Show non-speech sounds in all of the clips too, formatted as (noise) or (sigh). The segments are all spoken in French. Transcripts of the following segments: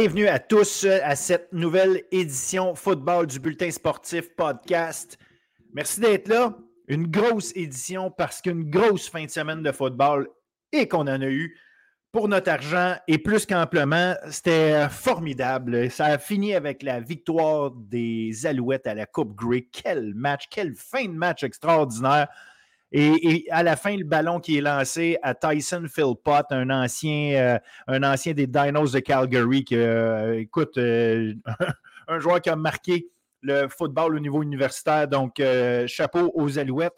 Bienvenue à tous à cette nouvelle édition Football du Bulletin Sportif Podcast. Merci d'être là. Une grosse édition parce qu'une grosse fin de semaine de football et qu'on en a eu pour notre argent et plus qu'amplement. C'était formidable. Ça a fini avec la victoire des Alouettes à la Coupe Grey. Quel match, quelle fin de match extraordinaire. Et, à la fin, le ballon qui est lancé à Tyson Philpott, un ancien, euh, un ancien des Dinos de Calgary, qui, euh, écoute, euh, (laughs) un joueur qui a marqué le football au niveau universitaire. Donc, chapeau aux Alouettes.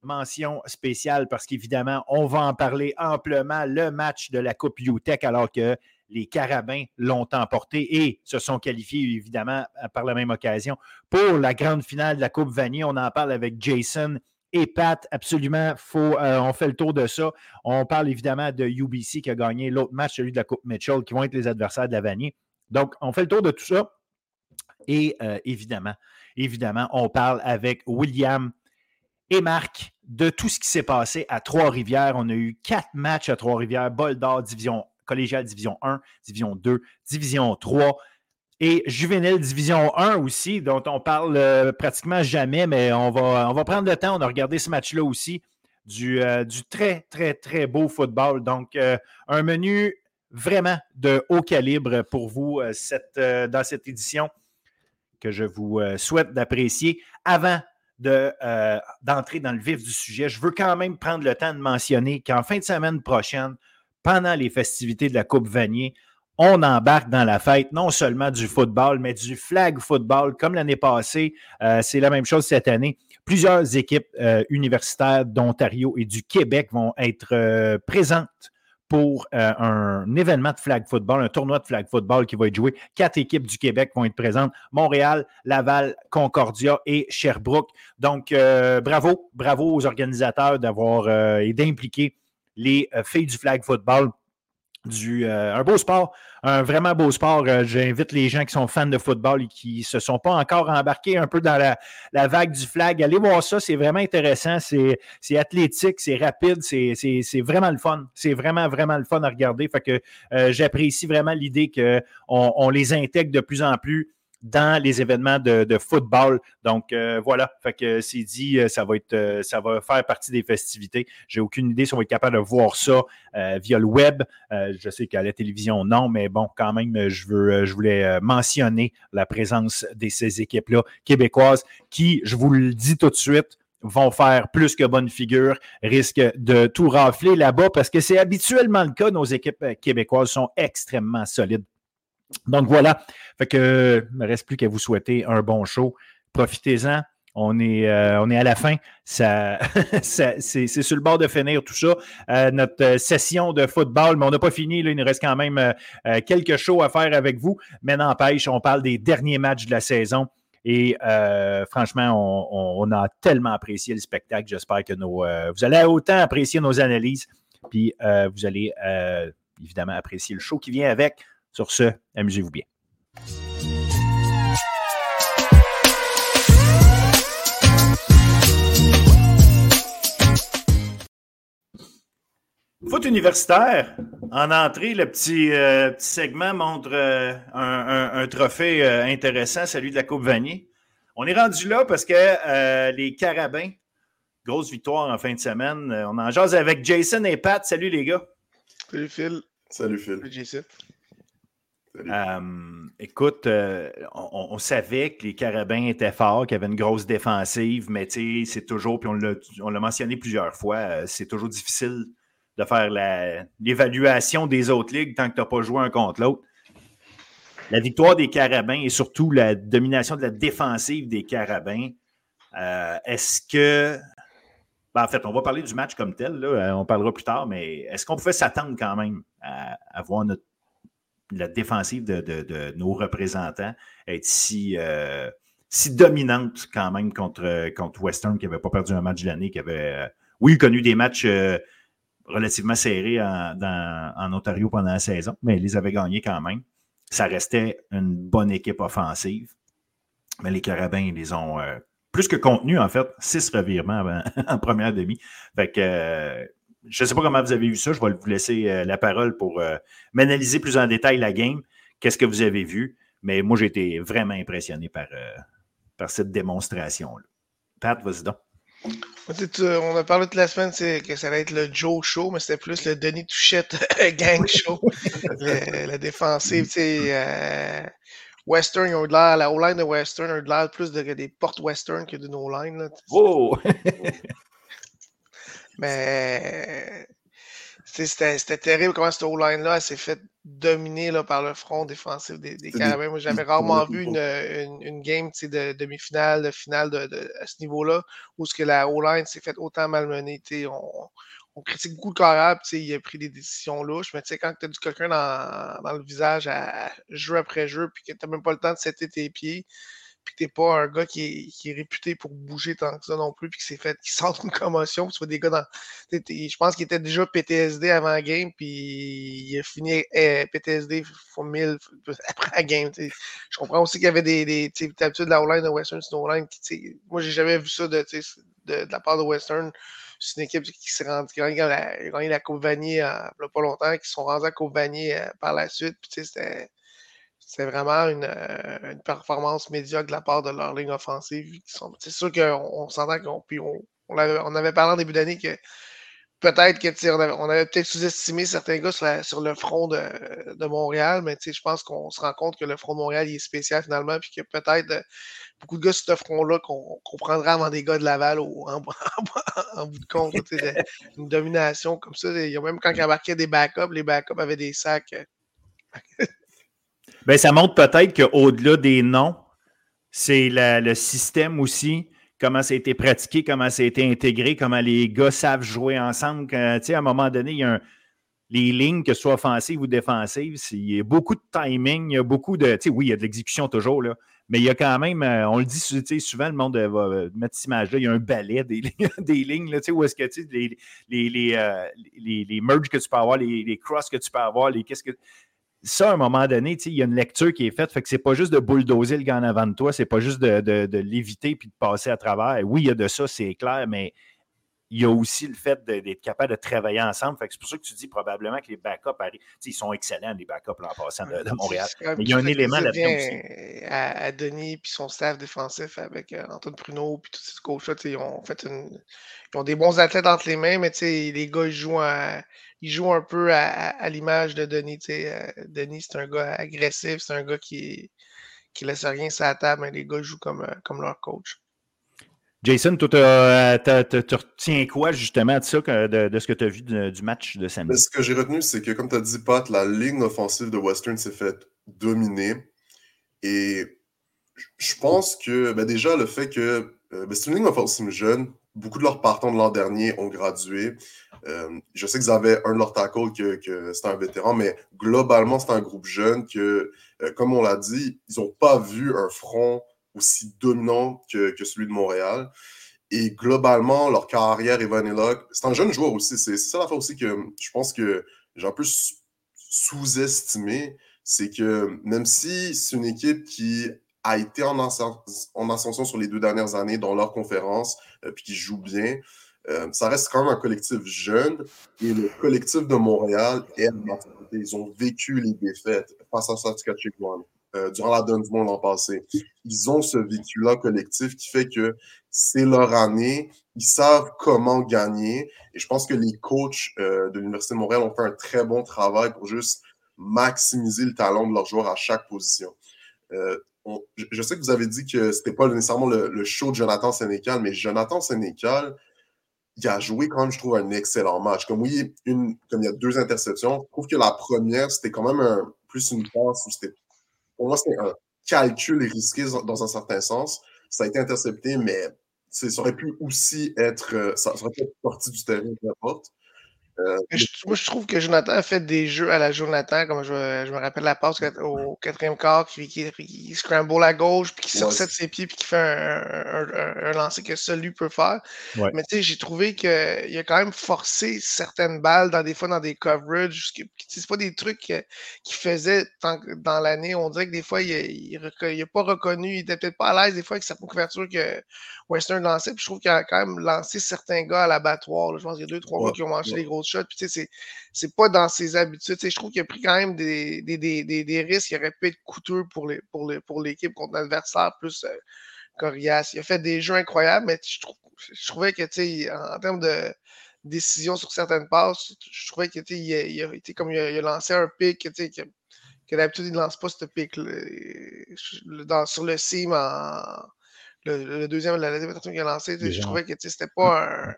Mention spéciale parce qu'évidemment, on va en parler amplement. Le match de la Coupe UTEC, alors que les Carabins l'ont emporté et se sont qualifiés, évidemment, par la même occasion pour la grande finale de la Coupe Vanier. On en parle avec Jason et Pat, absolument, faut, euh, on fait le tour de ça. On parle évidemment de UBC qui a gagné l'autre match, celui de la Coupe Mitchell, qui vont être les adversaires de la Vanier. Donc, on fait le tour de tout ça. Et euh, évidemment, évidemment, on parle avec William et Marc de tout ce qui s'est passé à Trois-Rivières. On a eu quatre matchs à Trois-Rivières, Bol Division collégiale Division 1, Division 2, Division 3 et Juvénile Division 1 aussi, dont on parle euh, pratiquement jamais, mais on va, on va prendre le temps. On a regardé ce match-là aussi, du, euh, du, très, très, très beau football. Donc, euh, un menu vraiment de haut calibre pour vous cette, dans cette édition que je vous souhaite d'apprécier. Avant d'entrer dans le vif du sujet, je veux quand même prendre le temps de mentionner qu'en fin de semaine prochaine, pendant les festivités de la Coupe Vanier, on embarque dans la fête non seulement du football, mais du flag football, comme l'année passée. Euh, c'est la même chose cette année. Plusieurs équipes euh, universitaires d'Ontario et du Québec vont être euh, présentes pour un événement de flag football, un tournoi de flag football qui va être joué. Quatre équipes du Québec vont être présentes. Montréal, Laval, Concordia et Sherbrooke. Donc, bravo, bravo aux organisateurs d'avoir et d'impliquer les filles du flag football du, un beau sport, un vraiment beau sport. Euh, j'invite les gens qui sont fans de football et qui se sont pas encore embarqués un peu dans la, vague du flag. Allez voir ça, c'est vraiment intéressant. C'est athlétique, c'est rapide, c'est vraiment le fun. C'est vraiment, vraiment le fun à regarder. Fait que euh, j'apprécie vraiment l'idée qu'on on les intègre de plus en plus dans les événements de, football. Donc euh, voilà, fait que c'est dit, euh, ça va être, euh, ça va faire partie des festivités. J'ai aucune idée si on va être capable de voir ça via le web. je sais qu'à la télévision, non, mais bon, quand même, je je voulais mentionner la présence de ces équipes-là québécoises qui, je vous le dis tout de suite, vont faire plus que bonne figure, risquent de tout rafler là-bas parce que c'est habituellement le cas. Nos équipes québécoises sont extrêmement solides donc voilà, fait que il ne me reste plus qu'à vous souhaiter un bon show. Profitez-en. On est, euh, à la fin. (laughs) C'est, sur le bord de finir tout ça. Euh, notre euh, session de football, mais on n'a pas fini. Il nous reste quand même quelques shows à faire avec vous. Mais n'empêche, on parle des derniers matchs de la saison. Et franchement, on, a tellement apprécié le spectacle. J'espère que vous allez autant apprécier nos analyses. Puis vous allez évidemment apprécier le show qui vient avec. Sur ce, amusez-vous bien. Foot universitaire, en entrée, le petit, euh, segment montre euh, un, trophée euh, intéressant, celui de la Coupe Vanier. On est rendu là parce que les Carabins, grosse victoire en fin de semaine. On en jase avec Jason et Pat. Salut les gars. Salut Phil. Salut Phil. Salut Jason. Euh, écoute, euh, on, savait que les Carabins étaient forts, qu'il y avait une grosse défensive, mais c'est toujours, puis on l'a mentionné plusieurs fois, euh, c'est toujours difficile de faire l'évaluation des autres ligues tant que tu n'as pas joué un contre l'autre. La victoire des Carabins et surtout la domination de la défensive des Carabins, est-ce que. Ben, en fait, on va parler du match comme tel, on parlera plus tard, mais est-ce qu'on pouvait s'attendre quand même à, à voir notre la défensive de, nos représentants être si, euh, si dominante quand même contre, contre Western, qui n'avait pas perdu un match de l'année, qui avait, euh, oui, connu des matchs euh, relativement serrés en, Ontario pendant la saison, mais ils les avait gagnés quand même. Ça restait une bonne équipe offensive. Mais les Carabins, ils les ont plus que contenus, en fait. Six revirements (laughs) en première demi. Fait que je ne sais pas comment vous avez vu ça. Je vais vous laisser euh, la parole pour euh, m'analyser plus en détail la game. Qu'est-ce que vous avez vu? Mais moi, j'ai été vraiment impressionné par, par cette démonstration-là. Pat, vas-y donc. On a parlé toute la semaine que ça allait être le Joe Show, mais c'était plus le Denis Touchette (laughs) Gang Show. la défensive, sais. Western, ils ont de l'air, la O-line de Western a de l'air plus de, des portes Western que de nos line Oh! (laughs) Mais c'était terrible comment cette O-line-là s'est fait dominer là, par le front défensif des, des Carabins. Moi, j'avais rarement vu une, une, game de demi-finale, de finale de, à ce niveau-là, où ce que la O-line s'est fait autant malmener. On, on critique beaucoup le carable, il a pris des décisions louches, mais quand tu as du quelqu'un dans, dans, le visage à, jeu après jeu, puis que tu n'as même pas le temps de setter tes pieds, puis tu n'es pas un gars qui est, réputé pour bouger tant que ça non plus, puis qui s'est fait, qui sort une commotion, puis tu vois des gars dans. Je pense qu'il était déjà PTSD avant la game, puis il a fini eh, PTSD fois 1000 (laughs) après la game. Je comprends aussi qu'il y avait des, des habitudes de la O-line de Western, c'est une qui, moi j'ai jamais vu ça de, de, de la part de Western c'est une équipe qui s'est rendue, qui a gagné la, Coupe Vanier il n'y a pas longtemps, qui sont rendus à Coupe Vanier euh, par la suite. c'était, vraiment une, euh, une, performance médiocre de la part de leur ligne offensive. C'est sûr qu'on s'entend qu'on on, on, avait, on avait parlé en début d'année que peut-être que on avait, peut-être sous-estimé certains gars sur, le front de, de Montréal, mais je pense qu'on se rend compte que le front de Montréal est spécial finalement, puis que peut-être euh, beaucoup de gars sur ce front-là qu'on prendra avant des gars de Laval (laughs) en, bout de compte. une domination comme ça. Il y a même quand il embarquait des backups, les backups avaient des sacs. Euh. Ben, ça montre peut-être qu'au-delà des noms, c'est le système aussi comment ça a été pratiqué, comment ça a été intégré, comment les gars savent jouer ensemble. à un moment donné, il y a les lignes, que ce soit offensives ou défensives, il y a beaucoup de timing, il y a beaucoup de. Oui, il y a de l'exécution toujours, là, mais il y a quand même, euh, on le dit souvent, le monde va euh, mettre cette image-là, il y a un balai (laughs) des, lignes, là, où est-ce que les, les, les, euh, les, les merges que tu peux avoir, les, les crosses que tu peux avoir, les qu'est-ce que ça, à un moment donné, il y a une lecture qui est faite. Fait que c'est pas juste de bulldozer le gars en avant de toi, c'est pas juste de, l'éviter puis de passer à travers. Oui, il y a de ça, c'est clair, mais il y a aussi le fait d'être capable de travailler ensemble. Fait que c'est pour ça que tu dis probablement que les backups arrivent. ils sont excellents, les backups en passant de, Montréal. Mais il y a un élément là-dedans aussi. À, Denis puis son staff défensif avec euh, Antoine Pruneau puis tous ces coachs-là, ils ont fait une. Ils ont des bons athlètes entre les mains, mais les gars, ils jouent à il joue un peu à, l'image de Denis. Euh, Denis, c'est un gars agressif, c'est un gars qui, qui laisse rien sur la table, mais les gars jouent comme, euh, comme leur coach. Jason, toi, tu retiens quoi justement de ça, de, ce que tu as vu du match de samedi? Ben, ce que j'ai retenu, c'est que, comme tu as dit, Pat, la ligne offensive de Western s'est faite dominer. Et je pense que ben, déjà, le fait que euh, ben, c'est une ligne offensive jeune, beaucoup de leurs partants de l'an dernier ont gradué. Euh, je sais qu'ils avaient un de leurs tackles que, que c'était un vétéran, mais globalement, c'est un groupe jeune que, euh, comme on l'a dit, ils n'ont pas vu un front aussi dominant que, que, celui de Montréal. Et globalement, leur carrière, Evan Locke, c'est un jeune joueur aussi. C'est ça la fois aussi que je pense que j'ai un peu sous-estimé. C'est que même si c'est une équipe qui a été en, en, ascension sur les deux dernières années dans leur conférence, euh, puis qui joue bien, euh, ça reste quand même un collectif jeune et le collectif de Montréal Ils ont vécu les défaites face à Saskatchewan euh, durant la donne du monde l'an passé. Ils ont ce vécu-là collectif qui fait que c'est leur année. Ils savent comment gagner. Et je pense que les coachs euh, de l'Université de Montréal ont fait un très bon travail pour juste maximiser le talent de leurs joueurs à chaque position. Je sais que vous avez dit que c'était pas nécessairement le, show de Jonathan Sénécal, mais Jonathan Sénécal, il a joué quand même, je trouve, un excellent match. Comme oui, comme il y a deux interceptions, je trouve que la première, c'était quand même plus une passe où c'était, pour moi, c'était un calcul risqué dans un certain sens. Ça a été intercepté, mais ça aurait pu aussi être, euh, ça, aurait pu être sorti du terrain, peu importe. Euh, moi, je trouve que Jonathan a fait des jeux à la Jonathan, comme je, me rappelle la passe au quatrième quart, qui, qui, scramble à gauche, puis qui sort de ses pieds, puis qui fait un, lancer que seul lui peut faire. Mais tu sais, j'ai trouvé qu'il a quand même forcé certaines balles, dans des fois dans des coverages. C'est pas des trucs qu'il faisait dans l'année. On dirait que des fois, il n'a pas reconnu, il était peut-être pas à l'aise des fois avec certaines couvertures que Western lançait. Puis je trouve qu'il a quand même lancé certains gars à l'abattoir. Je pense qu'il y a deux, trois gars qui ont mangé les grosses shot. Puis, c'est, c'est pas dans ses habitudes. je trouve qu'il a pris quand même des, des, des, des, risques qui auraient pu être coûteux pour, les, pour, les, pour l'équipe contre l'adversaire, plus euh, Corias. Il a fait des jeux incroyables, mais je, trouvais que, en, en termes de décision sur certaines passes, je trouvais qu'il il a, il a, été comme il a, lancé un pic que, que d'habitude il ne lance pas ce pic sur le sim en, le, deuxième, la deuxième qu'il a lancé, je trouvais que c'était pas un.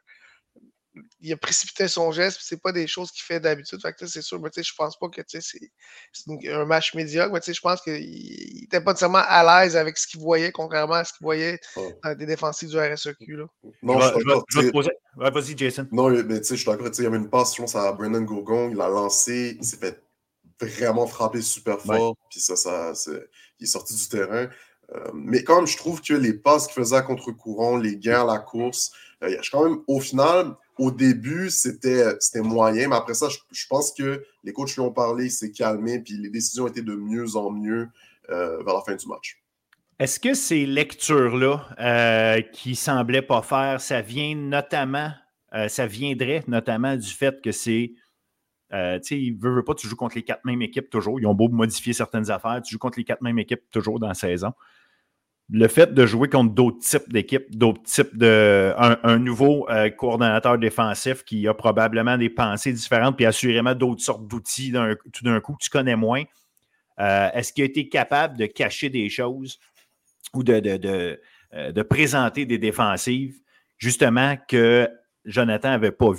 Il a précipité son geste, c'est pas des choses qu'il fait d'habitude. c'est sûr, mais je pense pas que c'est un match médiocre, mais je pense qu'il n'était pas nécessairement à l'aise avec ce qu'il voyait, contrairement à ce qu'il voyait dans des défensifs du RSEQ. Là. Non, je, vais, poser. Vas-y, Jason. Non, mais tu sais, je suis d'accord. Il y avait une passe, je pense, à Brendan Gogon. Il a lancé, il s'est fait vraiment frappé super fort. Puis ça, ça il est sorti du terrain. Euh, mais quand même, je trouve que les passes qu'il faisait à contre-courant, les gains à la course, euh, quand même, au final, au début, c'était moyen, mais après ça, je, pense que les coachs lui ont parlé, il s'est calmé, puis les décisions étaient de mieux en mieux euh, vers la fin du match. Est-ce que ces lectures-là qui semblaient pas faire, ça vient notamment, ça viendrait notamment du fait que c'est euh, tu sais, il veut, veut, pas, tu joues contre les quatre mêmes équipes toujours. Ils ont beau modifier certaines affaires, tu joues contre les quatre mêmes équipes toujours dans la saison. Le fait de jouer contre d'autres types d'équipes, d'autres types de. Un, nouveau euh, coordonnateur défensif qui a probablement des pensées différentes, puis assurément d'autres sortes d'outils tout d'un coup que tu connais moins. Euh, est-ce qu'il a été capable de cacher des choses ou de, de, de, de présenter des défensives, justement, que Jonathan n'avait pas?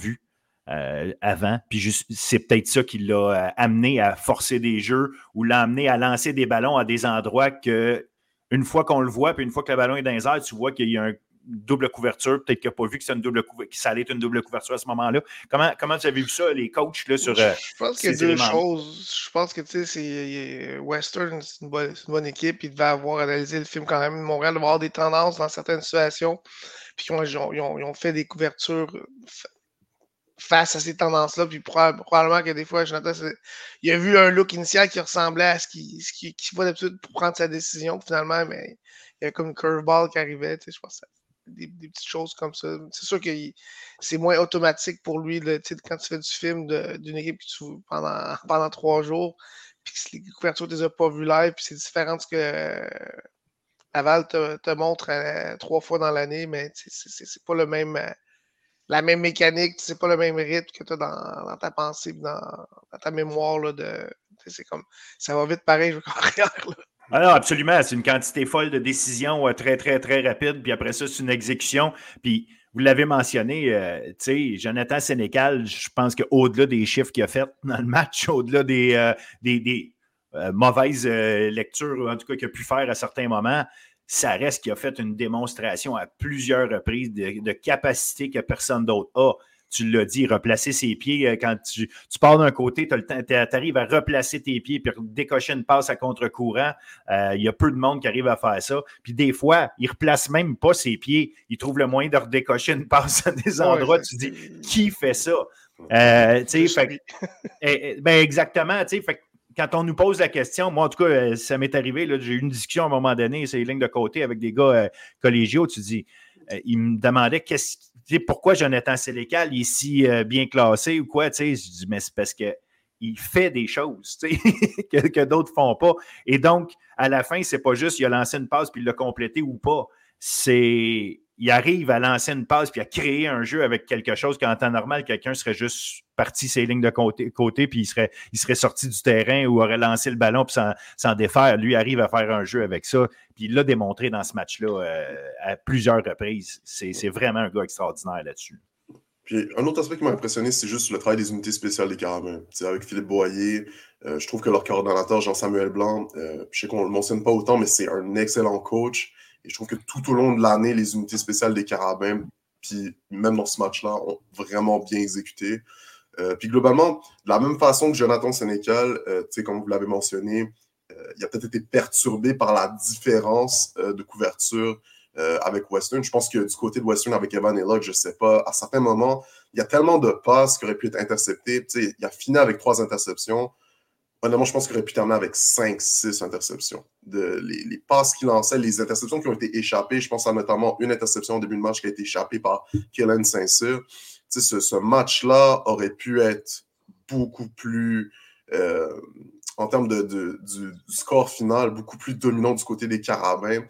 Euh, avant? Puis c'est peut-être ça qui l'a euh, amené à forcer des jeux ou l'a amené à lancer des ballons à des endroits que, une fois qu'on le voit, puis une fois que le ballon est dans les airs, tu vois qu'il y a une double couverture. Peut-être qu'il n'a pas vu que, c'est une double que ça allait être une double couverture à ce moment-là. Comment, comment tu avais vu ça, les coachs, là, sur. Euh, je pense qu'il y a deux choses. Je pense que, tu sais, Western, c'est une, bonne, équipe. Ils devaient avoir analysé le film quand même. Montréal devait avoir des tendances dans certaines situations. Puis ils ont, ils ont fait des couvertures face à ces tendances-là. Puis probablement que des fois, Jonathan, il a vu un look initial qui ressemblait à ce qu'il voit d'habitude pour prendre sa décision. Finalement, mais il y a comme une curveball qui arrivait. Je pense des, petites choses comme ça. C'est sûr que c'est moins automatique pour lui quand tu fais du film d'une équipe tu (laughs) pendant, trois jours, puis que les couvertures, tu les as pas vues live, puis c'est différent de ce que euh, Aval te, te montre euh, trois fois dans l'année, mais c'est pas le même. Euh, la même mécanique, c'est pas le même rythme que tu as dans, ta pensée, dans, dans ta mémoire. De, c'est ça va vite pareil, je veux carrière. (laughs) Alors, absolument. C'est une quantité folle de décisions euh, très, très, très rapide. Puis après ça, c'est une exécution. Puis vous l'avez mentionné, euh, Jonathan Sénécal, je pense qu'au-delà des chiffres qu'il a fait (laughs) dans le match, au-delà des, euh, des, mauvaises lectures, en tout cas qu'il a pu faire à certains moments, ça reste qu'il a fait une démonstration à plusieurs reprises de, capacité que personne d'autre a. Tu l'as dit, replacer ses pieds. Euh, quand tu, pars d'un côté, tu arrives à replacer tes pieds puis décocher une passe à contre-courant. Euh, il y a peu de monde qui arrive à faire ça. Puis des fois, il ne replace même pas ses pieds. Il trouve le moyen de redécocher une passe à des endroits. tu dis, qui fait ça? Euh, fait, eh, eh, ben exactement. Fait, quand on nous pose la question, moi en tout cas, euh, ça m'est arrivé, j'ai eu une discussion à un moment donné, c'est les lignes de côté avec des gars euh, collégiaux, tu dis, euh, ils me demandaient pourquoi Jonathan Sélécal est si bien classé ou quoi, tu sais, je dis, mais c'est parce que il fait des choses (laughs) que, que d'autres ne font pas. Et donc, à la fin, c'est pas juste il a lancé une passe puis il l'a complété ou pas. C'est il arrive à lancer une passe puis à créer un jeu avec quelque chose qu'en temps normal, quelqu'un serait juste parti ses lignes de côté, côté puis il serait, il serait sorti du terrain ou aurait lancé le ballon puis s'en défaire. Lui arrive à faire un jeu avec ça. Puis il l'a démontré dans ce match-là euh, à plusieurs reprises. C'est vraiment un gars extraordinaire là-dessus. Puis un autre aspect qui m'a impressionné, c'est juste le travail des unités spéciales des Carabins. avec Philippe Boyer, euh, je trouve que leur coordonnateur, Jean-Samuel Blanc, euh, je sais qu'on ne le mentionne pas autant, mais c'est un excellent coach. Et je trouve que tout au long de l'année, les unités spéciales des Carabins, puis même dans ce match-là, ont vraiment bien exécuté. Euh, puis globalement, de la même façon que Jonathan Sénécal, euh, comme vous l'avez mentionné, euh, il a peut-être été perturbé par la différence de couverture avec Western. Je pense que du côté de Western, avec Evan et Locke, je ne sais pas, à certains moments, il y a tellement de passes qui auraient pu être interceptées. Il a fini avec trois interceptions honnêtement, je pense qu'il aurait pu terminer avec 5-6 interceptions. Les, passes qu'il lançait, les interceptions qui ont été échappées, je pense à notamment une interception au début de match qui a été échappée par Kellen Saint-Cyr. ce, ce match-là aurait pu être beaucoup plus, euh, en termes de, du, score final, beaucoup plus dominant du côté des Carabins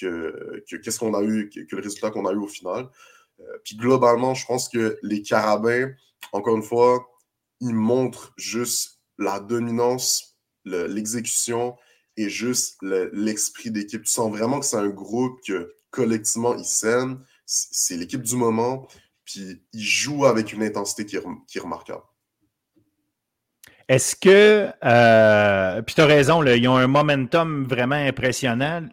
que, qu'est-ce qu'on a eu, que, le résultat qu'on a eu au final. Euh, puis globalement, je pense que les Carabins, encore une fois, ils montrent juste la dominance, l'exécution et juste l'esprit d'équipe. Tu sens vraiment que c'est un groupe que collectivement ils s'aiment. C'est l'équipe du moment. Puis ils jouent avec une intensité qui est, remarquable. Est-ce que, euh, puis tu as raison, ils ont un momentum vraiment impressionnant.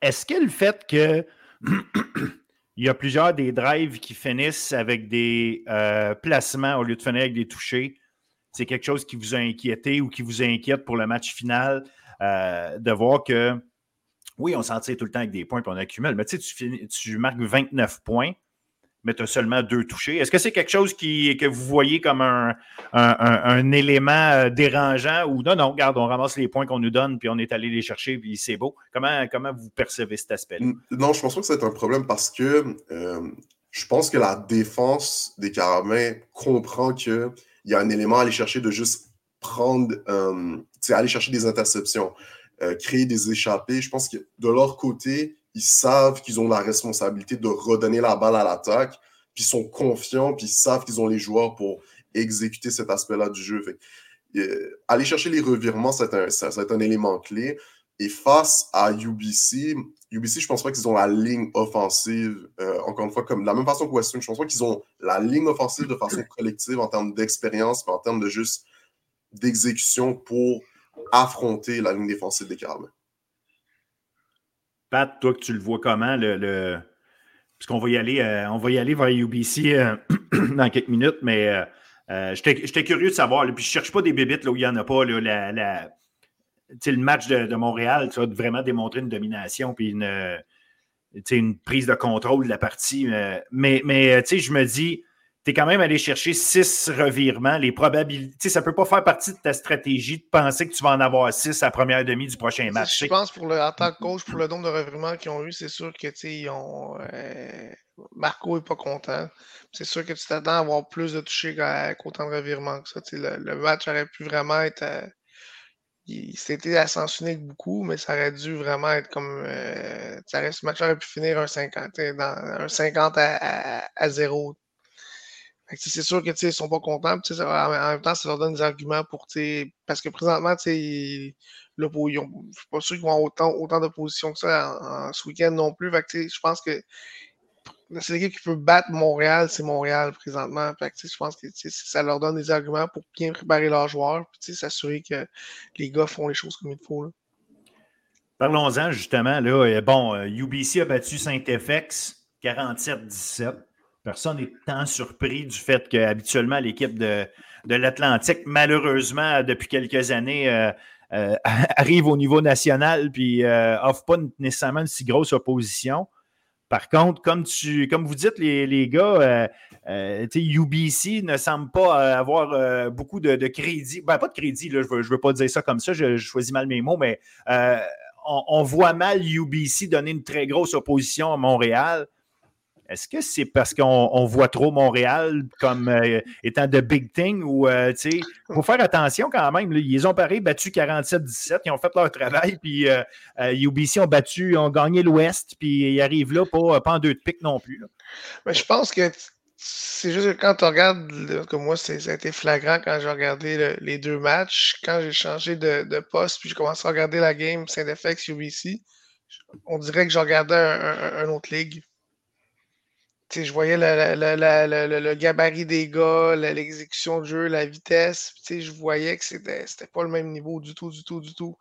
Est-ce que le fait que (clears throat) il y a plusieurs des drives qui finissent avec des euh, placements au lieu de finir avec des touchés, c'est quelque chose qui vous a inquiété ou qui vous inquiète pour le match final, euh, de voir que, oui, on s'en tire tout le temps avec des points et on accumule, mais tu tu, marques 29 points, mais tu as seulement deux touchés. Est-ce que c'est quelque chose qui, que vous voyez comme un, un, élément euh, dérangeant ou non, non, regarde, on ramasse les points qu'on nous donne puis on est allé les chercher puis c'est beau? Comment, comment vous percevez cet aspect-là? Non, je pense pas que c'est un problème parce que euh, je pense que la défense des Carabins comprend qu'il y a un élément à aller chercher de juste prendre, euh, aller chercher des interceptions, créer des échappées. Je pense que de leur côté, ils savent qu'ils ont la responsabilité de redonner la balle à l'attaque, puis ils sont confiants, puis ils savent qu'ils ont les joueurs pour exécuter cet aspect-là du jeu. Euh, aller chercher les revirements, c'est un, un élément clé. Et face à UBC, UBC, je pense pas qu'ils ont la ligne offensive, euh, encore une fois, comme de la même façon que Western, je pense pas qu'ils ont la ligne offensive de façon collective en termes d'expérience, en termes de juste d'exécution pour affronter la ligne défensive des Carabins. Pat, toi que tu le vois comment, le, parce qu'on va y aller, euh, on va y aller vers UBC euh, (clears throat) dans quelques minutes, mais j'étais curieux de savoir. puis je cherche pas des bébites là, où il n'y en a pas. Là, la, le match de, Montréal, tu vas vraiment démontrer une domination puis une, une prise de contrôle de la partie. mais mais je me dis, tu es quand même allé chercher six revirements. Les probabilités, ça ne peut pas faire partie de ta stratégie de penser que tu vas en avoir six à la première demi du prochain match. Je pense pour le, en tant que coach, pour le nombre de revirements qu'ils ont eu, c'est sûr que ils ont. Euh, Marco n'est pas content. C'est sûr que tu t'attends à avoir plus de touchés qu'autant de revirements que ça. Le, match aurait pu vraiment être. Euh, c'était à sens beaucoup, mais ça aurait dû vraiment être comme. Euh, ce match aurait pu finir un 50, dans, un 50 à, à 0 c'est sûr que ils sont pas contents. En, même temps, ça leur donne des arguments pour. Parce que présentement, ont, je suis pas sûr qu'ils avoir autant, autant d'opposition que ça en, ce week-end non plus. je pense que c'est l'équipe qui peut battre Montréal, c'est Montréal présentement. je pense que ça leur donne des arguments pour bien préparer leurs joueurs, puis s'assurer que les gars font les choses comme il faut. Parlons-en justement. Là, bon, UBC a battu Saint-FX 47-17 personne n'est tant surpris du fait qu'habituellement, l'équipe de, l'Atlantique, malheureusement, depuis quelques années, euh, euh, (laughs) arrive au niveau national puis euh, pas nécessairement une si grosse opposition. Par contre, comme, tu, comme vous dites, les, gars, UBC ne semble pas avoir beaucoup de, crédit. Ben, pas de crédit, je ne veux, pas dire ça comme ça, je, choisis mal mes mots, mais on, voit mal UBC donner une très grosse opposition à Montréal. Est-ce que c'est parce qu'on voit trop Montréal comme euh, étant de big thing ou, euh, tu sais, il faut faire attention quand même. ils ont pareil battu 47-17, ils ont fait leur travail, puis UBC euh, ont battu, ont gagné l'Ouest, puis ils arrivent là pas, pas en deux de pique non plus. Mais je pense que c'est juste que quand tu regardes, comme moi, ça a été flagrant quand j'ai regardé les deux matchs. Quand j'ai changé de, poste, puis j'ai commencé à regarder la game Saint-FX UBC, on dirait que je regardais un autre ligue je voyais le, gabarit des gars, l'exécution de jeu, la vitesse. Je voyais que c'était pas le même niveau du tout, du tout, du tout.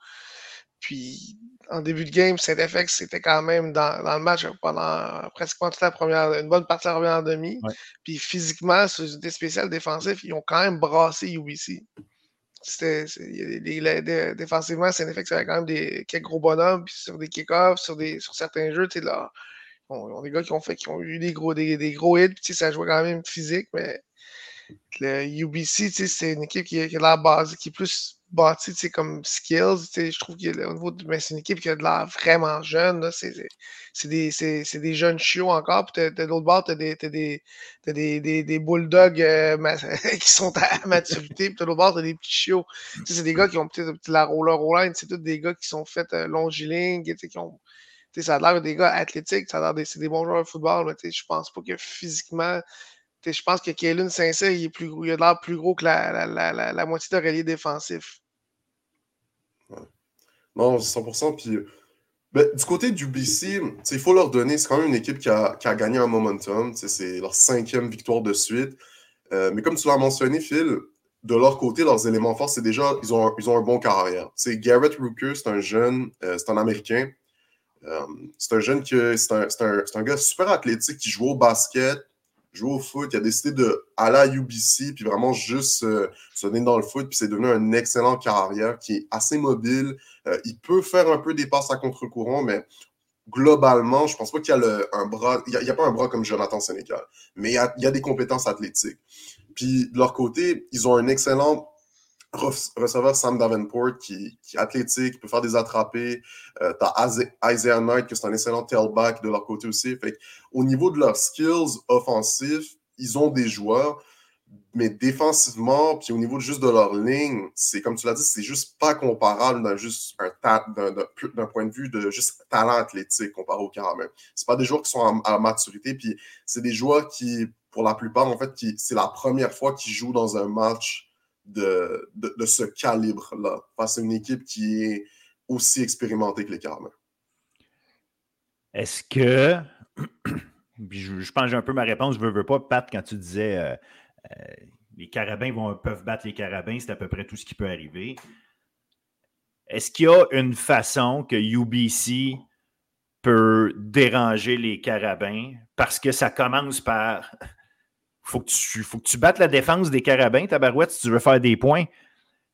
Puis en début de game, Saint-FX, c'était quand même dans, le match pendant presque toute la première, une bonne partie de la première demi. Puis physiquement, sur des spéciales défensifs, ils ont quand même brassé UBC. C'était, défensivement, Saint-FX avait quand même des, quelques gros bonhommes, puis sur des kick-offs, sur, sur certains jeux, là, on, a des gars qui ont fait qui ont eu des gros, des, des hits, ça jouait quand même physique, mais le UBC, c'est une équipe qui, qui, est la base, qui est plus bâti comme skills. Je trouve qu'au niveau de. c'est une équipe qui a de l'air vraiment jeune. C'est des, des, jeunes chiots encore. Puis de l'autre bord, tu as, des, des, des, des, bulldogs euh, (laughs) qui sont à maturité. Puis de l'autre bord, tu as des petits chiots. C'est des gars qui ont peut-être la roller line. C'est tous des gars qui sont faits euh. Qui ont, ça a l'air des gars athlétiques. Ça a l'air des, des bons joueurs de football. Mais je pense pas que physiquement je pense que Kalen Sincère, il, est plus il a l'air plus gros que la, la, la, la moitié de défensif. Non, 100%. Puis, ben, du côté du BC, il faut leur donner, c'est quand même une équipe qui a, qui a gagné un momentum. C'est leur cinquième victoire de suite. Euh, mais comme tu l'as mentionné, Phil, de leur côté, leurs éléments forts, c'est déjà, ils ont, un, ils ont un bon carrière. C'est Garrett Rooker, c'est un jeune, euh, c'est un Américain. Euh, c'est un jeune qui, c'est un, gars super athlétique qui joue au basket, joue au foot, il a décidé de aller à UBC, puis vraiment juste euh, se donner dans le foot, puis c'est devenu un excellent carrière qui est assez mobile. Euh, il peut faire un peu des passes à contre-courant, mais globalement, je pense pas qu'il y a un bras, il n'y a, pas un bras comme Jonathan Sénégal, mais il y, a, il y a des compétences athlétiques. Puis de leur côté, ils ont un excellent receveur Sam Davenport qui, qui, est athlétique, qui peut faire des attrapés. Euh, tu as Isaiah Knight, qui est un excellent tailback de leur côté aussi. Au niveau de leurs skills offensifs, ils ont des joueurs, mais défensivement, puis au niveau juste de leur ligne, c'est comme tu l'as dit, c'est juste pas comparable d'un d'un point de vue de juste talent athlétique comparé au Caramel. C'est pas des joueurs qui sont à, maturité, puis c'est des joueurs qui, pour la plupart, en fait, c'est la première fois qu'ils jouent dans un match de, de, ce calibre-là face à une équipe qui est aussi expérimentée que les Carabins. Est-ce que, (clears throat) je, pense que j'ai un peu ma réponse, je veux, veux pas, Pat, quand tu disais euh, euh, les Carabins vont, peuvent battre les Carabins, c'est à peu près tout ce qui peut arriver. Est-ce qu'il y a une façon que UBC peut déranger les Carabins parce que ça commence par faut que tu, faut que tu battes la défense des Carabins, Tabarouette, si tu veux faire des points.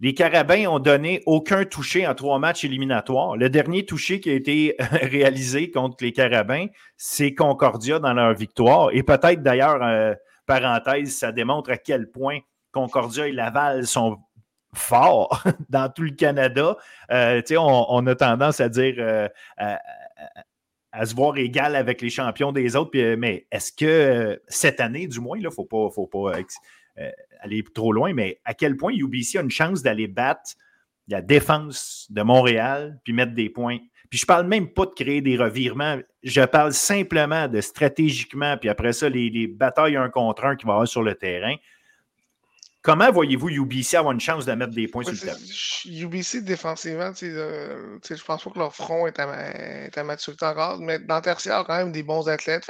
Les Carabins ont donné aucun touché en trois matchs éliminatoires. Le dernier touché qui a été (laughs) réalisé contre les Carabins, c'est Concordia dans leur victoire. Et peut-être d'ailleurs, euh, parenthèse, ça démontre à quel point Concordia et Laval sont forts (laughs) dans tout le Canada. Euh, on, on, a tendance à dire euh, à se voir égal avec les champions des autres. Euh, mais est-ce que euh, cette année, du moins, il ne faut pas, faut pas euh, aller trop loin, mais à quel point UBC a une chance d'aller battre la défense de Montréal puis mettre des points? Puis je parle même pas de créer des revirements, je parle simplement de stratégiquement, puis après ça, les, les batailles un contre un qui vont avoir sur le terrain. Comment voyez-vous UBC avoir une chance de mettre des points sur le terrain? UBC, défensivement, euh, je pense pas que leur front est à, maturité encore, mais dans tertiaire, quand même des bons athlètes.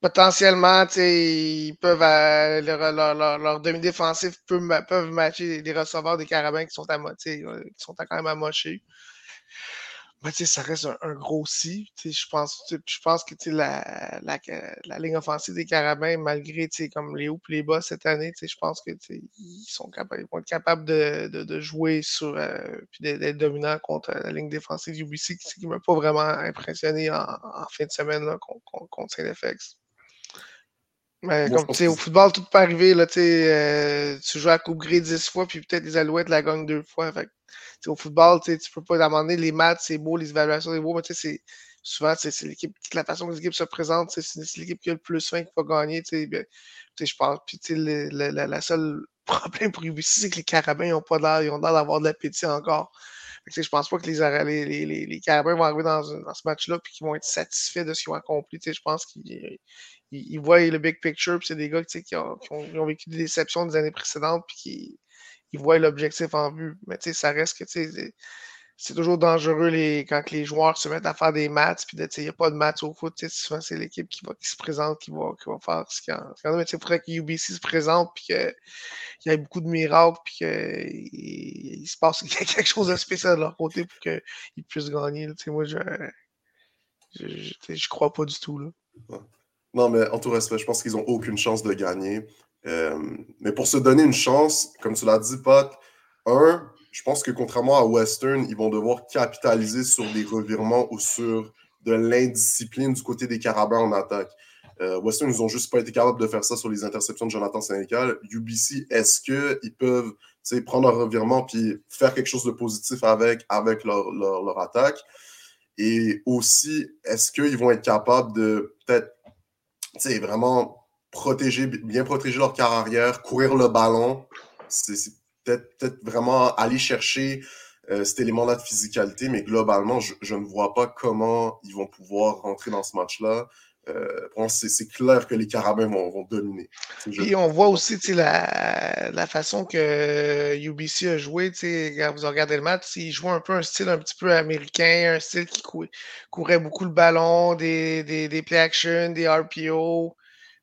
potentiellement, ils peuvent, euh, leur, demi-défensif peuvent, matcher les receveurs des carabins qui sont, à, qui sont quand même amochés ça reste un, gros si. Je pense, pense que la, la, la, ligne offensive des Carabins, malgré comme les hauts et les bas cette année, je pense qu'ils sont capables, vont être capables de, jouer sur euh, d'être dominants contre la ligne défensive du UBC qui ne m'a pas vraiment impressionné en, fin de semaine là, contre, Saint-FX. Mais comme, au football, tout peut arriver. Là, euh, tu joues à Coupe Grey 10 fois, puis peut-être les Alouettes la gagnent deux fois. Fait au football, tu peux pas demander les maths, c'est beau, les évaluations, c'est beau, mais c'est souvent, c'est l'équipe, la façon que l'équipe se présente, c'est l'équipe qui a le plus fin qui va gagner. Ben, je pense. Puis le, la, la, seule problème pour UBC, c'est que les Carabins n'ont pas l'air, ils ont l'air d'avoir de l'appétit encore. Je je pense pas que les, les, les, les Carabins vont arriver dans, dans ce match-là et qu'ils vont être satisfaits de ce qu'ils ont accompli. Je pense qu'ils voient le big picture, puis c'est des gars qui ont, vécu des déceptions des années précédentes, puis qui, ils voient l'objectif en vue. Mais ça reste que c'est toujours dangereux les, quand les joueurs se mettent à faire des maths, puis il n'y a pas de maths au foot. Souvent, c'est l'équipe qui, qui se présente qui va, qui va faire ce qu'il y a. Mais il faudrait que UBC se présente, puis qu'il y ait beaucoup de miracles, puis qu'il se passe (laughs) quelque chose de spécial de leur côté pour qu'ils puissent gagner. Moi, je, je, crois pas du tout. Là. Non, mais en tout respect, je pense qu'ils n'ont aucune chance de gagner. Euh, mais pour se donner une chance, comme tu l'as dit, Pat, un, je pense que contrairement à Western, ils vont devoir capitaliser sur des revirements ou sur de l'indiscipline du côté des Carabins en attaque. Euh, Western, ils n'ont juste pas été capables de faire ça sur les interceptions de Jonathan Sénécal. UBC, est-ce qu'ils peuvent prendre un revirement puis faire quelque chose de positif avec, avec leur, leur, attaque? Et aussi, est-ce qu'ils vont être capables de peut-être vraiment protéger, bien protéger leur carrière, courir le ballon? C'est peut-être vraiment aller chercher euh, cet élément-là de physicalité, mais globalement, je, je, ne vois pas comment ils vont pouvoir rentrer dans ce match-là euh, c'est clair que les Carabins vont, dominer. Et on voit aussi la, façon que UBC a joué. Quand vous regardez le match, il jouait un peu un style un petit peu américain, un style qui courait beaucoup le ballon, des, play action, des RPO.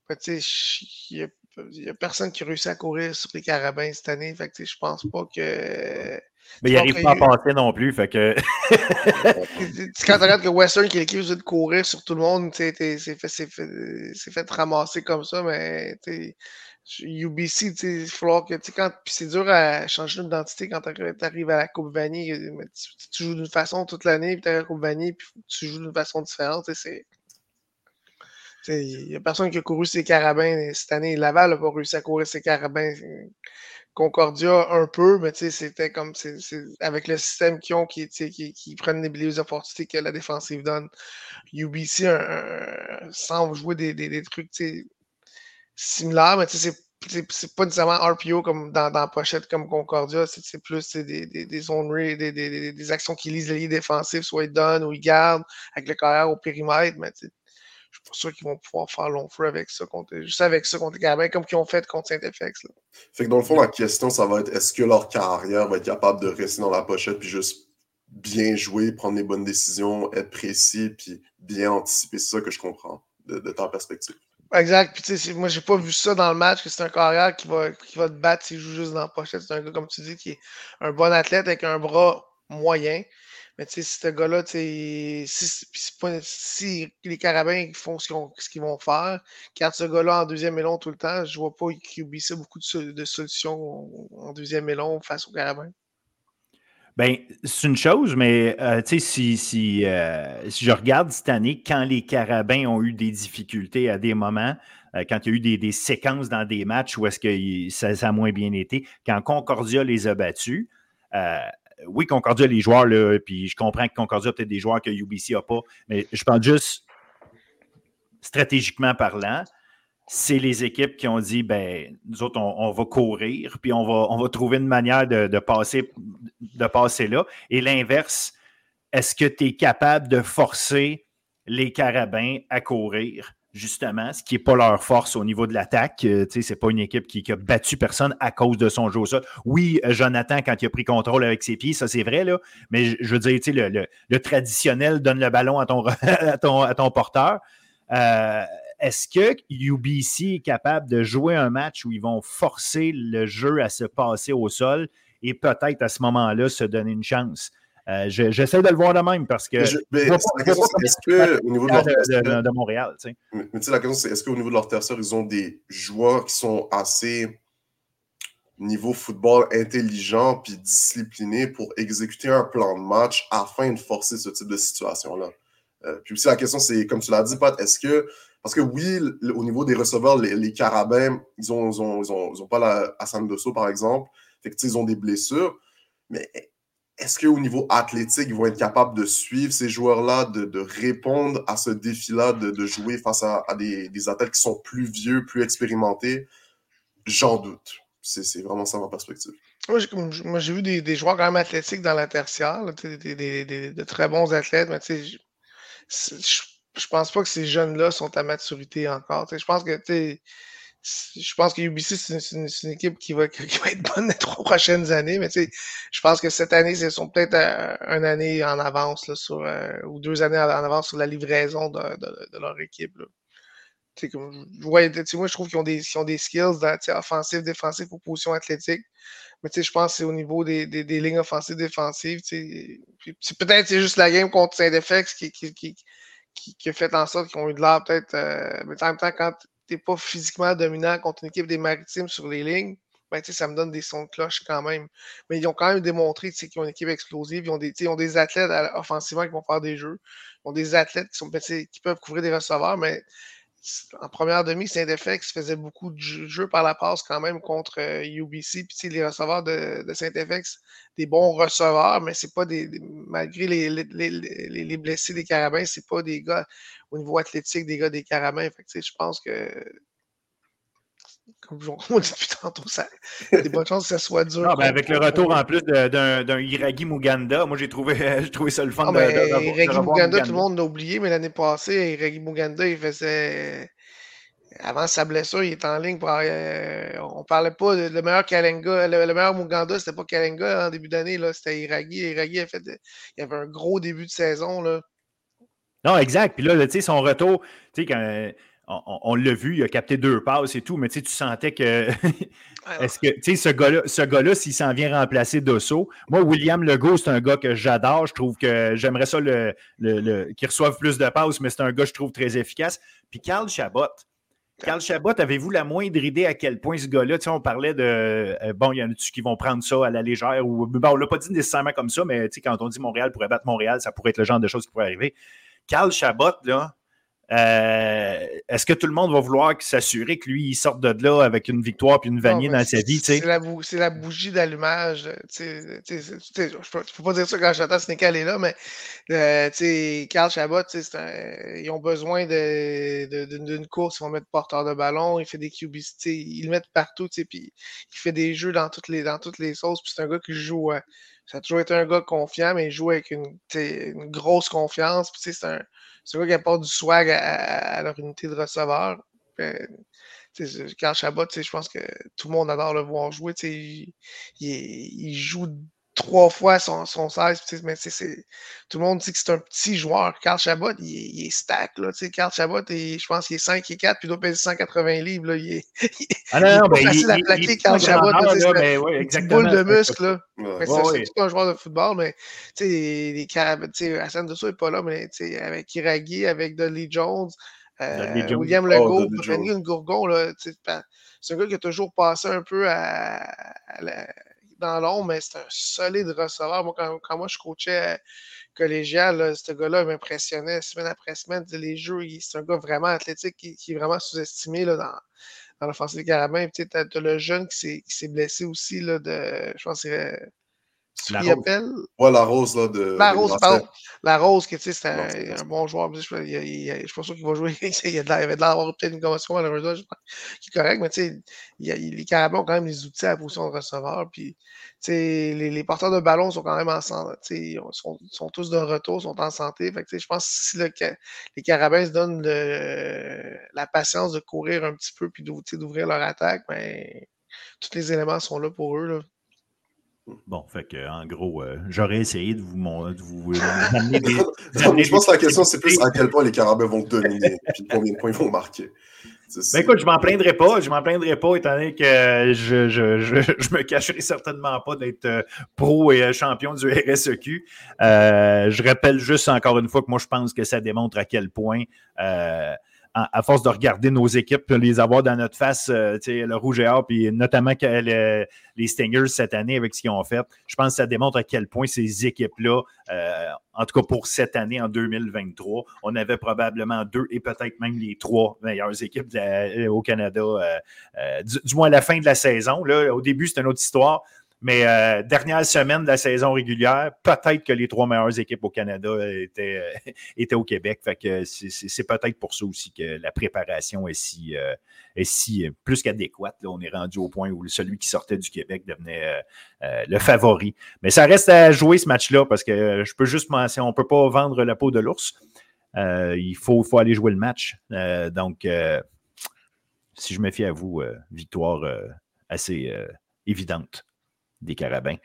Il n'y a, personne qui réussit à courir sur les Carabins cette année. Fait je pense pas que mais il n'arrive pas à passer non plus. Fait que... (laughs) Quand tu regardes que Western, qui est l'équipe de courir sur tout le monde, c'est fait, fait, fait, ramasser comme ça, mais UBC, il faut que quand. Puis c'est dur à changer d'identité quand tu arrives à la Coupe Vanille. Tu, tu, joues d'une façon toute l'année, puis tu arrives à la Coupe Vanille, puis tu joues d'une façon différente. Il n'y a personne qui a couru ses carabins cette année. Laval n'a pas réussi à courir ses carabins. Concordia un peu, mais c'était comme avec le système qu'ils ont qui, qui, qui, prennent les, opportunités que la défensive donne. UBC semble jouer des, des, des trucs similaires, mais c'est, c'est pas nécessairement RPO comme dans, dans pochette comme Concordia, c'est, plus des, des, des zones des, des, actions qui lisent les lignes défensives, soit ils donnent ou ils gardent avec le carrière au périmètre, mais je suis pas sûr qu'ils vont pouvoir faire long feu avec ça, contre, juste avec ça contre Carabins, comme qu'ils ont fait contre Saint-FX. Fait que dans le fond, la question, ça va être est-ce que leur carrière va être capable de rester dans la pochette puis juste bien jouer, prendre les bonnes décisions, être précis, puis bien anticiper? C'est ça que je comprends de, ta perspective. Exact. Puis, moi, j'ai pas vu ça dans le match, que c'est un carrière qui va, qui va te battre s'il joue juste dans la pochette. C'est un gars, comme tu dis, qui est un bon athlète avec un bras moyen. Tu sais, si ce gars-là, si, les Carabins font ce qu'ils vont faire, garde ce gars-là en deuxième élon tout le temps, je vois pas ça beaucoup de, solutions en deuxième élon face aux Carabins. Ben, c'est une chose, mais euh, tu sais, euh, si, je regarde cette année, quand les Carabins ont eu des difficultés à des moments, euh, quand il y a eu des, séquences dans des matchs où est-ce que ça, ça, a moins bien été, quand Concordia les a battus, oui, Concordia, les joueurs, là, puis je comprends que Concordia a peut-être des joueurs que UBC n'a pas, mais je parle juste stratégiquement parlant. C'est les équipes qui ont dit, ben, nous autres, on, va courir, puis on va, on va trouver une manière de, passer, de passer là. Et l'inverse, est-ce que tu es capable de forcer les carabins à courir? Justement, ce qui n'est pas leur force au niveau de l'attaque. Euh, ce n'est pas une équipe qui, a battu personne à cause de son jeu au sol. Oui, euh, Jonathan, quand il a pris contrôle avec ses pieds, ça c'est vrai, là, mais je, veux dire, le, le, traditionnel donne le ballon à ton, (laughs) à ton, porteur. Euh, est-ce que UBC est capable de jouer un match où ils vont forcer le jeu à se passer au sol et peut-être à ce moment-là se donner une chance? Euh, j'essaie de le voir de même parce que. est-ce qu'au niveau de leur de, Montréal, tu sais. Mais, tu sais, la question, c'est est-ce qu'au niveau de leur tertiaire, ils ont des joueurs qui sont assez niveau football intelligent puis discipliné pour exécuter un plan de match afin de forcer ce type de situation-là? Euh, puis aussi, la question, c'est, comme tu l'as dit, Pat, est-ce que. Parce que oui, au niveau des receveurs, les, Carabins, ils n'ont ils ont, ils ont, ils ont, pas la Hassan Dosso, par exemple. Fait que, ils ont des blessures. Mais est-ce qu'au niveau athlétique, ils vont être capables de suivre ces joueurs-là, de, répondre à ce défi-là, de, jouer face à, des, athlètes qui sont plus vieux, plus expérimentés? J'en doute. C'est vraiment ça ma perspective. Moi, j'ai vu des, joueurs quand même athlétiques dans la tertiaire, de très bons athlètes, mais je, je pense pas que ces jeunes-là sont à maturité encore. Je pense que je pense que UBC, c'est une, équipe qui va, (laughs) qui être bonne les trois prochaines années, mais tu sais, je pense que cette année, ce sont peut-être une année en avance là, sur, euh, ou deux années en avance sur la livraison de, leur équipe. Là. Comme, moi, je trouve qu'ils ont des, skills offensifs, défensifs ou position athlétique. Mais je pense que c'est au niveau des, lignes offensives, défensives. Peut-être c'est juste la game contre Saint-Defex qui, qui, qui, qui, a fait en sorte qu'ils ont eu de l'air peut-être. Euh, mais en même temps, quand t'es pas physiquement dominant contre une équipe des maritimes sur les lignes, ben, ça me donne des sons de cloche quand même. Mais ils ont quand même démontré qu'ils ont une équipe explosive. Ils ont des, ils ont des athlètes offensivement qui vont faire des jeux. Ils ont des athlètes qui, ben, qui peuvent couvrir des receveurs, mais en première demi, Saint-FX faisait beaucoup de jeux par la passe quand même contre UBC. Euh, Puis les receveurs de, Saint-FX, des bons receveurs, mais c'est pas des, malgré les, les, blessés des Carabins, c'est pas des gars au niveau athlétique, des gars des Carabins. Fait je pense que comme (laughs) on dit depuis tantôt, ça, il y a des bonnes chances que ça soit dur. Ben avec le retour en plus d'un Iragi Muganda, moi j'ai trouvé, (laughs) trouvé ça le fun. Ah, de, Iragi Muganda, tout le monde l'a oublié, mais l'année passée, Iragi Muganda, il faisait. Avant sa blessure, il était en ligne pour. Euh, on parlait pas de, le meilleur Kalenga. Le, meilleur Muganda, c'était pas Kalenga en début d'année, c'était Iragi. Iragi a fait. il avait un gros début de saison. Là. Non, exact. Puis là, tu sais, son retour, tu sais, quand on, l'a vu, il a capté deux passes et tout, mais tu sentais que. (laughs) Est-ce que, tu sais, ce gars-là, ce s'il s'en vient remplacer Dosso, moi, William Legault, c'est un gars que j'adore. Je trouve que j'aimerais ça le, qu'il reçoive plus de passes, mais c'est un gars, je trouve, très efficace. Puis Carl Chabot. Carl Chabot, avez-vous la moindre idée à quel point ce gars-là, tu sais, on parlait de. Euh, bon, il y en a qui vont prendre ça à la légère ou. On ne l'a pas dit nécessairement comme ça, mais tu sais, quand on dit Montréal pourrait battre Montréal, ça pourrait être le genre de choses qui pourrait arriver. Carl Chabot, là, est-ce que tout le monde va vouloir s'assurer que lui, il sorte de là avec une victoire puis une vanille dans sa vie? C'est la, la, bougie d'allumage. Il ne faut pas dire ça quand j'attends Sneakal est là, mais euh, Carl Chabot, ils ont besoin d'une course, ils vont mettre porteur de ballon, il fait des QB, ils le mettent partout, puis il fait des jeux dans toutes les, dans toutes les sauces. c'est un gars qui joue. Ça a toujours été un gars confiant, mais il joue avec une, grosse confiance. C'est un c'est vrai qui apporte du swag à, leur unité de receveur. Quand Chabot, je pense que tout le monde adore le voir jouer. Il, joue trois fois son, son 16, mais tout le monde dit que c'est un petit joueur. Carl Chabot, il, est stack. Là, Carl Chabot, je pense qu'il est 5 et 4, puis il doit peser 180 livres. Là, il est, (laughs) ah non, non, pas facile à plaquer, Carl Chabot. C'est une boule de muscle. Là. Ouais. c'est un joueur de football, mais les Carabins, Hassan Dessau n'est pas là, mais avec Iraghi, avec Dudley Jones, euh, William Legault, oh, Daniel Gourgon, c'est un gars qui a toujours passé un peu à, à la dans l'ombre, mais c'est un solide receveur. Moi, quand, moi je coachais collégial, ce gars-là m'impressionnait semaine après semaine. Les jeux, c'est un gars vraiment athlétique qui, est vraiment sous-estimé dans, dans l'offensive des Carabins. Tu as, le jeune qui s'est blessé aussi, là, de, je pense c'est la rose. appelle. Ouais, la rose, là, de. La rose, pardon. La rose, qui, tu sais, c'est un, un, bon joueur. Je ne suis pas sûr qu'il va jouer. (laughs) il, avait de l'avoir peut-être une commotion, malheureusement, qui est correct, mais tu sais, les Carabins ont quand même les outils à la position de receveur. Puis, tu sais, les, les, porteurs de ballon sont quand même ensemble. Tu sais, ils sont, sont, tous de retour, sont en santé. Fait que, tu sais, je pense que si le, les Carabins se donnent le, la patience de courir un petit peu puis d'ouvrir leur attaque, ben, tous les éléments sont là pour eux. Là. Bon, fait que, en gros, euh, j'aurais essayé de vous, de vous euh, (laughs) amener des. je pense que la question, c'est plus à quel point les Carabins vont dominer et combien de points ils vont marquer. Ben écoute, je m'en plaindrai pas. Je m'en plaindrai pas, étant donné que je, je, je, je me cacherai certainement pas d'être euh, pro et champion du RSEQ. je rappelle juste encore une fois que moi, je pense que ça démontre à quel point à, force de regarder nos équipes, les avoir dans notre face, euh, le rouge et or, puis notamment que les Stingers cette année avec ce qu'ils ont fait, je pense que ça démontre à quel point ces équipes-là, euh, en tout cas pour cette année, en 2023, on avait probablement deux et peut-être même les trois meilleures équipes au Canada, euh, du, du, moins à la fin de la saison. Là, au début, c'était une autre histoire. Mais euh, dernière semaine de la saison régulière, peut-être que les trois meilleures équipes au Canada étaient, étaient au Québec. Fait que c'est peut-être pour ça aussi que la préparation est si, euh, est si euh, plus qu'adéquate. On est rendu au point où celui qui sortait du Québec devenait le favori. Mais ça reste à jouer ce match-là parce que je peux juste mentionner, on ne peut pas vendre la peau de l'ours. il faut, faut aller jouer le match. donc, si je me fie à vous, victoire assez évidente des carabins.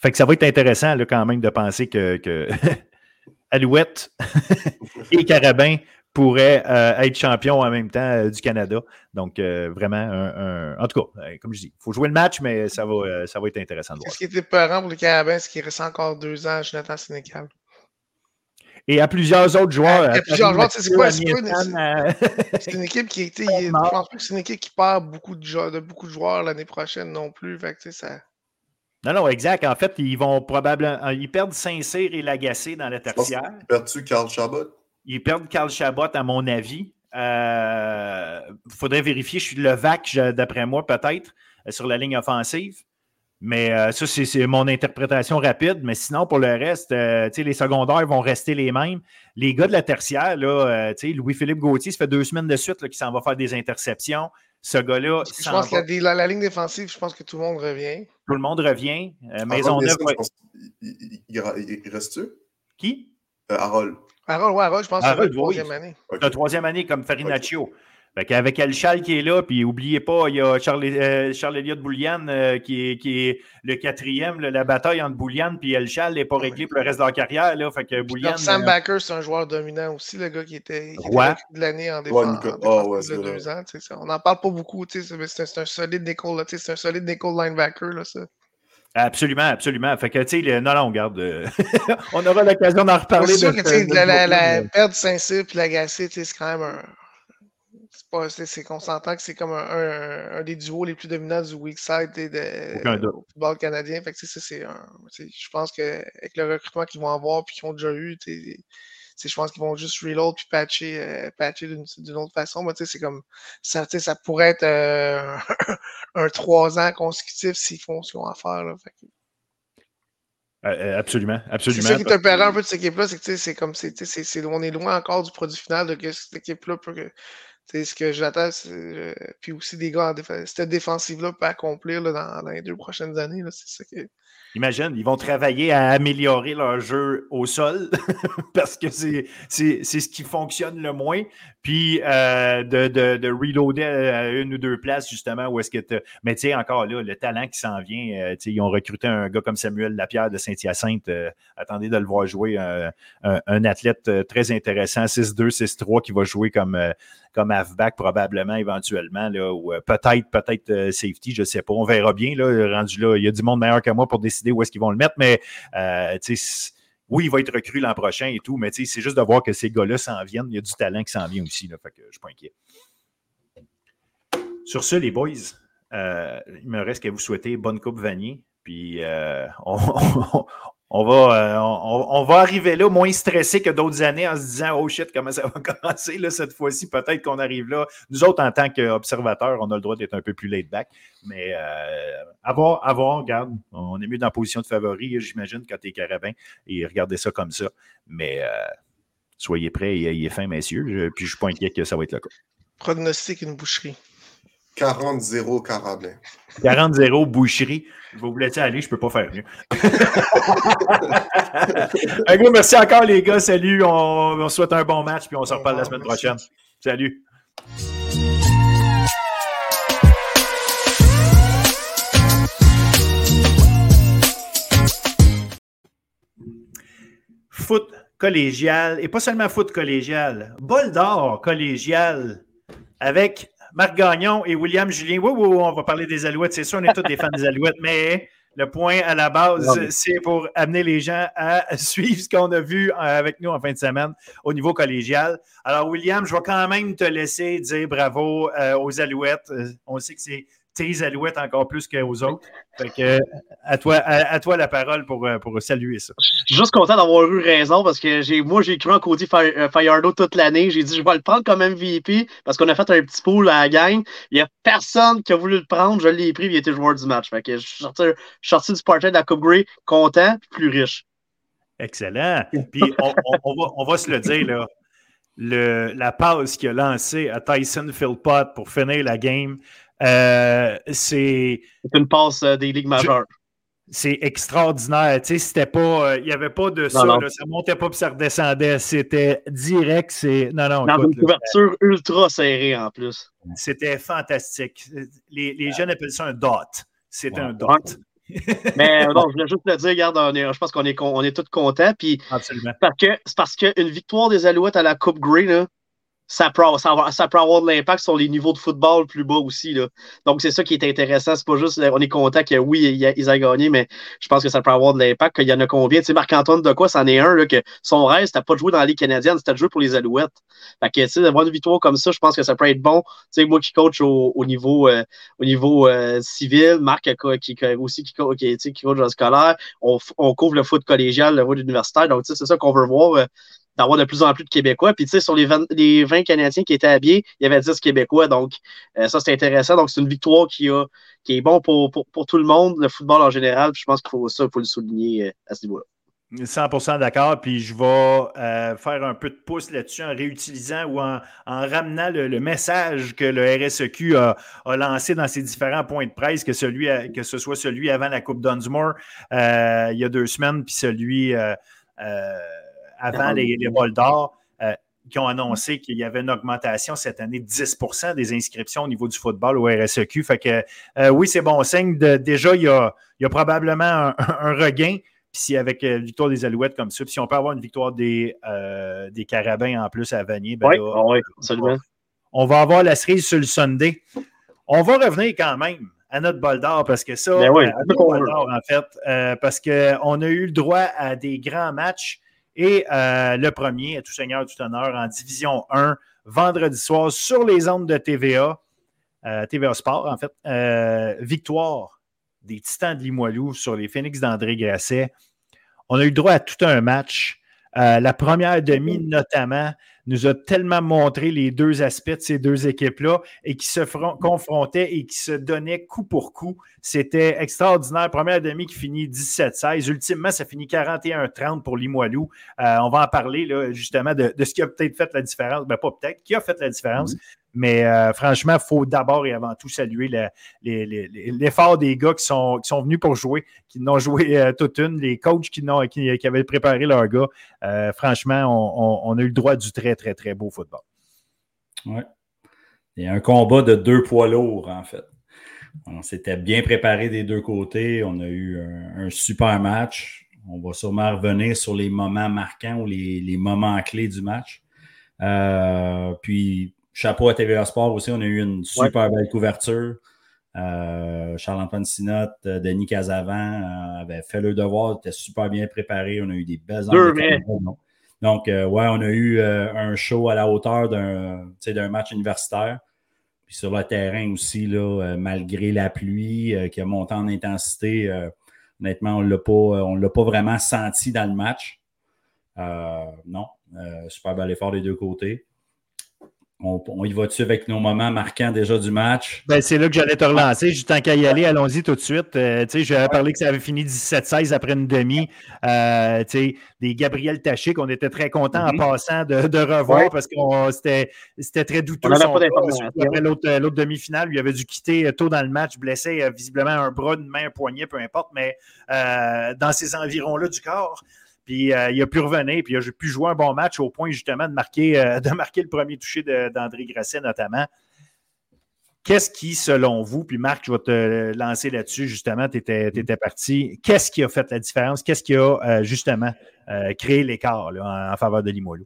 Fait que ça va être intéressant là, quand même de penser que, (laughs) Alouette (laughs) et Carabins pourraient euh, être champions en même temps euh, du Canada. Donc, euh, vraiment, un, en tout cas, comme je dis, il faut jouer le match, mais ça va, ça va être intéressant de voir. Ce qui était peurant pour les Carabins, c'est qu'il reste encore deux ans à Jonathan Sénécal. Et à plusieurs autres joueurs. À, plusieurs joueurs, c'est quoi? (laughs) C'est une, équipe qui était. Je pense que c'est une équipe qui perd beaucoup de, de beaucoup de joueurs l'année prochaine non plus. Fait que, ça. Non, non, exact. En fait, ils vont probablement. Euh, ils perdent Saint-Cyr et Lagacé dans la tertiaire. Ils perdent-tu Carl Chabot? Ils perdent Carl Chabot, à mon avis. Il faudrait vérifier. Je suis le VAC, d'après moi, peut-être, sur la ligne offensive. Mais euh, ça, c'est mon interprétation rapide. Mais sinon, pour le reste, euh, les secondaires vont rester les mêmes. Les gars de la tertiaire, là, euh, Louis-Philippe Gauthier, ça fait deux semaines de suite qu'il s'en va faire des interceptions. Ce gars-là. Je pense que la, ligne défensive, je pense que tout le monde revient. Tout le monde revient. Maisonneuve. Il, il reste-tu? Qui? Harold. Harold, ouais, Harold, je pense que c'est la troisième année. La troisième année comme Farinaccio. Avec El qui est là, puis n'oubliez pas, il y a Charles, euh, Charles Boulian euh, qui, est, qui, est, le quatrième. la bataille entre Boulian et Elchal n'est pas ah réglée pour le reste de leur carrière. Là, fait que Boulian, Sam euh, Backer, c'est un joueur dominant aussi, le gars qui était, de l'année en défense. Oh, ouais, deux ans, on n'en parle pas beaucoup, mais c'est un, solide nickel, c'est un solide nickel linebacker. Là, ça. Absolument, absolument. Fait que, tu sais, non, non, regarde, (laughs) on aura l'occasion d'en reparler. C'est sûr que, la, la, la, perte de Saint-Cyr et l'Agacé, c'est quand même un c'est qu'on s'entend que c'est comme un, des duos les plus dominants du weak side de, football canadien. Fait que, c'est je pense qu'avec le recrutement qu'ils vont avoir et qu'ils ont déjà eu, je pense qu'ils vont juste reload puis patcher, euh, patcher d'une autre façon. Mais c'est comme ça, ça pourrait être euh, (laughs) un trois ans consécutif s'ils font ce qu'ils ont à faire. Là, euh, absolument, absolument. C'est ça qui te permet un peu de cette équipe-là, c'est que c'est comme c'est, on est loin encore du produit final de que cette équipe-là peut, c'est ce que j'attends, euh, puis aussi des gars en. Cette défensive-là peut accomplir là, dans, les deux prochaines années. C'est ça que... Imagine, ils vont travailler à améliorer leur jeu au sol (laughs) parce que c'est ce qui fonctionne le moins. Puis euh, de, de, de, reloader à une ou deux places, justement, où est-ce que tu. Mais tu sais, encore là, le talent qui s'en vient, euh, ils ont recruté un gars comme Samuel Lapierre de Saint-Hyacinthe. attendez de le voir jouer, un, un athlète très intéressant, 6-2, 6-3, qui va jouer comme comme halfback probablement éventuellement, là, ou euh, peut-être, peut-être euh, safety, je ne sais pas. On verra bien. Là, rendu là, il y a du monde meilleur que moi pour décider où est-ce qu'ils vont le mettre, mais euh, oui, il va être recru l'an prochain et tout, mais c'est juste de voir que ces gars-là s'en viennent. Il y a du talent qui s'en vient aussi. Je ne suis pas inquiet. Sur ce, les boys, il me reste qu'à vous souhaiter bonne coupe Vanier. Puis (laughs) on, on va, euh, on, va arriver là moins stressé que d'autres années en se disant Oh shit, comment ça va (laughs) commencer là, cette fois-ci? Peut-être qu'on arrive là. Nous autres, en tant qu'observateurs, on a le droit d'être un peu plus laid back. Mais euh, avoir, avoir, regarde, on est mieux dans la position de favori, j'imagine, quand t'es carabin. Et regardez ça comme ça. Mais euh, soyez prêts, il est fin, messieurs. puis je suis pas inquiet que ça va être le cas. Prognostic une boucherie. 40-0 carabin. 40-0 boucherie. Vous voulez aller, je ne peux pas faire mieux. (laughs) un gros merci encore, les gars. Salut. On, on souhaite un bon match, puis on se reparle la semaine prochaine. Salut. Foot collégial, et pas seulement foot collégial, bol d'or collégial avec Marc Gagnon et William Julien. Oui, oui, on va parler des Alouettes. C'est sûr, on est tous des fans des Alouettes, mais le point à la base, c'est pour amener les gens à (laughs) suivre ce qu'on a vu euh, avec nous en fin de semaine au niveau collégial. Alors, William, je vais quand même te laisser dire bravo euh, aux Alouettes. Euh, on sait que c'est tes alouettes encore plus qu'aux autres. Fait que, à toi, à, toi la parole pour, euh, pour saluer ça. Je suis juste content d'avoir eu raison parce que j'ai, moi, j'ai cru en Cody Fayardo toute l'année. J'ai dit, je vais le prendre comme MVP parce qu'on a fait un petit pool à la gang. Il n'y a personne qui a voulu le prendre. Je l'ai pris il était joueur du match. Fait que je suis sorti, du party de la Coupe Grey content plus riche. Excellent. Puis on, va, on, va, se le dire, là. Le, la passe qu'il a lancée à Tyson Philpott pour finir la game, euh, c'est. une passe euh, des ligues majeures. C'est extraordinaire. Tu sais, c'était pas. Euh, il n'y avait pas de ça. Là, ça montait pas puis ça redescendait. C'était direct. C'est. Non, non. Dans une couverture ultra serrée en plus. C'était fantastique. Les, les jeunes appellent ça un dot. C'est un dot. (laughs) Mais bon, je voulais juste le dire, regarde, je pense qu'on est, on est tous contents. Puis, Absolument. Parce que c'est parce qu'une victoire des Alouettes à la Coupe Grey, là, ça peut, ça, peut avoir de l'impact sur les niveaux de football plus bas aussi. Là. Donc, c'est ça qui est intéressant. C'est pas juste, on est content que oui, ils aient gagné, mais je pense que ça peut avoir de l'impact. Qu'il y en a combien? Tu sais, Marc-Antoine de quoi, c'en est un, là, que son rêve, c'était pas de jouer dans la Ligue canadienne, c'était de jouer pour les Alouettes. Fait que, tu sais, d'avoir une victoire comme ça, je pense que ça peut être bon. Tu sais, moi qui coach au, au niveau, euh, au niveau euh, civil, Marc qui, aussi qui, qui, qui coach dans le scolaire, on, on couvre le foot collégial, le foot universitaire. Donc, tu sais, c'est ça qu'on veut voir. Euh, d'avoir de plus en plus de Québécois. Puis, tu sais, sur les 20, les 20, Canadiens qui étaient habillés, il y avait 10 Québécois. Donc, euh, ça, c'est intéressant. Donc, c'est une victoire qui, a, qui est bon pour, pour, pour, tout le monde, le football en général. je pense qu'il faut ça, il faut le souligner euh, à ce niveau-là. 100% d'accord. Puis je vais euh, faire un peu de pouce là-dessus en réutilisant ou en, ramenant le, message que le RSEQ a, lancé dans ses différents points de presse, que, celui, que ce soit celui avant la Coupe Dunsmore il y a deux semaines, puis celui avant les, les vols d'or, euh, qui ont annoncé qu'il y avait une augmentation cette année de 10% des inscriptions au niveau du football au RSEQ. Fait que euh, oui, c'est bon signe. déjà, il y, a, probablement un, regain. Puis si avec une euh, victoire des Alouettes comme ça, puis si on peut avoir une victoire des, des Carabins en plus à Vanier, ben oui, oui, absolument. On va avoir la cerise sur le Sunday. On va revenir quand même à notre bol d'or parce que ça, ben à notre bol d'or en fait, parce qu'on a eu le droit à des grands matchs. Et euh, le premier, tout seigneur, tout honneur, en Division 1, vendredi soir, sur les ondes de TVA, euh, TVA Sport, en fait. Euh, victoire des Titans de Limoilou sur les Phoenix d'André Grasset. On a eu droit à tout un match. La première demi, notamment, nous a tellement montré les deux aspects de ces deux équipes-là et qui se confrontaient et qui se donnaient coup pour coup. C'était extraordinaire. Première demi qui finit 17-16. Ultimement, ça finit 41-30 pour Limoilou. Euh, on va en parler là, justement de, ce qui a peut-être fait la différence. Ben, pas peut-être, qui a fait la différence. Mais euh, franchement, il faut d'abord et avant tout saluer l'effort des gars qui sont, venus pour jouer, qui n'ont joué euh, toute une, les coachs qui, qui, qui, avaient préparé leurs gars. Euh, franchement, on, a eu le droit du très, très, très beau football. Oui. A un combat de deux poids lourds, en fait. On s'était bien préparé des deux côtés. On a eu un, super match. On va sûrement revenir sur les moments marquants ou les, les moments clés du match. puis, Chapeau à TVA Sport aussi, on a eu une super belle couverture. Euh, Charles-Antoine Sinotte, euh, Denis Casavant euh, avaient fait le devoir, étaient super bien préparés. On a eu des belles Donc, ouais, on a eu un show à la hauteur d'un match universitaire. Puis sur le terrain aussi, là, malgré la pluie qui a monté en intensité, honnêtement, on ne l'a pas vraiment senti dans le match. non, super bel effort des deux côtés. On, y va dessus avec nos moments marquants déjà du match? Ben, c'est là que j'allais te relancer. Juste tant qu'à y aller, allons-y tout de suite. Euh, j'avais parlé que ça avait fini 17-16 après une demi. Euh, des Gabriel Taché qu'on était très contents en mm-hmm. passant de, revoir parce que c'était très douteux. après euh, l'autre demi-finale, il avait dû quitter tôt dans le match, blessé visiblement un bras, une main, un poignet, peu importe, mais dans ces environs-là du corps. Puis euh, il a pu revenir, puis il a pu jouer un bon match au point justement de marquer, euh, (laughs) de marquer le premier toucher d'André Grasset notamment. Qu'est-ce qui, selon vous, puis Marc, je vais te lancer là-dessus, justement, tu étais, parti. Qu'est-ce qui a fait la différence? Qu'est-ce qui a euh, justement créé l'écart en, faveur de Limoilou?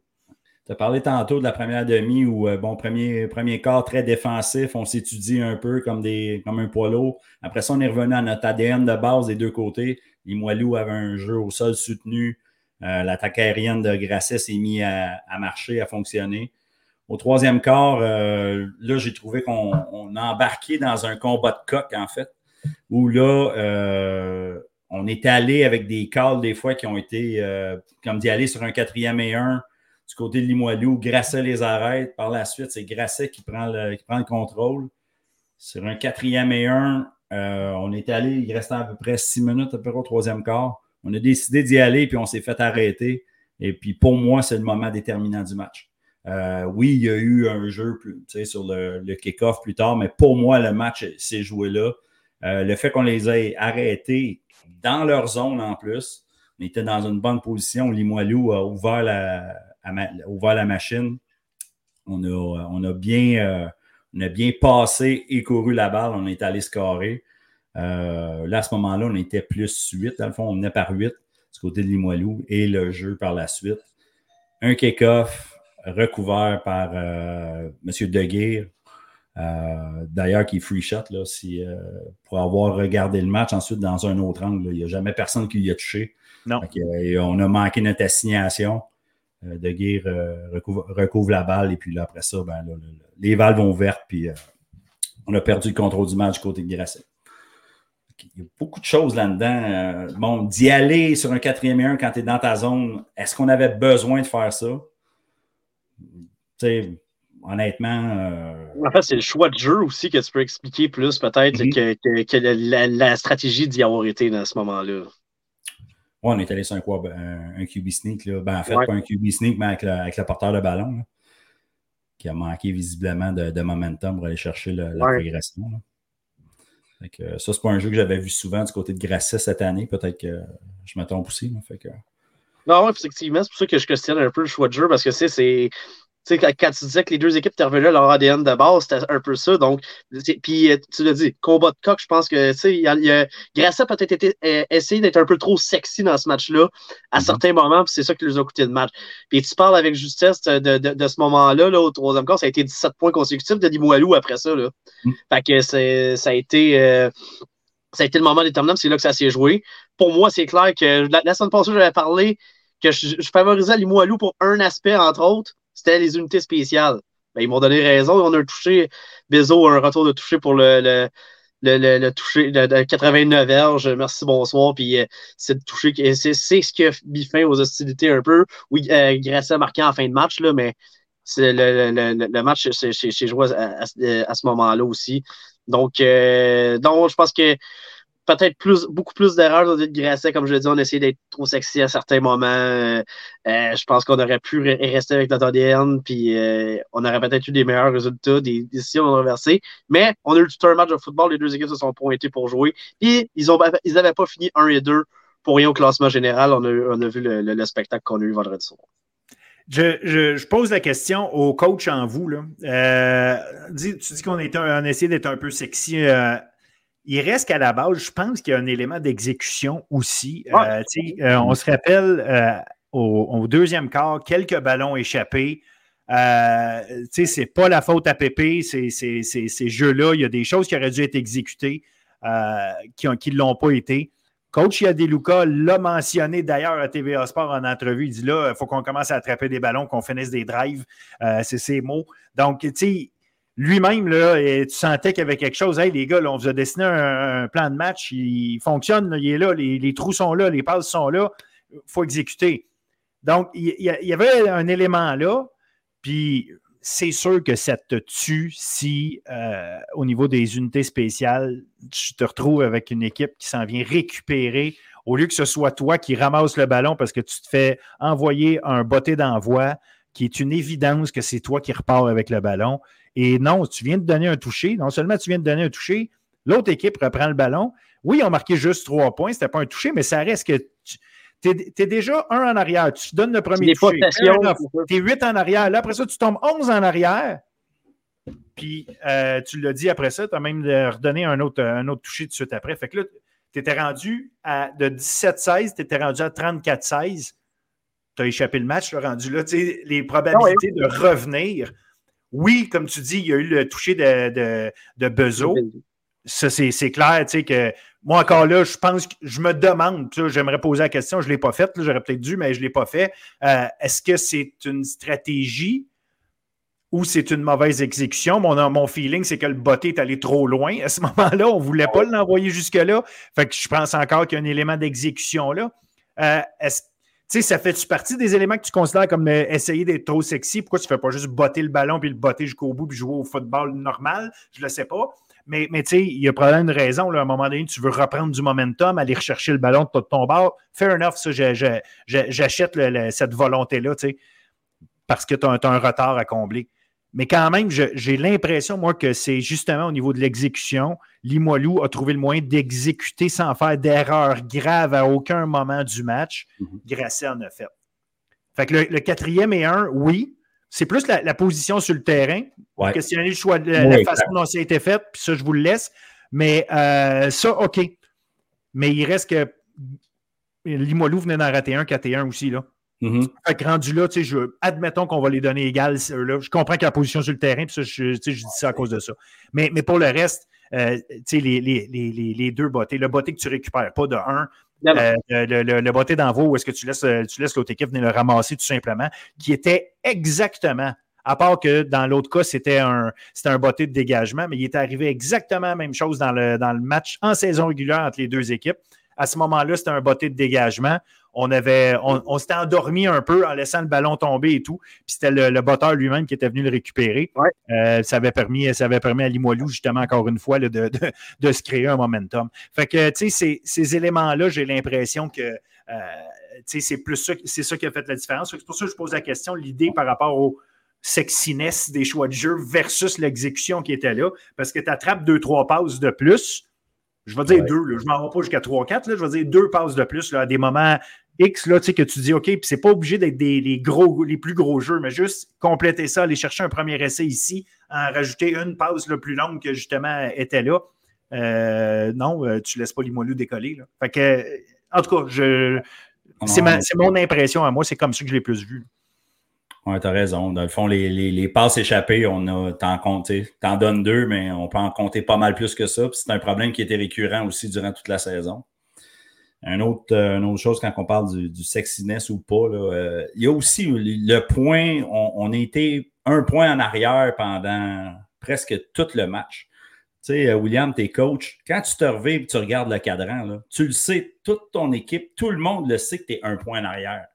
Tu as parlé tantôt de la première demi où, bon, premier, premier quart très défensif, on s'étudie un peu comme, des, comme un poids. Après ça, on est revenu à notre ADN de base des deux côtés. Limoilou avait un jeu au sol soutenu, euh, l'attaque aérienne de Grasset s'est mise à, marcher, à fonctionner. Au troisième quart, euh, là, j'ai trouvé qu'on a embarqué dans un combat de coq, en fait, où là, euh, on est allé avec des calls, des fois, qui ont été, comme d'y aller sur un quatrième et un du côté de Limoilou. Grasset les arrête. Par la suite, c'est Grasset qui prend le, qui prend le contrôle. Sur un quatrième et un, on est allé, il restait à peu près six minutes à peu près au troisième quart. On a décidé d'y aller, puis on s'est fait arrêter. Et puis pour moi, c'est le moment déterminant du match. Euh, oui, il y a eu un jeu sur le, le kick-off plus tard, mais pour moi, le match s'est joué là. Euh, le fait qu'on les ait arrêtés dans leur zone en plus, on était dans une bonne position. Limoilou a ouvert la, ouvert la machine. On a, on, a bien, euh, on a bien passé et couru la balle. On est allé scorer. Euh, là, à ce moment-là, on était plus 8. Dans le fond, on venait par 8 du côté de Limoilou et le jeu par la suite. Un kick-off recouvert par euh, M. Deguire. Euh, D'ailleurs, qui est free shot, là, si, euh, pour avoir regardé le match ensuite dans un autre angle. Il n'y a jamais personne qui y a touché. Non. on a manqué notre assignation. De recouvre, recouvre, la balle et puis là, après ça, ben, les valves vont ouvertes puis on a perdu le contrôle du match du côté de Grasset. Il y a beaucoup de choses là-dedans. Euh, bon, d'y aller sur un quatrième et un quand tu es dans ta zone, est-ce qu'on avait besoin de faire ça? Tu sais, honnêtement. Euh, en fait, c'est le choix de jeu aussi que tu peux expliquer plus peut-être mhm. que, la, stratégie d'y avoir été à ce moment-là. Oui, on est allé sur un, un, QB sneak. Là. Ben, en fait, pas un QB sneak, mais avec le, porteur de ballon, qui a manqué visiblement de, momentum pour aller chercher la progression. Là. Que, ça, c'est pas un jeu que j'avais vu souvent du côté de Grasset cette année. Peut-être que je me trompe aussi. Non, effectivement, c'est pour ça que je questionne un peu le choix de jeu parce que c'est sais, quand tu disais que les deux équipes étaient revenues à leur ADN de base, c'était un peu ça. Donc, puis euh, tu l'as dit, combat de coq, je pense que, tu sais, il y a, Grasset a peut-être été, euh, essayé d'être un peu trop sexy dans ce match-là à mm-hmm. certains moments, puis c'est ça qui lui a coûté le match. Puis tu parles avec justesse de, de, de ce moment-là, là, au troisième quart, ça a été 17 points consécutifs de Limoilou après ça. Là. Mm. Fait que ça a été. Euh, ça a été le moment déterminant, c'est là que ça s'est joué. Pour moi, c'est clair que la, semaine passée, j'avais parlé que je, je favorisais Limoilou pour un aspect, entre autres, c'était les unités spéciales. Ben, ils m'ont donné raison. On a un touché, Bezo un retour de toucher pour le, le, le, le, toucher de, 89 verges. Merci, bonsoir. Puis euh, c'est c'est ce qui a mis fin aux hostilités un peu. Oui, euh, a marqué en fin de match, là, mais le, le, le, match s'est joué à, à, ce moment-là aussi. Donc, euh, donc, je pense que peut-être plus, beaucoup plus d'erreurs de Grasset. Comme je l'ai dit, on a essayé d'être trop sexy à certains moments. Euh, euh, je pense qu'on aurait pu rester avec notre ADN, puis euh, on aurait peut-être eu des meilleurs résultats, des décisions renversées. Mais on a eu tout un match de football. Les deux équipes se sont pointées pour jouer. Puis ils n'avaient ils pas fini 1 et 2 pour rien au classement général. On a, on a vu le, spectacle qu'on a eu vendredi soir. Je, je, pose la question au coach en vous. Là. tu dis qu'on a essayé d'être un peu sexy il reste qu'à la base, je pense qu'il y a un élément d'exécution aussi. Euh, euh, on se rappelle euh, au, deuxième quart, quelques ballons échappés. Euh, c'est pas la faute à Pépé, ces, ces, jeux-là. Il y a des choses qui auraient dû être exécutées qui ne l'ont pas été. Coach Yadeluka l'a mentionné d'ailleurs à TVA Sport en entrevue. Il dit là, il faut qu'on commence à attraper des ballons, qu'on finisse des drives. c'est ses mots. Donc, tu sais, lui-même, là, tu sentais qu'il y avait quelque chose. Hey, les gars, on vous a dessiné un, plan de match, il fonctionne, il est là, les, trous sont là, les passes sont là, il faut exécuter. Donc, il, y avait un élément là, puis c'est sûr que ça te tue si, euh, au niveau des unités spéciales, tu te retrouves avec une équipe qui s'en vient récupérer, au lieu que ce soit toi qui ramasse le ballon parce que tu te fais envoyer un botté d'envoi, qui est une évidence que c'est toi qui repars avec le ballon. Et non, tu viens de donner un toucher. Non seulement tu viens de donner un toucher, l'autre équipe reprend le ballon. Oui, ils ont marqué juste trois points. Ce n'était pas un toucher, mais ça reste que tu es, déjà un en arrière. Tu donnes le premier toucher. Tu es huit en arrière. Là, après ça, tu tombes onze en arrière. Puis euh, tu l'as dit après ça, tu as même redonné un autre, un autre toucher tout de suite après. Fait que là, tu étais rendu à, de 17-16, tu étais rendu à 34-16. Tu as échappé le match, tu as rendu là. Les probabilités de revenir oui, comme tu dis, il y a eu le toucher de, de, de Bezo. Ça, c'est clair, tu sais, que moi, encore là, je pense que je me demande, j'aimerais poser la question, je ne l'ai pas faite, j'aurais peut-être dû, mais je ne l'ai pas fait. Euh, est-ce que c'est une stratégie ou c'est une mauvaise exécution? Mon, mon feeling, c'est que le botté est allé trop loin. À ce (laughs) moment-là, on ne voulait pas l'envoyer jusque-là. Fait que je pense encore qu'il y a un élément d'exécution là. Euh, est-ce sais, ça fait-tu partie des éléments que tu considères comme euh, essayer d'être trop sexy? Pourquoi tu ne fais pas juste botter le ballon puis le botter jusqu'au bout puis jouer au football normal? Je ne le sais pas. Mais, mais tu sais, il y a probablement une raison. À un moment donné, tu veux reprendre du momentum, aller rechercher le ballon de ton bord. Fair enough, ça, j'achète cette volonté-là, tu sais, parce que tu as, un retard à combler. Mais quand même, j'ai l'impression, moi, que c'est justement au niveau de l'exécution, Limoilou a trouvé le moyen d'exécuter sans faire d'erreur grave à aucun moment du match. Mhm. Grasset en a fait. Fait que le, quatrième et un, oui. C'est plus la, position sur le terrain. Ouais. Questionner le choix, la, la façon dont ça a été fait, puis ça, je vous le laisse. Mais euh, ça, OK. Mais il reste que Limoilou venait d'en rater un, 4 et 1 aussi, là. Mm-hmm. Fait que rendu là, je, admettons qu'on va les donner égales. Là, je comprends qu'il y a la position sur le terrain, puis ça, je, je, dis ça à cause de ça. Mais, mais pour le reste, euh, les, les, les, les, deux bottés, le botté que tu récupères, pas de un, euh, le, le, le, botté d'envoi où est-ce que tu laisses, tu laisses l'autre équipe venir le ramasser tout simplement, qui était exactement À part que dans l'autre cas, c'était un, un botté de dégagement, mais il est arrivé exactement la même chose dans le, dans le match en saison régulière entre les deux équipes. À ce moment-là, c'était un botté de dégagement. On, avait, on, s'était endormi un peu en laissant le ballon tomber et tout. Puis c'était le, botteur lui-même qui était venu le récupérer. Euh, ça, avait permis, ça avait permis à Limoilou, justement, encore une fois, de, de, se créer un momentum. Fait que, tu sais, ces, ces éléments-là, j'ai l'impression que euh, c'est plus ça, c'est ça qui a fait la différence. C'est pour ça que je pose la question, l'idée par rapport au sexiness des choix de jeu versus l'exécution qui était là. Parce que tu attrapes deux, trois passes de plus. Je vais dire deux, je ne m'en vais pas jusqu'à trois, quatre. je vais dire deux passes de plus là, à des moments X là, que tu dis OK, puis c'est pas obligé d'être des, les, gros, les plus gros jeux, mais juste compléter ça, aller chercher un premier essai ici, en rajouter une passe le plus longue que justement était là. Euh, non, euh, tu laisses pas Limoilou décoller. Là. Fait que, en tout cas, je, c'est, mon impression à moi, c'est comme ça que je l'ai plus vu. Oui, tu as raison. Dans le fond, les, passes échappées, on a t'en compté. T'en donnes deux, mais on peut en compter pas mal plus que ça. c'est un problème qui était récurrent aussi durant toute la saison. Un autre, euh, une autre chose quand on parle du, du sexiness ou pas, euh, il y a aussi le point, on, été un point en arrière pendant presque tout le match. Tu sais, euh, William, t'es coach. Quand tu te reviens et tu regardes le cadran, tu le sais, toute ton équipe, tout le monde le sait que tu es un point en arrière.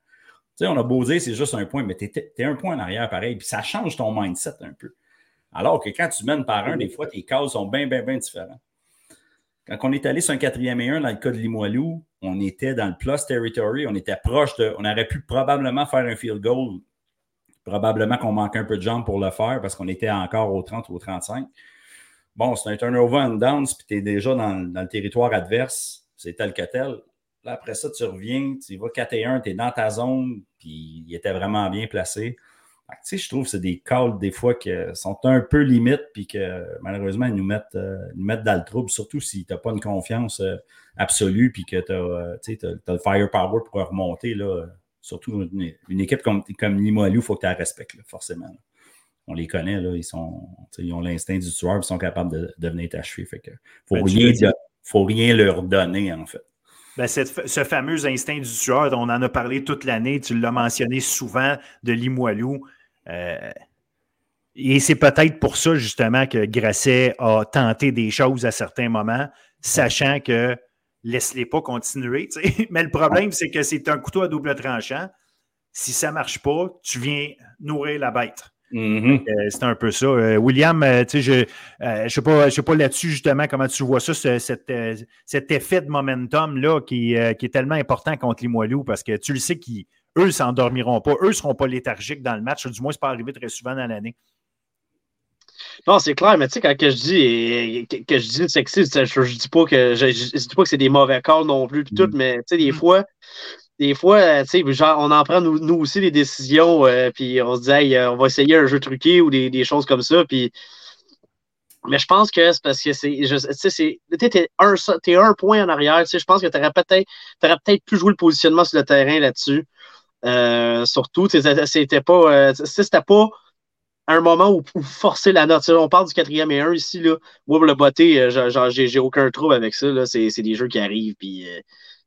Sais, on a beau dire c'est juste un point, mais tu es, un point en arrière pareil. Puis ça change ton mindset un peu. Alors que quand tu mènes par un, des fois, tes cases sont bien, bien, bien différentes. Quand on est allé sur un quatrième et un dans le cas de Limoilou, on était dans le plus territory, on était proche de. On aurait pu probablement faire un field goal. Probablement qu'on manque un peu de jambes pour le faire parce qu'on était encore au 30 ou au 35. Bon, c'est un turnover and downs, puis tu es déjà dans, le territoire adverse. C'est tel que tel. Là, après ça, tu reviens, tu vas 4 et 1, tu es dans ta zone, puis il était vraiment bien placé. Tu sais, je trouve que c'est des calls des fois qui sont un peu limites, puis que malheureusement, ils nous mettent, euh, nous mettent dans le trouble, surtout si tu n'as pas une confiance euh, absolue, puis que tu as, euh, as, le firepower pour remonter. Là, surtout une, équipe comme, comme Limoilou, il faut que tu la respectes, forcément. On les connaît, là, ils, sont, ils ont l'instinct du tueur, ils sont capables de, de venir t'achever. Fait que faut, ben, rien, faut rien leur donner, en fait. Ben, ce fameux instinct du tueur, on en a parlé toute l'année, tu l'as mentionné souvent de Limoilou. Euh, et c'est peut-être pour ça, justement, que Grasset a tenté des choses à certains moments, sachant que laisse-les pas continuer. (laughs) Mais le problème, c'est que c'est un couteau à double tranchant. Si ça ne marche pas, tu viens nourrir la bête. Mm-hmm. Euh, c'est un peu ça. Euh, William, je ne sais pas, pas là-dessus justement comment tu vois ça, cet, effet de momentum-là qui, qui, est tellement important contre les Limoilou parce que tu le sais qu'ils eux ne s'endormiront pas. Eux ne seront pas léthargiques dans le match. Du moins, ce n'est pas arrivé très souvent dans l'année. Non, c'est clair, mais tu sais, quand que je dis que, je dis le je, ne dis pas que je, dis pas que c'est des mauvais calls non plus, tout, mm. mais tu sais, des mm. fois, des fois, tu sais, on en prend nous, aussi des décisions, euh, puis on se dit, on va essayer un jeu truqué ou des, choses comme ça, puis. Mais je pense que c'est parce que c'est. Tu sais, un, un point en arrière. Je pense que tu aurais peut-être peut pu jouer le positionnement sur le terrain là-dessus. Euh, surtout, c'était pas, euh, c'était pas un moment où, forcer la note. on parle du quatrième et un ici. Là. Moi, le botter, euh, j'ai aucun trouble avec ça. C'est des jeux qui arrivent, puis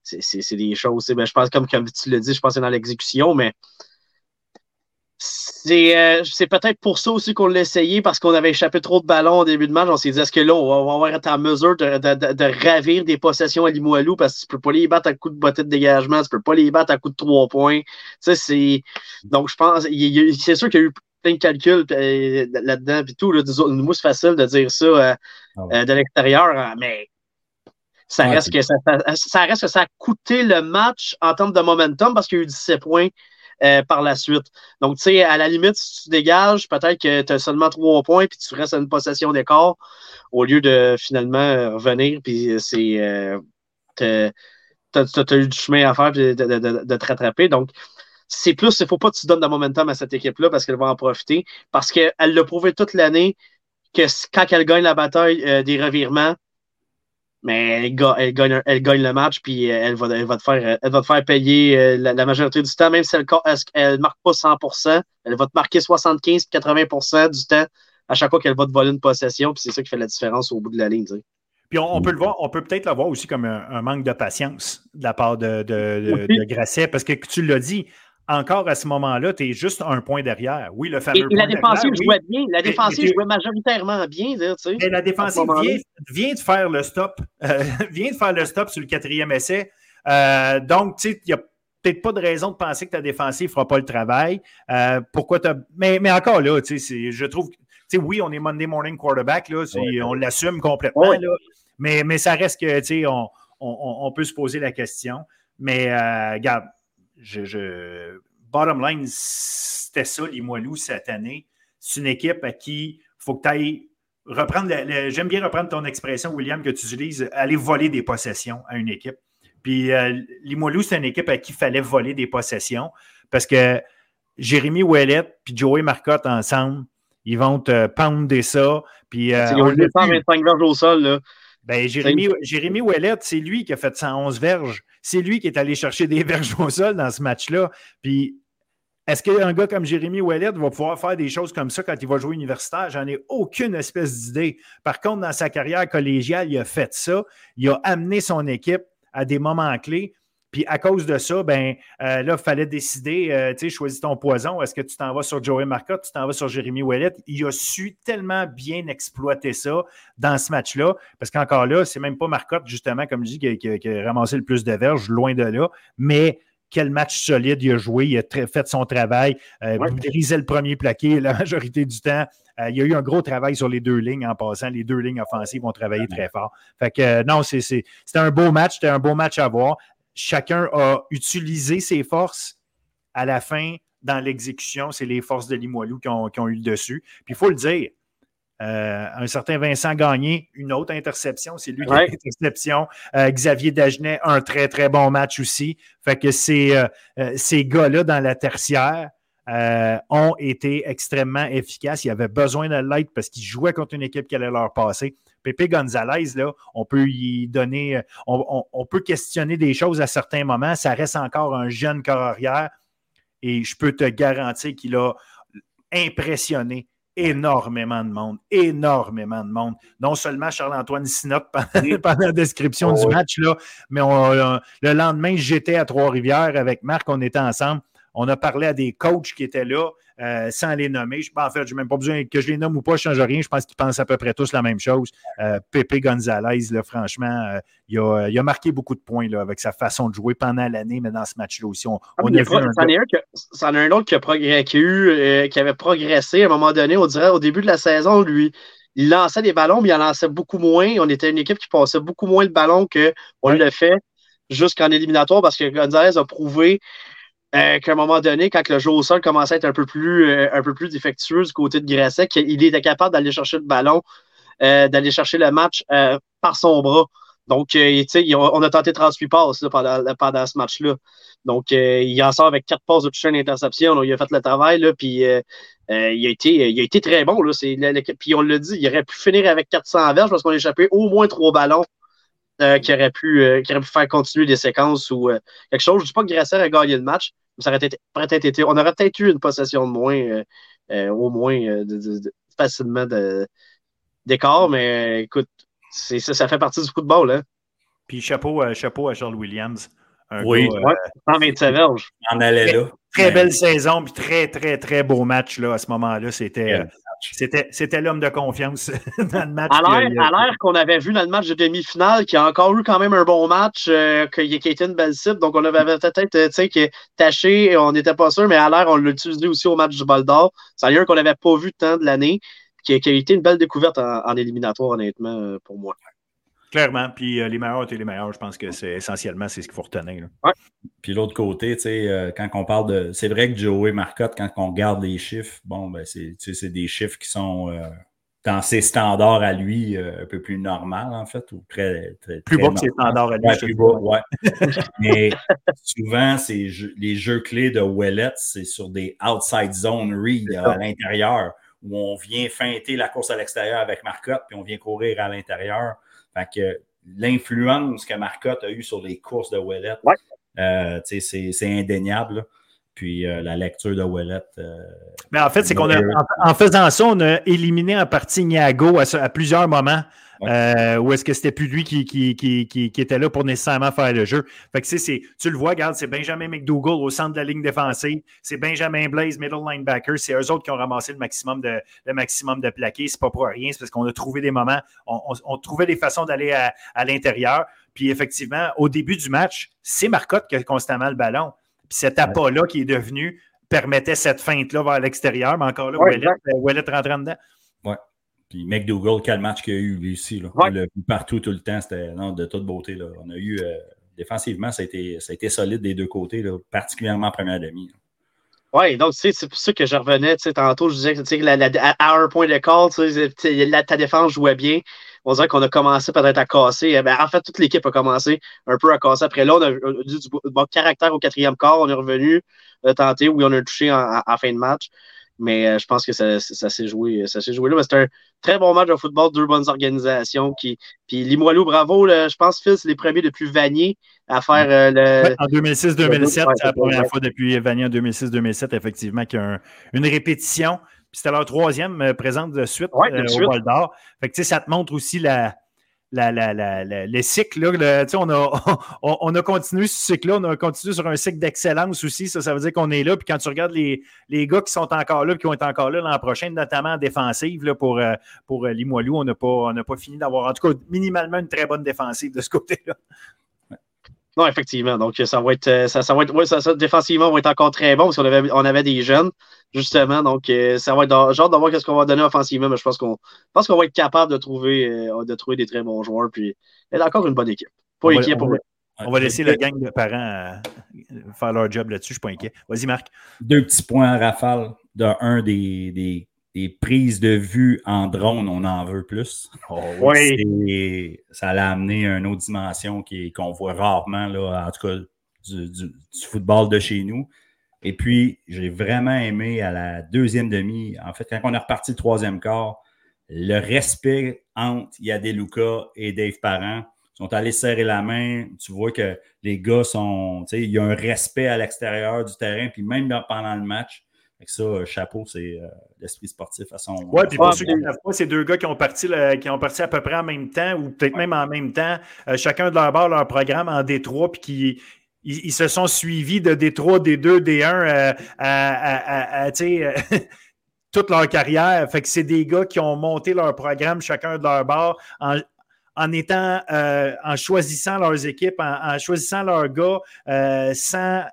c'est des choses. Ben, je pense, comme, comme tu l'as dit, je pense que c'est dans l'exécution, mais euh, c'est peut-être pour ça aussi qu'on l'a essayé, parce qu'on avait échappé trop de ballons au début de match. On s'est dit, est-ce que là, on va, avoir été en mesure de, de, ravir des possessions à Limoilou? Parce que tu peux pas les battre à coup de botte de dégagement, tu peux pas les battre à coup de trois points. c'est... Donc, je pense, c'est sûr qu'il y a eu plein de calculs euh, là-dedans, puis tout. Là, nous, c'est facile de dire ça euh, ah de l'extérieur, hein, mais ça reste, que ça, ça, reste que ça a coûté le match en termes de momentum parce qu'il y a eu 17 points euh, par la suite. Donc, tu sais, à la limite, si tu dégages, peut-être que tu as seulement trois points puis tu restes à une possession d'écart au lieu de finalement revenir puis c'est. Euh, tu as, eu du chemin à faire de, te rattraper. Donc, c'est plus, il ne faut pas que tu donnes de momentum à cette équipe-là parce qu'elle va en profiter. Parce qu'elle l'a prouvé toute l'année que quand elle gagne la bataille euh, des revirements, mais elle, gagne, elle, gagne, le match, puis elle va, elle va, te, faire, elle va te faire payer euh, la, majorité du temps, même si elle ne marque pas 100% elle va te marquer 75-80% du temps à chaque fois qu'elle va te voler une possession, puis c'est ça qui fait la différence au bout de la ligne. Puis on, peut le voir, on peut peut-être le voir aussi comme un, manque de patience de la part de, de, Grasset, parce que tu l'as dit, encore à ce moment-là, tu es juste un point derrière. Oui, le fameux. Et, la défensive jouait bien. La défensive jouait majoritairement bien. Tu sais, mais la défensive vient, de faire le stop. Euh, (laughs) vient de faire le stop sur le quatrième essai. Euh, donc, tu sais, il n'y a peut-être pas de raison de penser que ta défensive ne fera pas le travail. Euh, pourquoi tu mais, mais encore là, tu sais, je trouve. Tu sais, oui, on est Monday morning quarterback, là, on l'assume complètement. Là, mais, mais ça reste que, tu sais, on, on, on, peut se poser la question. Mais, regarde je, bottom line, c'était ça, les Moilous, cette année. C'est une équipe à qui il faut que tu ailles reprendre. J'aime bien reprendre ton expression, William, que tu utilises, aller voler des possessions à une équipe. Puis euh, Limoilou, c'est une équipe à qui il fallait voler des possessions parce que Jérémy Ouellet puis Joey Marcotte ensemble, ils vont te pounder ça. Puis, euh, ils ont 25 verges au sol. Là. Ben, Jérémy, Jérémy c'est lui qui a fait 111 verges. C'est lui qui est allé chercher des (laughs) verges au sol dans ce match-là. Puis, est-ce qu'un gars comme Jérémy Ouellet va pouvoir faire des choses comme ça quand il va jouer universitaire? J'en ai aucune espèce d'idée. Par contre, dans sa carrière collégiale, il a fait ça. Il a amené son équipe à des moments clés. Puis à cause de ça, ben euh, là, il fallait décider, euh, tu sais, choisis ton poison. Est-ce que tu t'en vas sur Joey Marcotte, tu t'en vas sur Jérémy Ouellet? Il a su tellement bien exploiter ça dans ce match-là, parce qu'encore là, c'est même pas Marcotte, justement, comme je dis, qui, a ramassé le plus de verges, loin de là, mais quel match solide il a joué, il a fait son travail, euh, brisé le premier plaqué (laughs) la majorité du temps. Euh, il y a eu un gros travail sur les deux lignes en passant. Les deux lignes offensives ont travaillé très fort. Fait que non, c'était un beau match, c'était un beau match à voir chacun a utilisé ses forces à la fin dans l'exécution. C'est les forces de Limoilou qui ont, eu le dessus. Puis il faut le dire, euh, un certain Vincent Gagné, une autre interception, c'est lui qui a l'interception. Euh, Xavier Dagenet, un très, très bon match aussi. Fait que ces, euh, ces gars-là dans la tertiaire ont été extrêmement efficaces. Ils avaient besoin de l'aide parce qu'ils jouaient contre une équipe qui allait leur passer. Pépé Gonzalez, là, on peut y donner, on, peut questionner des choses à certains moments. Ça reste encore un jeune carrière et je peux te garantir qu'il a impressionné énormément de monde, énormément de monde. Non seulement Charles-Antoine Sinot (laughs) pendant, la description du match, là, mais euh, le lendemain, j'étais à Trois-Rivières avec Marc, on était ensemble. On a parlé à des coachs qui étaient là euh, sans les nommer. Je, en fait, je n'ai même pas besoin que je les nomme ou pas, je ne change rien. Je pense qu'ils pensent à peu près tous la même chose. Euh, Pepe Gonzalez, là, franchement, euh, il, a, marqué beaucoup de points là, avec sa façon de jouer pendant l'année, mais dans ce match-là aussi. On, ah, a c'en, un autre qui, a eu, qui avait progressé à un moment donné. On dirait au début de la saison, lui, il lançait des ballons, mais il en lançait beaucoup moins. On était une équipe qui passait beaucoup moins le ballon qu'on le fait jusqu'en éliminatoire parce que Gonzalez a prouvé euh, qu'à un moment donné, quand le jeu au sol commençait à être un peu plus, euh, un peu plus défectueux du côté de Grasset, il était capable d'aller chercher le ballon, euh, d'aller chercher le match par son bras. Donc, on a tenté 38 passes pendant, pendant ce match-là. Donc, il en sort avec quatre passes de toucher à l'interception. Il a fait le travail, là, puis il, a été, il a été très bon. Là, puis on l'a dit, il aurait pu finir avec 400 verges parce qu'on a échappé au moins trois ballons qui, auraient pu, qui pu faire continuer des séquences ou quelque chose. Je ne dis pas que Grasset a gagné le match, ça aurait été, été, on aurait peut-être eu une possession de moins, euh, euh, au moins euh, facilement d'écart, mais écoute, ça, ça fait partie du football. Hein? Puis chapeau, chapeau à Charles Williams. oui, gars, 127 verges. On allait là. Très belle saison, puis très, très, très beau match là, à ce moment-là. C'était c'était l'homme de confiance (laughs) dans le match. À l'air qu'on avait vu dans le match de demi-finale, qui a encore eu quand même un bon match, euh, qui, a été une belle cible. Donc, on avait peut-être euh, tu sais, taché, on n'était pas sûr, mais à l'air, on l'a utilisé aussi au match du Bol d'Or. C'est un qu'on n'avait pas vu tant de l'année, qui, a été une belle découverte en éliminatoire, honnêtement, euh, pour moi. Clairement. Puis euh, les meilleurs étaient les meilleurs. Je pense que c'est essentiellement c'est ce qu'il faut retenir. Puis l'autre côté, tu sais, euh, quand on parle de. C'est vrai que Joey Marcotte, quand on regarde les chiffres, bon, ben, c'est des chiffres qui sont euh, dans ses standards à lui un peu plus normal, en fait, ou très. plus bas que ses standards à lui. Ouais, plus bas, ouais. (laughs) Mais souvent, c'est les jeux clés de Ouellet, c'est sur des outside zone read à l'intérieur, où on vient feinter la course à l'extérieur avec Marcotte, puis on vient courir à l'intérieur. Fait que l'influence que Marcotte a eue sur les courses de Ouellet, euh, c'est indéniable. Puis euh, la lecture de Ouellet. Euh, Mais en fait, c'est qu'on a, en, faisant ça, on a éliminé en partie Niago à, plusieurs moments. Euh, ou est-ce que c'était plus lui qui, qui, qui, qui, était là pour nécessairement faire le jeu? Fait que c'est, tu le vois, regarde, c'est Benjamin McDougall au centre de la ligne défensive, c'est Benjamin Blaze, middle linebacker, c'est eux autres qui ont ramassé le maximum de, le maximum de plaqués. C'est pas pour rien, c'est parce qu'on a trouvé des moments, on, trouvait des façons d'aller à, à l'intérieur. Puis effectivement, au début du match, c'est Marcotte qui a constamment le ballon. Puis cet appât-là qui est devenu permettait cette feinte-là vers l'extérieur, mais encore là, ouais, Ouellet, rentrant dedans. Ouais. Puis McDougall, quel match qu'il a eu lui. Là. Ouais. partout, tout le temps, c'était de toute beauté. Là. On a eu euh, défensivement, ça a, été, ça a été solide des deux côtés, là, particulièrement en première demi. Oui, donc c'est pour ça que je revenais tantôt. Je disais que la, à un point de call, ta défense jouait bien. On dirait qu'on a commencé peut-être à casser. Eh ben, en fait, toute l'équipe a commencé un peu à casser. Après là, on a, eu du bon caractère au quatrième quart. On est revenu euh, tenter. Oui, on a touché en, fin de match. Mais euh, je pense que ça, s'est joué, ça s'est joué là. C'était un très bon match de football, deux bonnes organisations. Qui, puis Limoilou, bravo. je pense, Phil, c'est les premiers depuis Vanier à faire euh, le. en 2006-2007, c'est la première fois depuis Vanier en 2006-2007, effectivement, qu'il y a une répétition. Puis c'était leur troisième présence de suite au Bol d'Or. Fait que ça te montre aussi la, les cycles. Là, on, a, (laughs) on, a continué ce cycle-là, on a continué sur un cycle d'excellence aussi. Ça, veut dire qu'on est là. Puis quand tu regardes les, les gars qui sont encore là, qui vont être encore là l'an prochain, notamment en défensive là, pour, euh, pour euh, Limoilou, on n'a pas, pas fini d'avoir, en tout cas, minimalement une très bonne défensive de ce côté-là. Non, effectivement. Donc, ça va être, euh, ça, ça va être, ouais, ça, défensivement, va être encore très bon parce qu'on avait, on avait des jeunes, justement. Donc, euh, ça va être genre de voir ce qu'on va donner offensivement, mais je pense qu'on pense qu'on va être capable de trouver, euh, de trouver des très bons joueurs. Puis, elle a encore une bonne équipe. Pas on inquiet va, pour on va laisser le gang de parents faire leur job là-dessus. Je ne suis pas inquiet. Vas-y, Marc. Deux petits points à rafale. De un des, des des prises de vue en drone, on en veut plus. Oh, oui. Ça l'a amené à une autre dimension qu'on voit rarement, là, en tout cas, du, football de chez nous. Et puis, j'ai vraiment aimé à la deuxième demi, en fait, quand on est reparti le troisième quart, le respect entre Yadeluka et Dave Parent. Ils sont allés serrer la main. Tu vois que les gars sont. Il y a un respect à l'extérieur du terrain. Puis même pendant le match, avec ça, euh, chapeau, c'est euh, l'esprit sportif à son. Oui, puis pour ceux qui ne savent pas, c'est deux gars qui ont, parti, qui ont parti à peu près en même temps, ou peut-être même en même temps, euh, chacun de leur bord, leur programme en Détroit, puis qui. Ils, se sont suivis de Détroit, D2, D1 à, (laughs) toute leur carrière. Fait que c'est des gars qui ont monté leur programme chacun de leur bord en, en étant, en choisissant leurs équipes, en, choisissant leurs gars, sans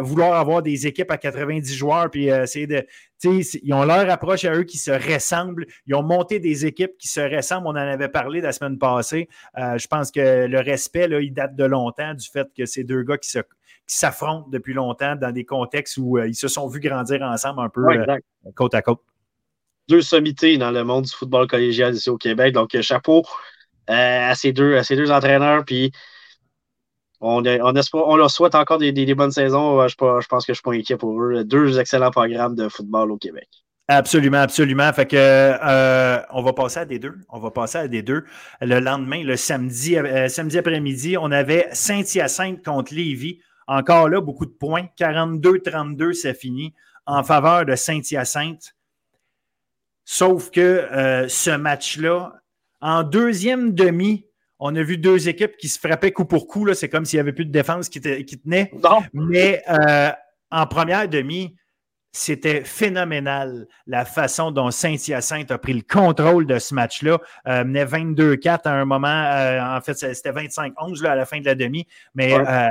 vouloir avoir des équipes à 90 joueurs, puis euh, essayer de. Ils ont leur approche à eux qui se ressemblent. Ils ont monté des équipes qui se ressemblent. On en avait parlé la semaine passée. Euh, je pense que le respect, là, il date de longtemps du fait que ces deux gars qui se s'affrontent depuis longtemps dans des contextes où euh, ils se sont vus grandir ensemble un peu côte à côte. Deux sommités dans le monde du football collégial ici au Québec. Donc, chapeau à, ces deux, à ces deux entraîneurs. Puis, on, on, leur souhaite encore des, bonnes saisons. Je, pense que je suis pas inquiet pour eux. Deux excellents programmes de football au Québec. Absolument, absolument. Fait que euh, on va passer à des deux. On va passer à des deux. Le lendemain, le samedi, euh, samedi après-midi, on avait Saint-Hyacinthe contre Lévis. Encore là, beaucoup de points. 42-32, c'est fini en faveur de Saint-Hyacinthe. Sauf que euh, ce match-là, en deuxième demi, on a vu deux équipes qui se frappaient coup pour coup. C'est comme s'il n'y avait plus de défense qui, tenait. Mais euh, en première demi, c'était phénoménal la façon dont Saint-Hyacinthe a pris le contrôle de ce match-là. Euh, menait 22-4 à un moment. Euh, en fait, c'était 25-11 à la fin de la demi. Mais euh,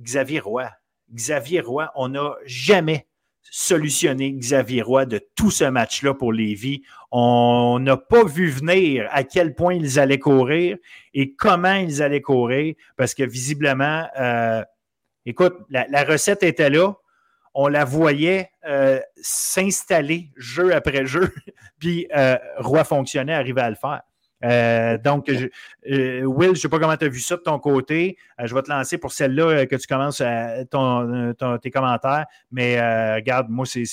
Xavier Roy, Xavier Roy, on n'a jamais solutionner Xavier Roy de tout ce match-là pour Lévis. On n'a pas vu venir à quel point ils allaient courir et comment ils allaient courir parce que visiblement, euh, écoute, la, recette était là. On la voyait euh, s'installer jeu après jeu, (laughs) puis euh, Roy fonctionnait, arrivait à le faire. Euh, donc, euh, Will, je ne sais pas comment tu as vu ça de ton côté. Euh, je vais te lancer pour celle-là que tu commences tes commentaires. Mais regarde, moi, c'est.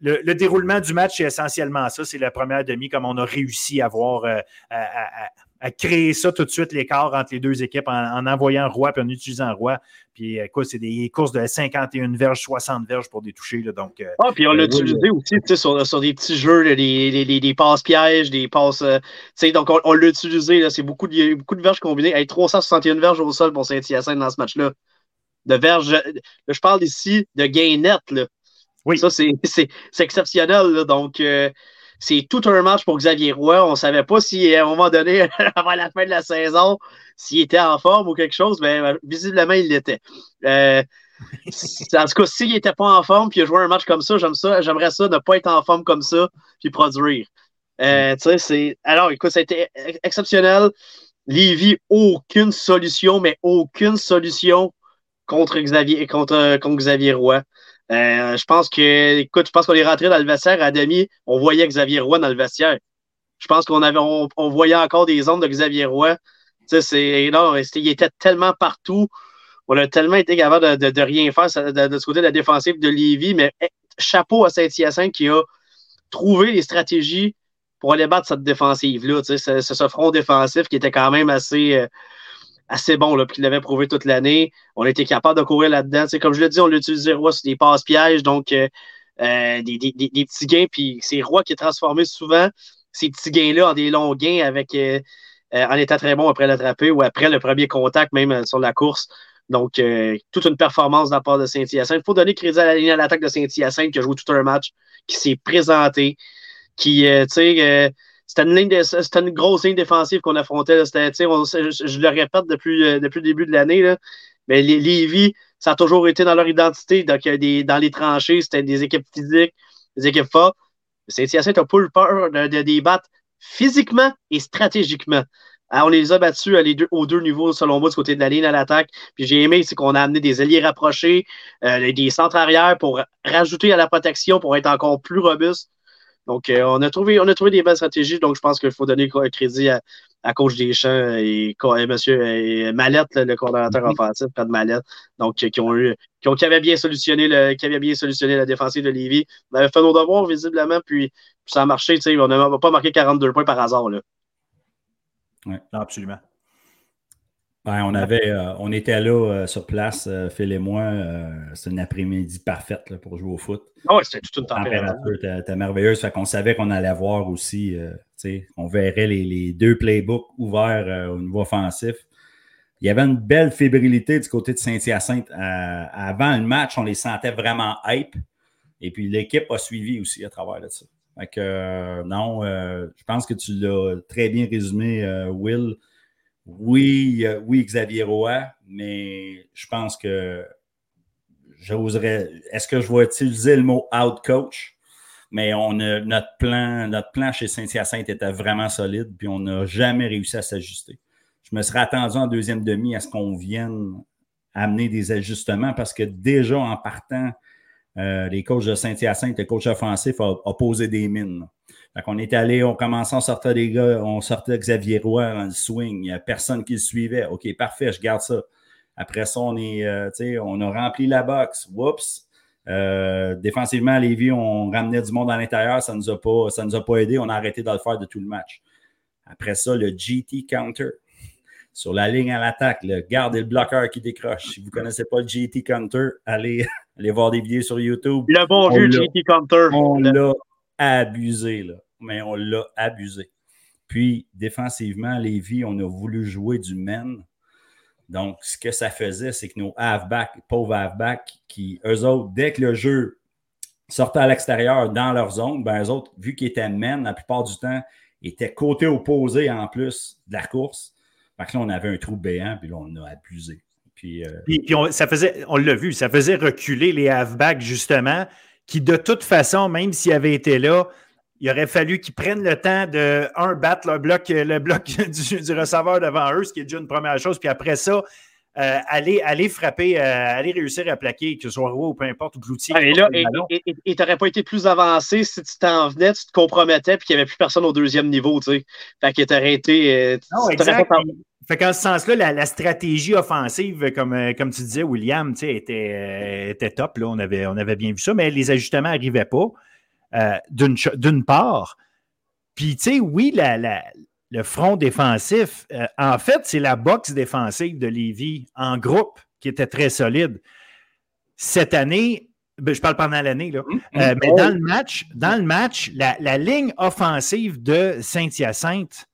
Le, déroulement du match, c'est essentiellement ça. C'est la première demi, comme on a réussi à voir, créer ça tout de suite, l'écart entre les deux équipes en, envoyant Roi et en utilisant Roi. Puis, écoute, c'est des courses de 51 verges, 60 verges pour des touchés. Là, donc, euh, ah, puis on l'a euh, utilisé aussi sur, sur, des petits jeux, des, des, des, passes pièges, des passes. Euh, donc, on, l'a utilisé. C'est beaucoup de, beaucoup de verges combinées. Hey, 361 verges au sol pour Saint-Hyacinthe dans ce match-là. De verges. Je parle ici de gain net. Là. Oui. Ça, c'est exceptionnel. Donc, c'est tout un match pour Xavier Roy. On ne savait pas si, à un moment donné, (laughs) avant la fin de la saison, s'il était en forme ou quelque chose, mais ben, visiblement, il l'était. Euh, (laughs) en tout cas, s'il n'était pas en forme puis il a joué un match comme ça, j'aime ça, j'aimerais ça ne pas être en forme comme ça puis produire. Euh, alors, écoute, ça a été exceptionnel. Lévi, aucune solution, mais aucune solution contre Xavier, contre, contre Xavier Roy. Euh, je pense que, écoute, je pense qu'on est rentré dans le vestiaire à demi, on voyait Xavier Roy dans le vestiaire. Je pense qu'on avait, on, voyait encore des ondes de Xavier Roy. C'est, non, il était tellement partout. On a tellement été capable de, de, rien faire de, ce côté de la défensive de Lévis, mais eh, chapeau à Saint-Hyacinthe qui a trouvé les stratégies pour aller battre cette défensive-là. C'est ce front défensif qui était quand même assez, euh, assez bon, là, puis il l'avait prouvé toute l'année. On était capable de courir là-dedans. comme je l'ai dit, on l'utilisait Roy sur des passes pièges, donc euh, euh, des, des, des, petits gains, puis c'est Roy qui est transformé souvent ces petits gains-là en des longs gains avec euh, en étant très bon après l'attraper ou après le premier contact, même sur la course. Donc, toute une performance de la part de Saint-Hyacinthe. Il faut donner crédit à la ligne à l'attaque de Saint-Hyacinthe qui a joué tout un match, qui s'est présenté, qui, tu sais, c'était une, ligne une grosse ligne défensive qu'on affrontait. je, le répète depuis, euh, le début de l'année. Mais les Lévis, ça a toujours été dans leur identité. Donc, dans les tranchées, c'était des équipes physiques, des équipes fortes. Saint-Hyacinthe n'a pas eu peur de, les battre physiquement et stratégiquement. on les a battus les deux, aux deux niveaux, selon moi, du côté de la ligne à l'attaque. Puis j'ai aimé, c'est qu'on a amené des alliés rapprochés, euh, des centres arrière pour rajouter à la protection, pour être encore plus robuste. Donc, euh, on, a trouvé, on a trouvé des bonnes stratégies. Donc, je pense qu'il faut donner crédit à, à coach Deschamps et, et monsieur et Mallette, le coordonnateur mm-hmm. offensif, pas de Mallette. Donc, qui ont eu, qui, ont, qui avaient bien solutionné le, qui avait bien solutionné la défensive de Lévis. On avait fait nos devoirs, visiblement, puis, ça a marché. On n'a pas marqué 42 points par hasard. Là. Oui, absolument. On, avait, euh, on était là euh, sur place, euh, Phil et moi. c'est une après-midi parfaite pour jouer au foot. Ah c'était toute une température. C'était merveilleuse. Fait qu'on savait qu'on allait voir aussi, on verrait les, deux playbooks ouverts au niveau offensif. Il y avait une belle fébrilité du côté de Saint-Hyacinthe. avant le match, on les sentait vraiment hype. Et puis l'équipe a suivi aussi à travers de ça. Fait que, non, je pense que tu l'as très bien résumé, Will oui, oui, Xavier Roy, mais je pense que j'oserais. Est-ce que je vais utiliser le mot out coach? Mais on a, notre plan, notre plan chez Saint-Hyacinthe était vraiment solide, puis on n'a jamais réussi à s'ajuster. Je me serais attendu en deuxième demi à ce qu'on vienne amener des ajustements parce que déjà en partant, euh, les coachs de Saint-Hyacinthe, le coach offensif, a, posé des mines. Fait qu'on est allé, on commençait, on sortait des gars, on sortait Xavier Roy dans le swing. Il n'y a personne qui le suivait. OK, parfait, je garde ça. Après ça, on est, euh, on a rempli la box. Whoops. Euh, défensivement, à Lévis, on ramenait du monde à l'intérieur. Ça ne nous, a pas, ça nous a pas aidé. On a arrêté de le faire de tout le match. Après ça, le GT counter. Sur la ligne à l'attaque, le garde et le bloqueur qui décroche. Si vous ne connaissez pas le GT counter, allez, (laughs) allez voir des vidéos sur YouTube. Le bon vieux GT counter. On l'a abusé, là mais on l'a abusé. Puis, défensivement, Lévis, on a voulu jouer du men. Donc, ce que ça faisait, c'est que nos halfbacks, pauvres halfbacks, qui, eux autres, dès que le jeu sortait à l'extérieur dans leur zone, ben, eux autres, vu qu'ils étaient men, la plupart du temps, étaient côté opposé en plus de la course. Fait que on avait un trou béant, puis là, on a abusé. Puis, euh, puis, on, ça faisait, on l'a vu, ça faisait reculer les halfbacks, justement, qui de toute façon, même s'ils avaient été là, il aurait fallu qu'ils prennent le temps de, un, battre le bloc, le bloc (laughs) du, receveur devant eux, ce qui est déjà une première chose, puis après ça, euh, aller, aller frapper, euh, aller réussir à plaquer, que ce soit Roux ou peu importe, ou Cloutier. et là, et tu n'aurais pas été plus avancé si tu t'en venais, tu te compromettais, puis qu'il n'y avait plus personne au deuxième niveau, tu sais. Fait que tu aurais été. Euh, non, exact. Fait qu'en ce sens-là, la, stratégie offensive, comme, comme tu disais, William, était, était top. Là. On, avait, on avait bien vu ça, mais les ajustements n'arrivaient pas. Euh, d'une part. Puis, tu sais, oui, la, le front défensif, euh, en fait, c'est la boxe défensive de Lévis en groupe qui était très solide. Cette année, ben, je parle pendant l'année, là. Hum, Euh, mais dans le match, dans le match, la, la ligne offensive de Saint-Hyacinthe,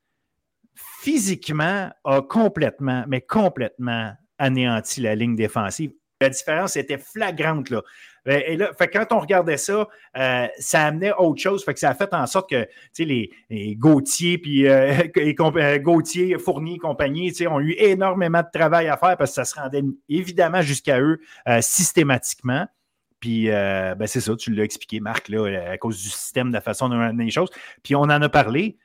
physiquement, a complètement, mais complètement anéanti la ligne défensive. La différence était flagrante, là. Euh, Et là, fait quand on regardait ça, euh, ça amenait autre chose. Fait que ça a fait en sorte que les, les Gauthier, puis euh, (laughs) et euh, Fournier et compagnie, ont eu énormément de travail à faire parce que ça se rendait évidemment jusqu'à eux systématiquement. Puis, ben, c'est ça, tu l'as expliqué, Marc, là, à cause du système, de la façon dont on a amené les choses. Puis, on en a parlé.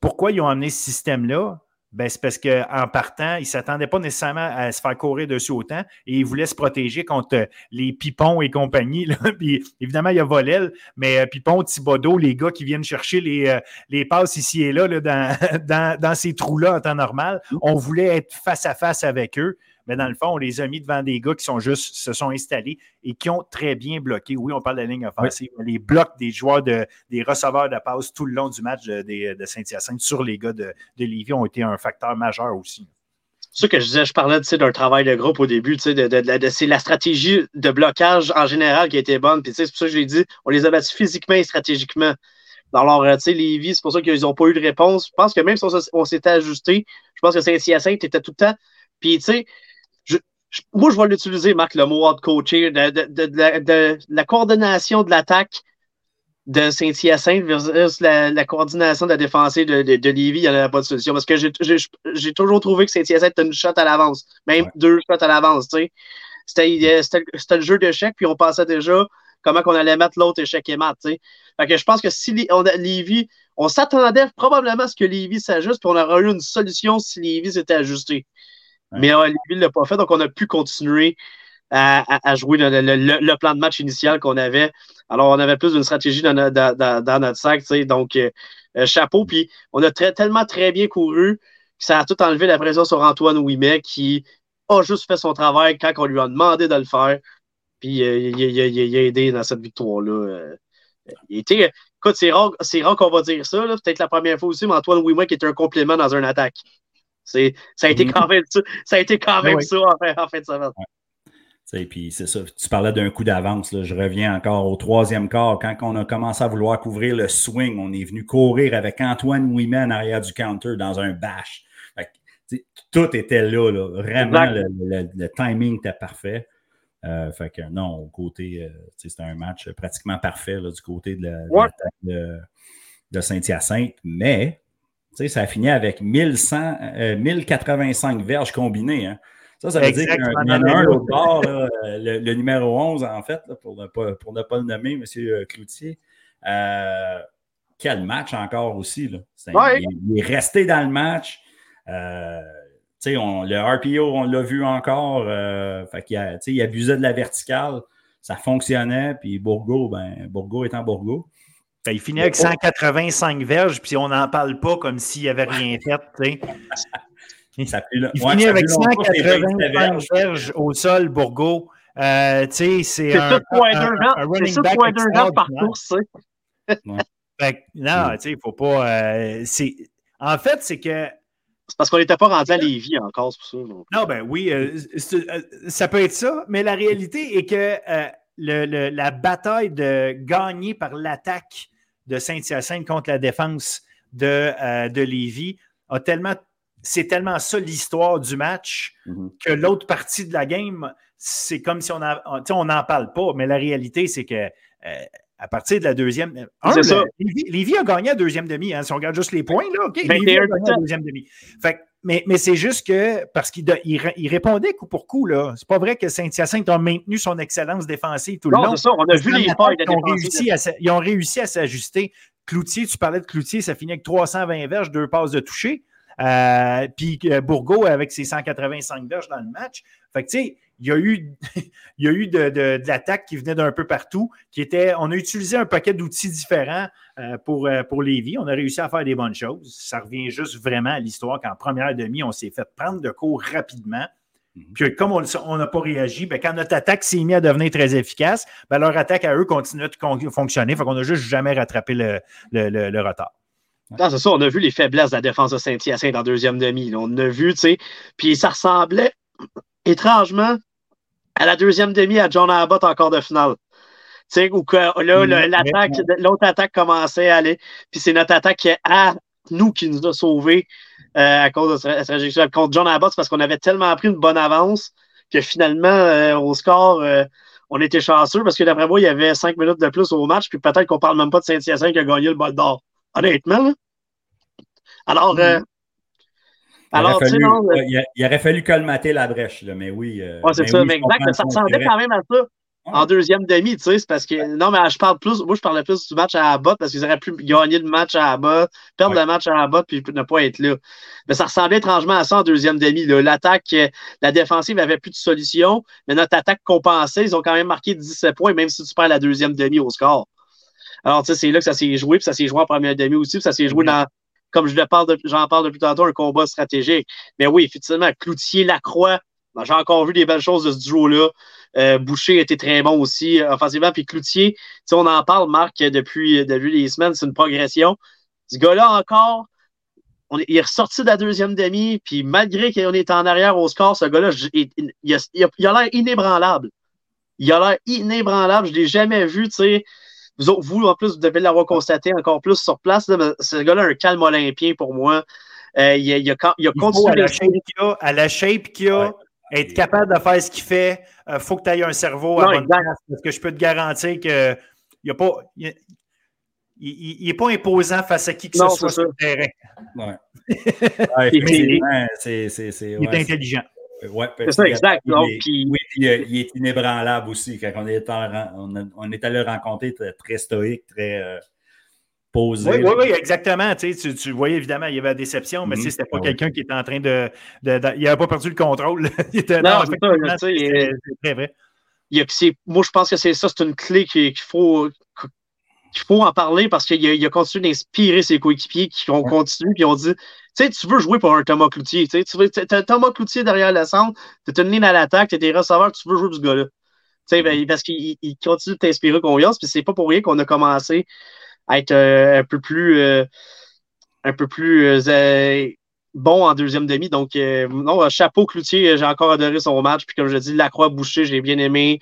Pourquoi ils ont amené ce système-là? Ben, c'est parce qu'en partant, ils ne s'attendaient pas nécessairement à se faire courir dessus autant et ils voulaient se protéger contre euh, les Pipons et compagnie. Là. (laughs) Puis, évidemment, il y a Volel, mais euh, Pipon, Thibodeau, les gars qui viennent chercher les, euh, les passes ici et là, là, dans, (laughs) dans, dans ces trous-là en temps normal, on voulait être face à face avec eux. Mais dans le fond, on les a mis devant des gars qui sont juste, se sont installés et qui ont très bien bloqué. Oui, on parle de la ligne offensive. mais Les blocs des joueurs, de, des receveurs de passe tout le long du match de, de- Saint-Hyacinthe sur les gars de, de Lévis ont été un facteur majeur aussi. C'est ça que je disais, je parlais tu sais, d'un travail de groupe au début, tu sais, de, de- de- de- c'est la stratégie de blocage en général qui a été bonne. Puis tu sais, c'est pour ça que je l'ai dit, on les a battus physiquement et stratégiquement. Alors, euh, tu sais, Lévis, c'est pour ça qu'ils n'ont pas eu de réponse. Je pense que même si on, s'était ajusté, je pense que Saint-Hyacinthe était tout le temps. Puis, tu sais, moi, je vais l'utiliser, Marc, le mot de, de- de- de la- coordination de l'attaque de Saint-Hyacinthe versus la, la coordination de la défensive de, de, Lévis, il n'y en avait pas de solution. Parce que j'ai- toujours trouvé que Saint-Hyacinthe était une shot à l'avance, même Ouais. deux shots à l'avance. sais. C'était le jeu d'échecs, puis on pensait déjà comment qu'on allait mettre l'autre échec et mat. Fait que je pense que si on a, Lévis, on s'attendait probablement à ce que Lévis s'ajuste, puis on aurait eu une solution si Lévis s'était ajusté. Ouais. Mais euh, Lévis ne l'a pas fait, donc on a pu continuer à, jouer le, plan de match initial qu'on avait. Alors, on avait plus d'une stratégie dans, notre- sac, tu sais. Donc, euh, euh, chapeau. Puis, on a tellement très bien couru que ça a tout enlevé la pression sur Antoine Ouimet qui a juste fait son travail quand on lui a demandé de le faire. Puis, euh, il, il- il- il a aidé dans cette victoire-là. Il écoute, c'est rare, rare qu'on va dire ça. Peut-être la première fois aussi, mais Antoine Ouimet qui est un complément dans une attaque. C'est, ça a été Mhm. quand même ça. Ça a été quand même oui. ça en fin, en fin de semaine. Tu sais, Puis c'est ça, tu parlais d'un coup d'avance. là. Je reviens encore au troisième quart. Quand on a commencé à vouloir couvrir le swing, on est venu courir avec Antoine en arrière du counter dans un bash. Que, tout était là. là. Vraiment, le, Exact. le- le timing était parfait. Euh, fait que non, au côté, euh, c'était un match pratiquement parfait là, du côté de la- de Ouais. l'attaque de, de Saint-Hyacinthe. Mais sais, ça a fini avec 1100, euh, 1085 verges combinées. Hein. Ça, ça veut dire qu'il y en a Exactement. un l'autre bord, là, euh, le, le numéro 11, en fait, là, pour, ne pas, pour ne pas le nommer, M. Cloutier. Euh, quel match encore aussi. Là. C'est- Ouais. il, il est resté dans le match. Euh, on- le RPO, on l'a vu encore. Euh, fait qu'il a- il abusait de la verticale. Ça fonctionnait. Puis Bourgo, ben, Bourgo étant Bourgo. Ben, il finit avec 185 verges, puis on n'en parle pas comme s'il n'avait rien fait. tu sais. (laughs) Ça pue, là. Il Ouais, finit ça avec pue longtemps, c'est 27 185 verges au sol, Bourgo. Euh, c'est C'est un, un- par course, non, il ne faut pas. euh, c'est- en fait, c'est que. C'est parce qu'on n'était pas rendu à Lévis encore, c'est pour ça. donc. Non, ben oui, euh, euh, ça peut être ça, mais la réalité est que euh, le- le- la bataille de gagner par l'attaque de Saint-Hyacinthe contre la défense de, euh, de Lévis a tellement. C'est tellement ça l'histoire du match Mhm. que l'autre partie de la game, c'est comme si on n'en parle pas, mais la réalité, c'est que euh, à partir de la deuxième. un, C'est le- ça. Lévis, Lévis a gagné à deuxième demi. hein, si on regarde juste les points, là, OK? Lévis a 21 gagné à deuxième demi. Fait que- mais mais c'est juste que parce qu'il de- il, il répondait coup pour coup, là. C'est pas vrai que Saint-Hyacinthe a maintenu son excellence défensive tout le long. Non, ça, on a vu les failles de Ils ont, réussi à, ils ont réussi à s'ajuster. Cloutier, tu parlais de Cloutier, ça finit avec 320 verges, deux passes de toucher. Euh, puis euh, Bourgo avec ses 185 verges dans le match. Fait que tu sais, il y a eu, (laughs) il y a eu de, de- de l'attaque qui venait d'un peu partout, qui était, on a utilisé un paquet d'outils différents euh, pour, euh, pour Lévis. On a réussi à faire des bonnes choses. Ça revient juste vraiment à l'histoire qu'en première demi, on s'est fait prendre de cours rapidement. Mhm. Puis comme on n'a pas réagi, ben, quand notre attaque s'est mise à devenir très efficace, ben, leur attaque à eux continuait de fonctionner. Fait qu'on n'a juste jamais rattrapé le, le- le- le retard. Non, c'est ça, on a vu les faiblesses de la défense de Saint-Hyacinthe en deuxième demi. On a vu, tu sais. Puis ça ressemblait étrangement à la deuxième demi à John Abbott en quart de finale. Tu sais, où que, là, l'attaque, l'autre attaque commençait à aller. Puis c'est notre attaque à nous qui nous a sauvés euh, à cause de cette trajectoire. Contre John Abbott, c'est parce qu'on avait tellement pris une bonne avance que finalement, euh, au score, euh, on était chanceux parce que d'après moi, il y avait cinq minutes de plus au match. Puis peut-être qu'on parle même pas de Saint-Hyacinthe qui a gagné le bol d'or. Honnêtement, là. Alors, Il alors, aurait, tu sais, fallu, non, euh, il, il aurait fallu colmater la brèche, là, mais oui. euh, Ouais, c'est ça, oui, mais exact, mais ça ressemblait quand même à ça en deuxième demi, tu sais, c'est parce que, non, mais je parle plus, moi, je parlais plus du match à Abbott parce qu'ils auraient pu gagner le match à Abbott, perdre Ouais. le match à Abbott puis ne pas être là. Mais ça ressemblait étrangement à ça en deuxième demi. L'attaque, euh, la défensive avait plus de solution, mais notre attaque compensait, ils ont quand même marqué 17 points, même si tu perds la deuxième demi au score. Alors, tu sais, c'est là que ça s'est joué, puis ça s'est joué en première demi aussi, puis ça s'est joué dans, comme parle j'en parle depuis tantôt, un combat stratégique. Mais oui, effectivement, Cloutier, Lacroix, ben, j'ai encore vu des belles choses de ce duo-là. Euh, Boucher était très bon aussi euh, offensivement. Puis Cloutier, on en parle, Marc, depuis, depuis les semaines, c'est une progression. Ce gars-là encore, on il est ressorti de la deuxième demi, puis malgré qu'on est en arrière au score, ce gars-là, il a l'air inébranlable. Il a l'air inébranlable. Je ne l'ai jamais vu, tu sais. Vous, autres, vous, en plus, vous devez l'avoir constaté encore plus sur place. là, mais ce gars-là a un calme olympien pour moi. Euh, il, a, il, a, il a Il continué à la shape qu'il a, à la shape qu'il a, Ouais. être capable de faire ce qu'il fait, il faut que tu aies un cerveau à Non, bonne place. Parce que je peux te garantir qu'il n'est pas. Il, il- il est pas imposant face à qui que Non, ce soit c'est sur le terrain. Ouais. (laughs) Ouais, Et- effectivement, c'est. c'est- c'est- Il est intelligent. C'est- ouais, C'est ça, exact. il Donc, oui, puis, euh, il est inébranlable aussi. Quand on est, en- on, a- on est allé le rencontrer, très, très stoïque, très euh, posé. Oui, oui, oui, exactement. Tu, sais, tu, tu voyais évidemment, il y avait la déception, mais Mhm. tu sais, c'était pas Ah oui. quelqu'un qui était en train de. de- de- il n'avait pas perdu le contrôle. (laughs) il était, Non, c'est très vrai. il a- moi, je pense que c'est ça, c'est une clé qu'il faut, qu'il faut en parler parce qu'il a, il a continué d'inspirer ses coéquipiers qui ont continué qui ont dit sais, tu veux jouer pour un Thomas Cloutier. Tu sais, tu veux, t'as Thomas Cloutier derrière le centre, tu as une ligne à l'attaque, tu es des receveurs, tu veux jouer pour ce gars-là. Tu sais, ben, parce qu'il il continue de t'inspirer confiance, puis c'est pas pour rien qu'on a commencé à être euh, un peu plus euh, un peu plus euh, bon en deuxième demi. Donc, non, chapeau Cloutier, j'ai encore adoré son match. Puis comme je dis, Lacroix Boucher, j'ai bien aimé.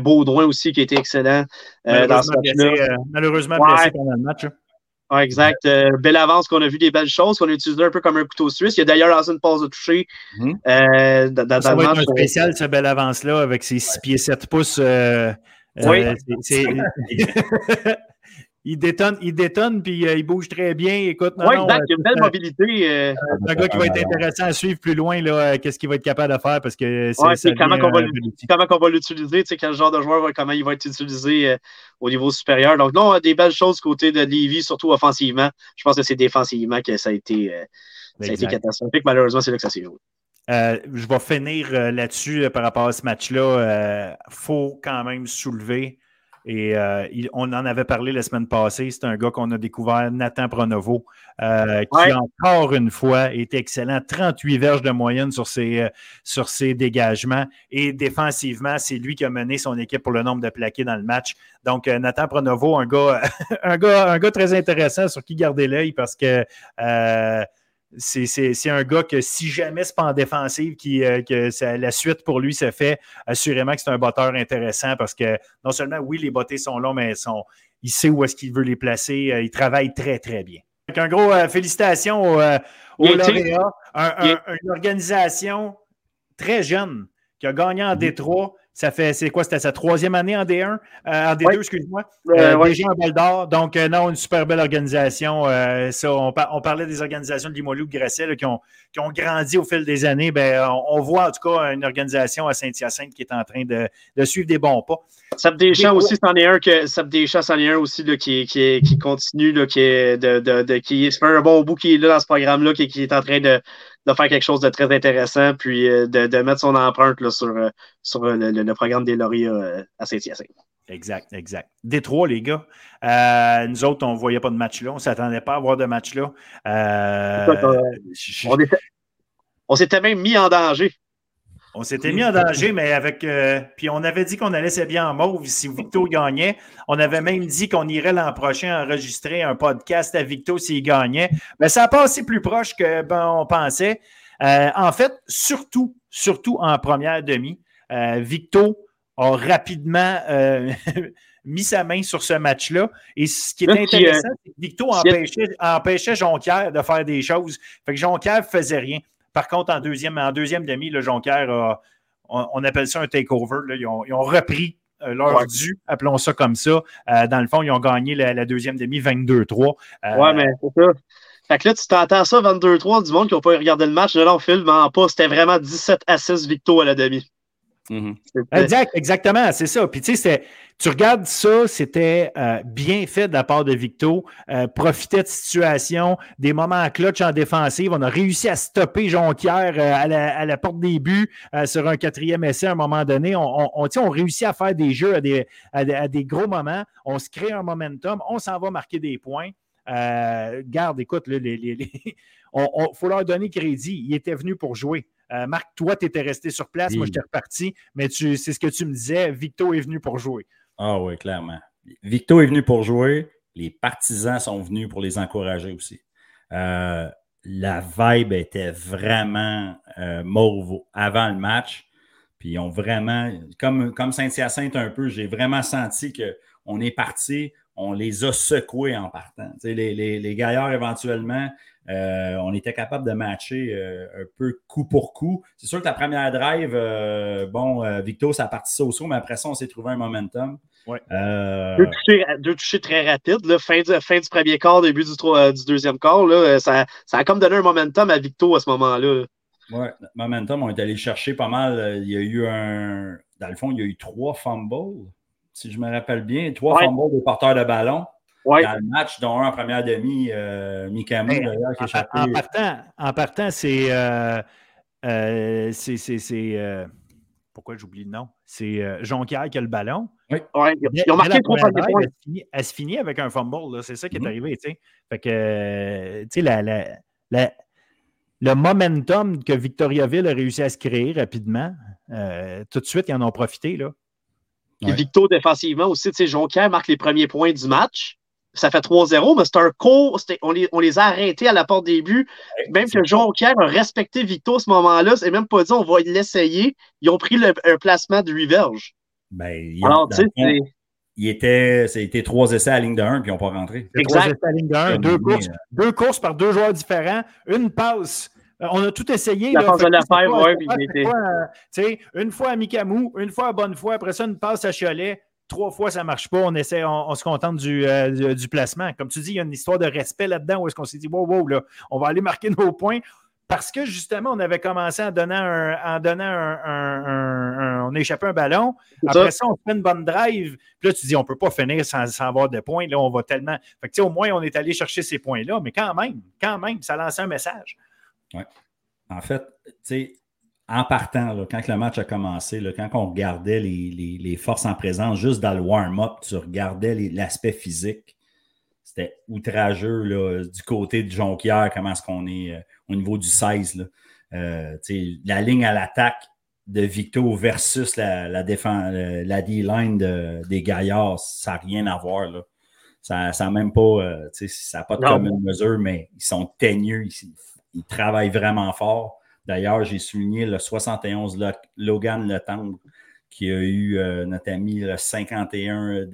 Baudouin aussi, qui était excellent euh, dans ce Malheureusement, match-là. blessé, malheureusement Ouais. blessé pendant le match. hein. Ouais, exact. Euh, belle avance qu'on a vu des belles choses, qu'on a utilisé un peu comme un couteau suisse. Il y a d'ailleurs lancé une passe de toucher euh, dans, dans Ça va être un spécial, ce belle avance-là, avec ses 6 pieds 7 pouces. euh, Oui. euh, c'est- c'est- (laughs) il détonne, il détonne, puis euh, il bouge très bien. Écoute, non, Oui, exact. euh, Il y a une belle mobilité. euh, c'est un gars qui va être intéressant à suivre plus loin, là, qu'est-ce qu'il va être capable de faire, parce que c'est Ouais, comment va on va l'utiliser, quel genre de joueur, va- comment il va être utilisé euh, au niveau supérieur. Donc, non, des belles choses côté de Levy, surtout offensivement. Je pense que c'est défensivement que ça a été, ça a été Exact. catastrophique. Malheureusement, c'est là que ça s'est joué. Euh, je vais finir euh, là-dessus euh, par rapport à ce match-là. Il faut quand même soulever, et euh, il- on en avait parlé la semaine passée, c'est un gars qu'on a découvert, Nathan Pronovo, euh, qui Ouais. encore une fois est excellent. 38 verges de moyenne sur ses, euh, sur ses dégagements. Et défensivement, c'est lui qui a mené son équipe pour le nombre de plaqués dans le match. Donc, Nathan Pronovo, un gars, (laughs) un, gars, un gars très intéressant sur qui garder l'œil parce que c'est- un gars que si jamais c'est pas en défensive, qui, euh, que ça- la suite pour lui se fait, assurément que c'est un botteur intéressant parce que non seulement, oui, les bottées sont longs, mais sont, il sait où est-ce qu'il veut les placer. euh, il travaille très, très bien. Donc, un gros euh, félicitations aux, euh, aux Il a été- lauréats. Un- un- il a- une organisation très jeune qui a gagné en D3. Ça fait, c'est quoi? C'était sa troisième année en D1, euh, en D2, Ouais. excuse-moi? Euh, Euh, ouais. Déjà un bol d'or. Donc, euh, non, une super belle organisation. Ça, on, par- on parlait des organisations de Limoilou, de Grasset, là, qui, ont, qui ont grandi au fil des années. Ben, on, on voit en tout cas une organisation à Saint-Hyacinthe qui est en train de, de suivre des bons pas. Sab Deschamps Des- aussi, c'en est un que Deschamps, c'en est un aussi là, qui, qui, qui continue, là, qui est de, de, de qui fait un bon bout qui est là dans ce programme-là, qui, qui est en train de, de faire quelque chose de très intéressant, puis euh, de, de mettre son empreinte là, sur, euh, sur euh, le, le- programme des lauréats à Saint-Hyacinthe. Exact, exact. Détroit, les gars. Euh, nous autres, on ne voyait pas de match là. On ne s'attendait pas à voir de match là. Euh, on s'était même mis en danger. On s'était mis en danger, mais avec. Euh, puis on avait dit qu'on allait bien en mauve si Victo (laughs) gagnait. On avait même dit qu'on irait l'an prochain enregistrer un podcast à Victo s'il gagnait. Mais ça a passé plus proche que ben, on pensait. Euh, en fait, surtout, surtout en première demi, euh, Victo a rapidement (laughs) mis sa main sur ce match-là. Et ce qui est intéressant, c'est que Victo empêchait, empêchait Jonquière de faire des choses. Fait que Jonquière ne faisait rien. Par contre, en deuxième, en deuxième demi, le Jonquière, on, appelle ça un takeover. Ils, ont, repris euh, leur dû, appelons ça comme ça. Euh, dans le fond, ils ont gagné la, deuxième demi 22-3. Euh, ouais, mais c'est ça. Fait que là, tu t'entends ça 22-3 du monde qui n'a pas regardé le match. Là, on filme pas. C'était vraiment 17 à 6 victo à la demi. Mhm. Exact, exactement, c'est ça. Puis tu sais, tu regardes ça, c'était euh, bien fait de la part de Victo. Euh, profitait de situation, des moments clutch en défensive. On a réussi à stopper Jonquière euh, à, la, porte des buts sur un quatrième essai à un moment donné. On, on, on, réussit à faire des jeux à des, à, des gros moments. On se crée un momentum. On s'en va marquer des points. garde, écoute, il (laughs) faut leur donner crédit. Il était venu pour jouer. Euh, Marc, toi, tu étais resté sur place, moi, j'étais reparti, mais c'est ce que tu me disais, Victo est venu pour jouer. Ah oui, clairement. Victo est venu pour jouer, les partisans sont venus pour les encourager aussi. Euh, la vibe était vraiment euh, mauve avant le match. Puis ils ont vraiment, comme, comme Saint-Hyacinthe un peu, j'ai vraiment senti qu'on est parti, on les a secoués en partant. Les, les, les, gaillards, éventuellement, euh, on était capable de matcher euh, un peu coup pour coup. C'est sûr que la première drive, euh, bon, Victo, ça a parti ça au mais après ça, on s'est trouvé un momentum. Deux, touchés, très rapides. Fin, du, fin, du, premier quart, début du, du deuxième quart. Là, ça, ça, a comme donné un momentum à Victo à ce moment-là. Oui, momentum, on est allé chercher pas mal. Il y a eu un. Dans le fond, il y a eu trois fumbles, si je me rappelle bien. Trois fumbles de porteurs de ballon dans le match, dont un en première demi, euh, Mikamu, d'ailleurs, qui est En partant, en partant c'est. Euh, euh, c'est. Euh, pourquoi j'oublie le nom? C'est euh, Jonquière qui a le ballon. Oui, ils ont marqué trois points. Elle, se finit avec un fumble. C'est ça qui est mm-hmm. arrivé. sais. Fait que, tu sais, la, la, le momentum que Victoriaville a réussi à se créer rapidement, tout de suite, ils en ont profité. Là. Et Victo, défensivement aussi, tu sais, Jonquière marque les premiers points du match ça fait 3-0, mais c'est un court. On les, on les, a arrêtés à la porte des buts. même que Jonquière a respecté Victo à ce moment-là. C'est même pas dit on va l'essayer. Ils ont pris le, un placement de Riverge. Ben, il, Alors, tu sais, il était, c'était trois essais à la ligne de 1 puis ils n'ont pas rentré. Exact. Trois essais à la ligne de 1, deux courses, deux courses par deux joueurs différents, une passe. Euh, on a tout essayé. La passe de la oui. Une fois à Mikamou, une fois à Bonnefoy, après ça, une passe à Cholet trois fois ça ne marche pas, on essaie, on, se contente euh, du, placement. Comme tu dis, il y a une histoire de respect là-dedans où est-ce qu'on s'est dit, wow, wow, là, on va aller marquer nos points. Parce que justement, on avait commencé en donnant un, en donnant un, on a échappé un ballon. Après ça. on fait une bonne drive. Puis là, tu dis, on ne peut pas finir sans, avoir de points. Là, on va tellement. Fait que, au moins, on est allé chercher ces points-là. Mais quand même, quand même, ça lançait un message. Oui. En fait, tu sais, en partant, quand le match a commencé, quand on regardait les, forces en présence, juste dans le warm-up, tu regardais l'aspect physique. C'était outrageux du côté de Jonquière, comment est-ce qu'on est euh, au niveau du 16. Euh, la ligne à l'attaque de Victo versus la, défense, la D-line des Gaillards, ça n'a rien à voir. Ça n'a même pas, euh, ça n'a pas de commune mesure, mais ils sont teigneux, ils travaillent vraiment fort. D'ailleurs, j'ai souligné le 71 Logan Le qui a eu euh, notre ami le 51,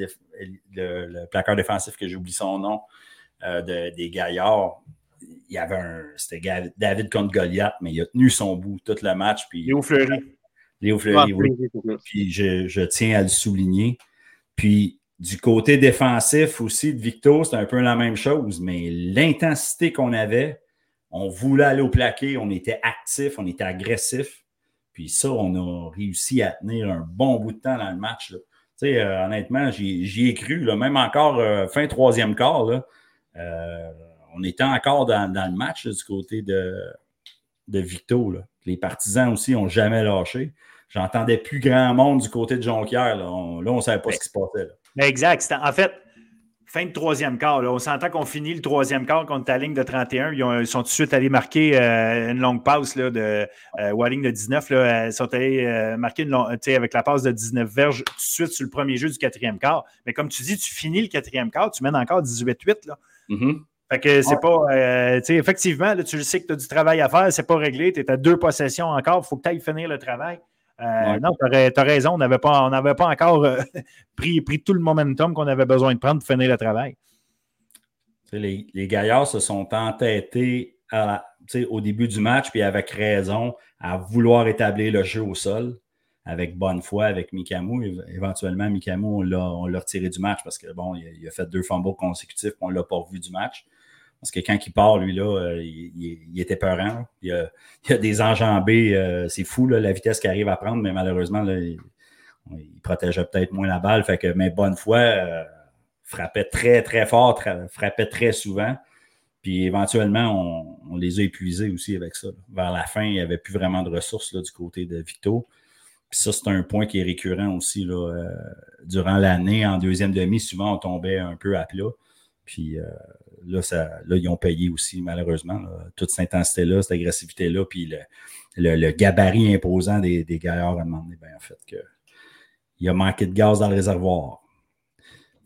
le, placard défensif que j'oublie son nom, euh, des Gaillards. Il y avait un. C'était David contre Goliath, mais il a tenu son bout tout le match. Puis, Léo Fleury. Léo Fleury, oui. Puis je, je, tiens à le souligner. Puis du côté défensif aussi de Victo, c'est un peu la même chose, mais l'intensité qu'on avait, on voulait aller au plaqué, on était actif, on était agressif. Puis ça, on a réussi à tenir un bon bout de temps dans le match. Sais, euh, honnêtement, j'y ai cru. Là, même encore euh, fin troisième quart, là, euh, on était encore dans, le match du côté de, de Victo. Les partisans aussi n'ont jamais lâché. J'entendais plus grand monde du côté de Jonquière. Là, on ne savait pas ce qui se passait. Exact. En fait, fin de troisième quart. On s'entend qu'on finit le troisième quart contre ta ligne de 31. Ils, sont tout de suite allés marquer euh, une longue passe là, de euh, de 19. Là, ils sont allés euh, marquer une longue, avec la passe de 19 verges tout de suite sur le premier jeu du quatrième quart. Mais comme tu dis, tu finis le quatrième quart, tu mènes encore 18-8. Là. Mm-hmm. Fait que c'est pas. Euh, effectivement, là, tu le sais que tu as du travail à faire, c'est pas réglé, tu es à deux possessions encore, il faut que tu ailles finir le travail. Euh, non, tu as, raison, on n'avait pas, pas encore euh, (laughs) pris, pris tout le momentum qu'on avait besoin de prendre pour finir le travail. Les, les gaillards se sont entêtés au début du match, puis avec raison, à vouloir établir le jeu au sol avec bonne foi avec Mikamu. Éventuellement, Mikamu, on l'a retiré du match parce que bon, il a, fait deux fumbles consécutifs, on ne l'a pas revu du match. Parce que quand il part, lui, là, euh, il, était peurant. Il y a, des enjambées. Euh, c'est fou, la vitesse qu'il arrive à prendre, mais malheureusement, il, protégeait peut-être moins la balle. Fait que, mais bonne foi, euh, frappait très, très fort, frappait très souvent. Puis éventuellement, on, les a épuisés aussi avec ça. Vers la fin, il n'y avait plus vraiment de ressources du côté de Vito. Puis ça, c'est un point qui est récurrent aussi. Là, durant l'année, en deuxième demi, souvent, on tombait un peu à plat. Puis là, ça, là, ils ont payé aussi, malheureusement. Toute cette intensité-là, cette agressivité-là, puis le, gabarit imposant des, des gaillards a demandé, ben, en fait, qu'il a manqué de gaz dans le réservoir.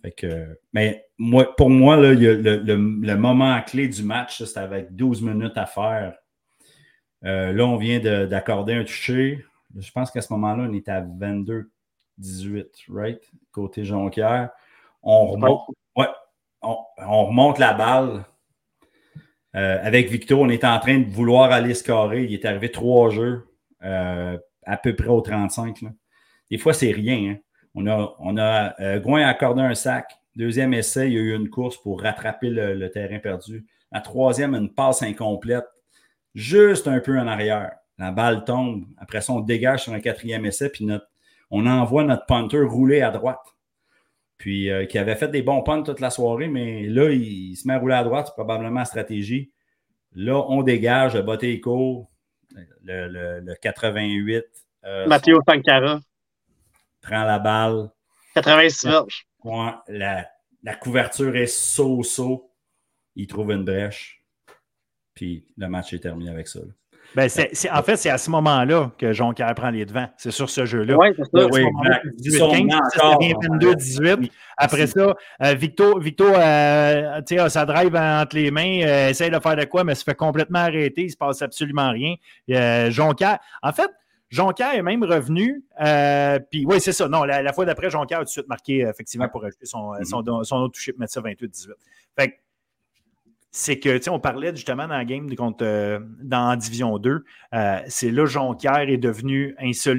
Fait que, mais moi, pour moi, là, le, moment clé du match, c'était avec 12 minutes à faire. Euh, là, on vient d'accorder un toucher. Je pense qu'à ce moment-là, on était à 22-18, right? Côté Jonquière. On remonte. Ouais, on, remonte la balle. Euh, avec Victor, on est en train de vouloir aller scorer. Il est arrivé trois jeux euh, à peu près au 35. Des fois, c'est rien. Hein. On a, on a euh, Gouin accordé un sac. Deuxième essai, il y a eu une course pour rattraper le, terrain perdu. La troisième, une passe incomplète, juste un peu en arrière. La balle tombe. Après ça, on dégage sur un quatrième essai, puis on envoie notre punter rouler à droite. Puis euh, qui avait fait des bons punts toute la soirée, mais là, il, se met à rouler à droite, c'est probablement stratégie. Là, on dégage, le botté est le, le, 88. Euh, Matteo Sankara. Prend la balle. 86 verges. La, la, couverture est so-so. Il trouve une brèche. Puis le match est terminé avec ça. Ben, en fait, c'est à ce moment-là que Jonquière prend les devants. C'est sur ce jeu-là. Oui, c'est ça. Oui, 18-15, Après ça, euh, Victo, Victo euh, a sa drive entre les mains, euh, essaye de faire de quoi, mais se fait complètement arrêter. Il ne se passe absolument rien. Jonquière, en fait, Jonquière est même revenu. puis oui, c'est ça. Non, la, fois d'après, Jonquière a tout de suite marqué, effectivement, pour ajouter son, mm-hmm. son, son, autre touché, mettre ça 28-18. Fait que, c'est que, tu sais, on parlait justement dans la game contre, euh, dans Division 2, euh, c'est là Jonquière est devenu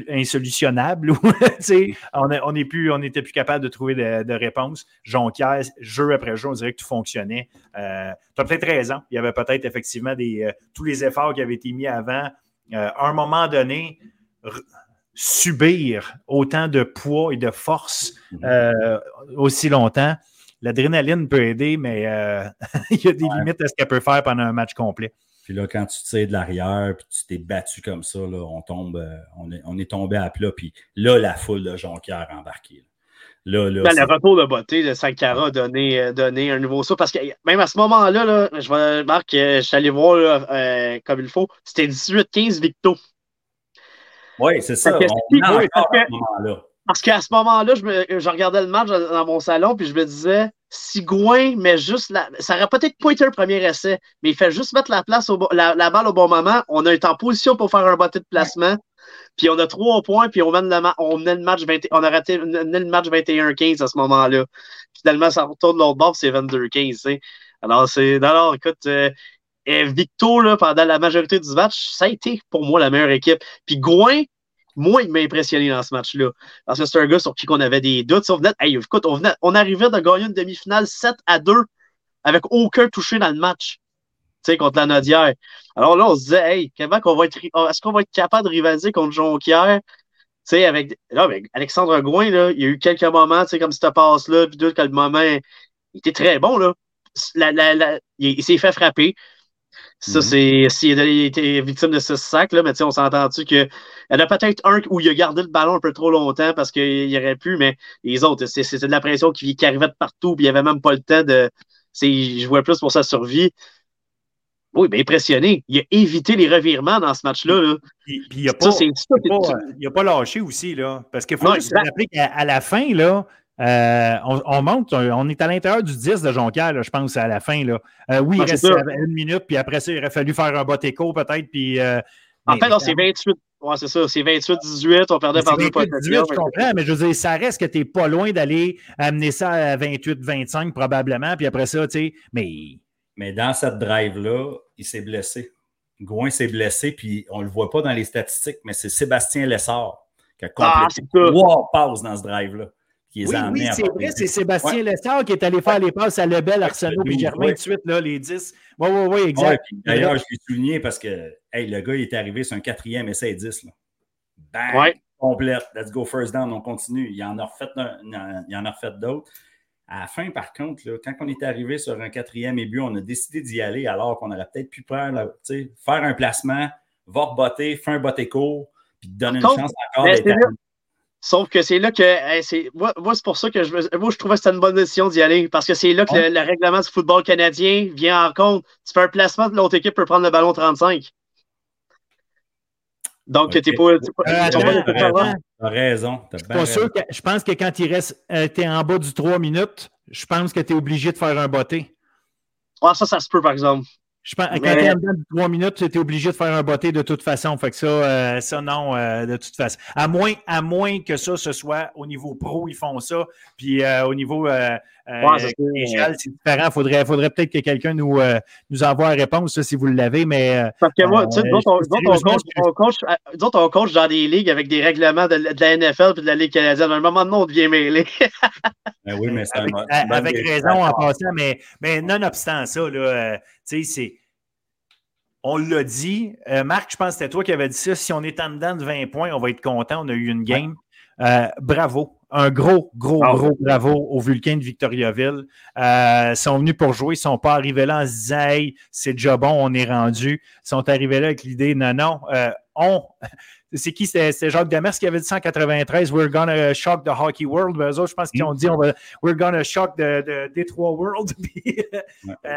insolutionnable. (laughs) on n'était plus, on plus capable de trouver de, de réponse. Jonquière, jeu après jeu, on dirait que tout fonctionnait. Euh, tu as peut-être raison. Il y avait peut-être effectivement des, tous les efforts qui avaient été mis avant. à un moment donné, subir autant de poids et de force mm-hmm. aussi longtemps l'adrénaline peut aider, mais euh, (laughs) il y a des limites à ce qu'elle peut faire pendant un match complet. Puis là, quand tu tires de l'arrière, puis tu t'es battu comme ça, là, on tombe, euh, on est, on est tombé à plat. Puis là, la foule de Jonquière a embarqué. Là, là, ben, le retour de beauté de Sankara a donné, euh, donné un nouveau saut. Parce que même à ce moment-là, là, je vais Marc, je suis allé voir comme il faut. C'était 18-15 Victo. Oui, c'est ça. on à ce moment-là. Parce qu'à ce moment-là, je, regardais le match dans mon salon, puis je me disais, si Gouin met juste la. Ça aurait peut-être pas un premier essai, mais il fait juste mettre la, place au, la, balle au bon moment. On été en position pour faire un botté de placement. Puis on a trois points, puis on mène le, le match 20, on a raté le match 21-15 à ce moment-là. Finalement, ça retourne l'autre bord, c'est 22-15. Alors, c'est. Alors, écoute, euh, Victo, là, pendant la majorité du match, ça a été pour moi la meilleure équipe. Puis Gouin, moi, il m'a impressionné dans ce match-là. Parce que c'est un gars sur qui on avait des doutes. On, venait, écoute, on, venait, on arrivait de gagner une demi-finale 7 à 2 avec aucun touché dans le match. Contre la Nodière. Alors là, on se disait, hey, comment qu'on va être, est-ce qu'on va être capable de rivaliser contre Jonquière? Tu sais, avec, là, avec Alexandre Gouin, là, il y a eu quelques moments, comme cette passe-là, puis d'autres, que le moment, il était très bon, là. Il s'est fait frapper. Ça, c'est s'il a été victime de ce sac, là, mais on s'entend-tu qu'il y en a peut-être un où il a gardé le ballon un peu trop longtemps parce qu'il aurait pu, mais les autres, c'est de la pression qui, arrivait de partout, puis il n'y avait même pas le temps de. Je jouais plus pour sa survie. Oui, bien impressionné. Il a évité les revirements dans ce match-là. Puis, il n'a pas, pas, pas, lâché aussi, là. Parce qu'il faut se rappeler qu'à la fin, là, euh, on, monte, on est à l'intérieur du 10 de Jonquière, je pense, à la fin. Là. Euh, oui, il reste une minute, puis après ça, il aurait fallu faire un bot écho peut-être. Puis, euh, en fait, c'est 28. Ouais, c'est ça, c'est 28-18, on perdait par deux points. Je comprends, mais je veux dire, ça reste que tu n'es pas loin d'aller amener ça à 28-25 probablement, puis après ça, tu sais, mais... Mais dans cette drive-là, il s'est blessé. Gouin s'est blessé, puis on ne le voit pas dans les statistiques, mais c'est Sébastien Lessard qui a ah, complété trois passes dans ce drive-là oui, Oui, c'est vrai, c'est Sébastien Lessard qui est allé faire les passes à Lebel, Arsenault et Germain de suite, là, les 10. Oui, oui, oui, exact. D'ailleurs, je l'ai souligné parce que hey, le gars, il est arrivé sur un quatrième essai 10. Là. Bang! Complète. Let's go first down, on continue. Il en a refait, a refait d'autres. À la fin, par contre, là, quand on est arrivé sur un quatrième et but, on a décidé d'y aller alors qu'on aurait peut-être pu faire, faire un placement, va rebotter, faire un bot court, puis donner une chance encore d'être Sauf que c'est là que. c'est, moi, c'est pour ça que je, moi, je trouvais que c'était une bonne décision d'y aller. Parce que c'est là que le, règlement du football canadien vient en compte. Tu fais un placement, l'autre équipe peut prendre le ballon 35. Donc, tu n'es pas. Euh, T'as raison. pas sûr je pense que quand il reste. Euh, tu es en bas du 3 minutes, je pense que tu es obligé de faire un botté. Ah, ça, ça se peut, par exemple. Je pense, quand es en dedans de trois minutes, tu étais obligé de faire un botté de toute façon. Fait que ça, euh, ça non, euh, de toute façon. À moins, à moins que ça, ce soit au niveau pro, ils font ça. Puis euh, au niveau collégial, c'est différent. Il faudrait, faudrait peut-être que quelqu'un nous, nous envoie une réponse, si vous l'avez. Mais, Parce que moi, tu sais, nous on, coach, on coach dans des ligues avec des règlements de, la NFL et de la Ligue canadienne. À un moment donné, on devient mêlé. (laughs) ben oui, mais ça avec, avec raison en passant, mais, mais nonobstant ça, là, tu sais, c'est on l'a dit. Euh, Marc, je pense que c'était toi qui avais dit ça. Si on est en dedans de 20 points, on va être content. On a eu une game. Euh, bravo. Un gros, gros, gros bravo aux Vulcains de Victoriaville. Euh, ils sont venus pour jouer. Ils ne sont pas arrivés là en se disant Hey, c'est déjà bon, on est rendu. Ils sont arrivés là avec l'idée non, non, on. (laughs) C'est qui? C'était Jacques Demers qui avait dit 193 We're gonna shock the hockey world. Ben, eux autres, je pense qu'ils ont dit on va, We're gonna shock the, Detroit world. (laughs) Euh,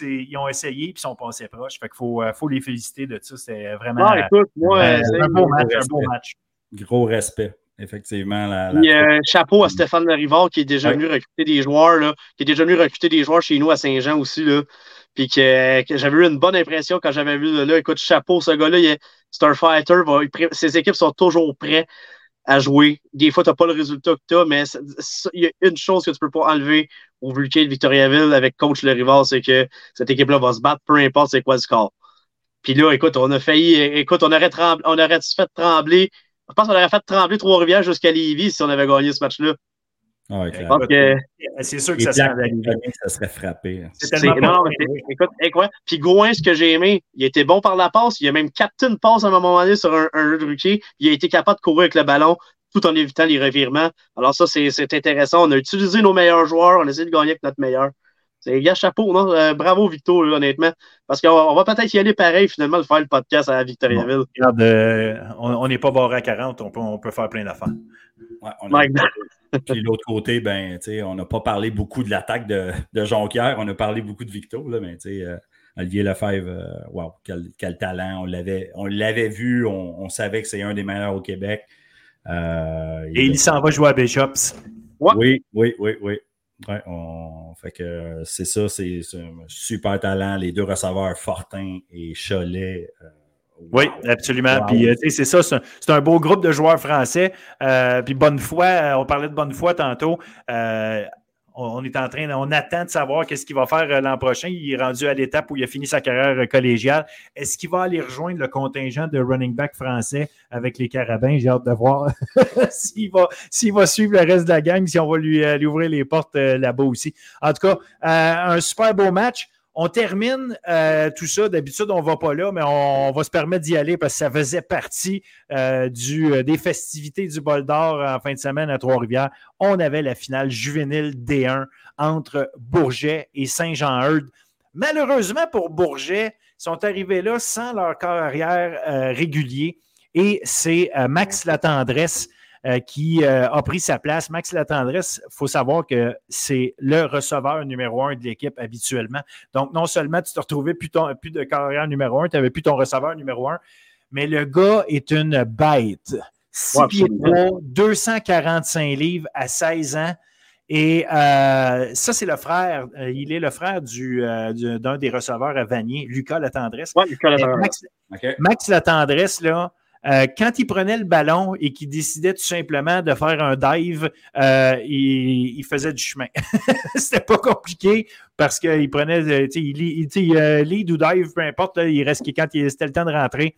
ils ont essayé et ils sont passés proches. Fait qu'il faut, euh, faut les féliciter de ça. C'est vraiment ah, écoute, moi, euh, un, beau match, un beau match. Gros respect effectivement. La, chapeau à Stéphane Larivard qui est déjà venu recruter des joueurs, là, qui est déjà venu recruter des joueurs chez nous à Saint-Jean aussi. Là, puis que, j'avais eu une bonne impression quand j'avais vu là, écoute, chapeau, ce gars-là, c'est un fighter, ses équipes sont toujours prêts à jouer. Des fois, tu n'as pas le résultat que tu as, mais il y a une chose que tu ne peux pas enlever au Vulcain de Victoriaville avec coach Le Rival, c'est que cette équipe-là va se battre, peu importe c'est quoi le score. Puis là, écoute, on a failli, écoute, on aurait, on aurait fait trembler, je pense qu'on aurait fait trembler Trois-Rivières jusqu'à Lévis si on avait gagné ce match-là. Ah c'est sûr que ça serait, ça serait frappé. C'est tellement écoute, quoi? Puis Gouin, ce que j'ai aimé, il était bon par la passe. Il a même capté une passe à un moment donné sur un, jeu de rookie. Il a été capable de courir avec le ballon tout en évitant les revirements. Alors ça, c'est intéressant. On a utilisé nos meilleurs joueurs. On a essayé de gagner avec notre meilleur. C'est gars chapeau, non? Euh, bravo, Victor, honnêtement. Parce qu'on va peut-être y aller pareil, finalement, de faire le podcast à Victoriaville. regarde, euh, on n'est pas barré à 40, on peut, on peut faire plein d'affaires. Ouais, (laughs) Puis l'autre côté, ben, on n'a pas parlé beaucoup de l'attaque de, de, Jonquière, on a parlé beaucoup de Victor, là, mais euh, Olivier Lefebvre, wow, quel, talent. On l'avait vu, on, on, savait que c'est un des meilleurs au Québec. Et il s'en va jouer à Bishops. Oui, oui, oui, oui. Ouais, on... fait que c'est ça, c'est un super talent. Les deux receveurs, Fortin et Cholet. Euh, oui, absolument. Puis, euh, c'est ça, c'est un, beau groupe de joueurs français. Euh, puis, bonne foi, on parlait de bonne foi tantôt on est en train, on attend de savoir qu'est-ce qu'il va faire euh, l'an prochain. Il est rendu à l'étape où il a fini sa carrière euh, collégiale. Est-ce qu'il va aller rejoindre le contingent de running back français avec les Carabins? J'ai hâte de voir (laughs) s'il va, suivre le reste de la gang, si on va lui, euh, lui ouvrir les portes là-bas aussi. En tout cas, un super beau match. On termine euh, tout ça. D'habitude, on ne va pas là, mais on, va se permettre d'y aller parce que ça faisait partie euh, euh, des festivités du bol d'or en fin de semaine à Trois-Rivières. On avait la finale juvénile D1 entre Bourget et Saint-Jean-Eudes. Malheureusement pour Bourget, sont arrivés là sans leur carrière régulier. Et c'est Max Latendresse euh, qui a pris sa place. Max Latendresse, il faut savoir que c'est le receveur numéro un de l'équipe habituellement. Donc, non seulement tu te retrouvais plus, plus de carrière numéro un, tu n'avais plus ton receveur numéro un, mais le gars est une bête. 6 pieds 245 livres à 16 ans. Et euh, ça, c'est le frère. Euh, il est le frère euh, du, d'un des receveurs à Vanier, Lucas Latendresse. Oui, Lucas Latendresse. Max, Max Latendresse, là, quand il prenait le ballon et qu'il décidait tout simplement de faire un dive, il, faisait du chemin. (laughs) C'était pas compliqué parce qu'il prenait, il, il, lead ou dive, peu importe, il reste quand c'était le temps de rentrer.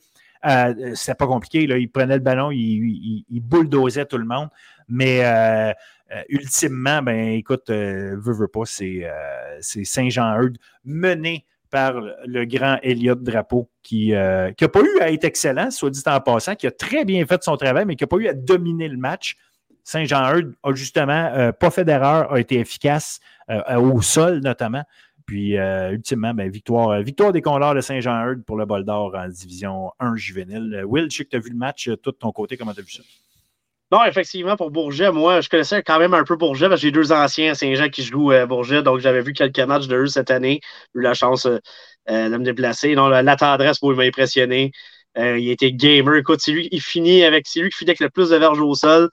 C'était pas compliqué. Là, il prenait le ballon, il, il, bulldozait tout le monde. Mais euh, ultimement, ben écoute, euh, veut pas, c'est euh, Saint-Jean-Eudes mené par le grand Elliott Drapeau qui n'a pas eu à être excellent, soit dit en passant, qui a très bien fait son travail, mais qui n'a pas eu à dominer le match. Saint-Jean-Eudes a justement pas fait d'erreur, a été efficace au sol notamment. Puis, ultimement, ben, victoire, victoire des Condors de Saint-Jean-Eudes pour le bol d'or en division 1 juvénile. Will, je sais que tu as vu le match tout de ton côté. Comment tu as vu ça? Non, effectivement, pour Bourget, moi, je connaissais quand même un peu Bourget parce que j'ai deux anciens à Saint-Jean qui jouent à Bourget, donc j'avais vu quelques matchs de eux cette année. J'ai eu la chance euh, euh, de me déplacer. Non, la, tendresse, moi, il m'a impressionné. Euh, il était gamer. Écoute, c'est lui, il finit avec, c'est lui qui finit avec le plus de verges au sol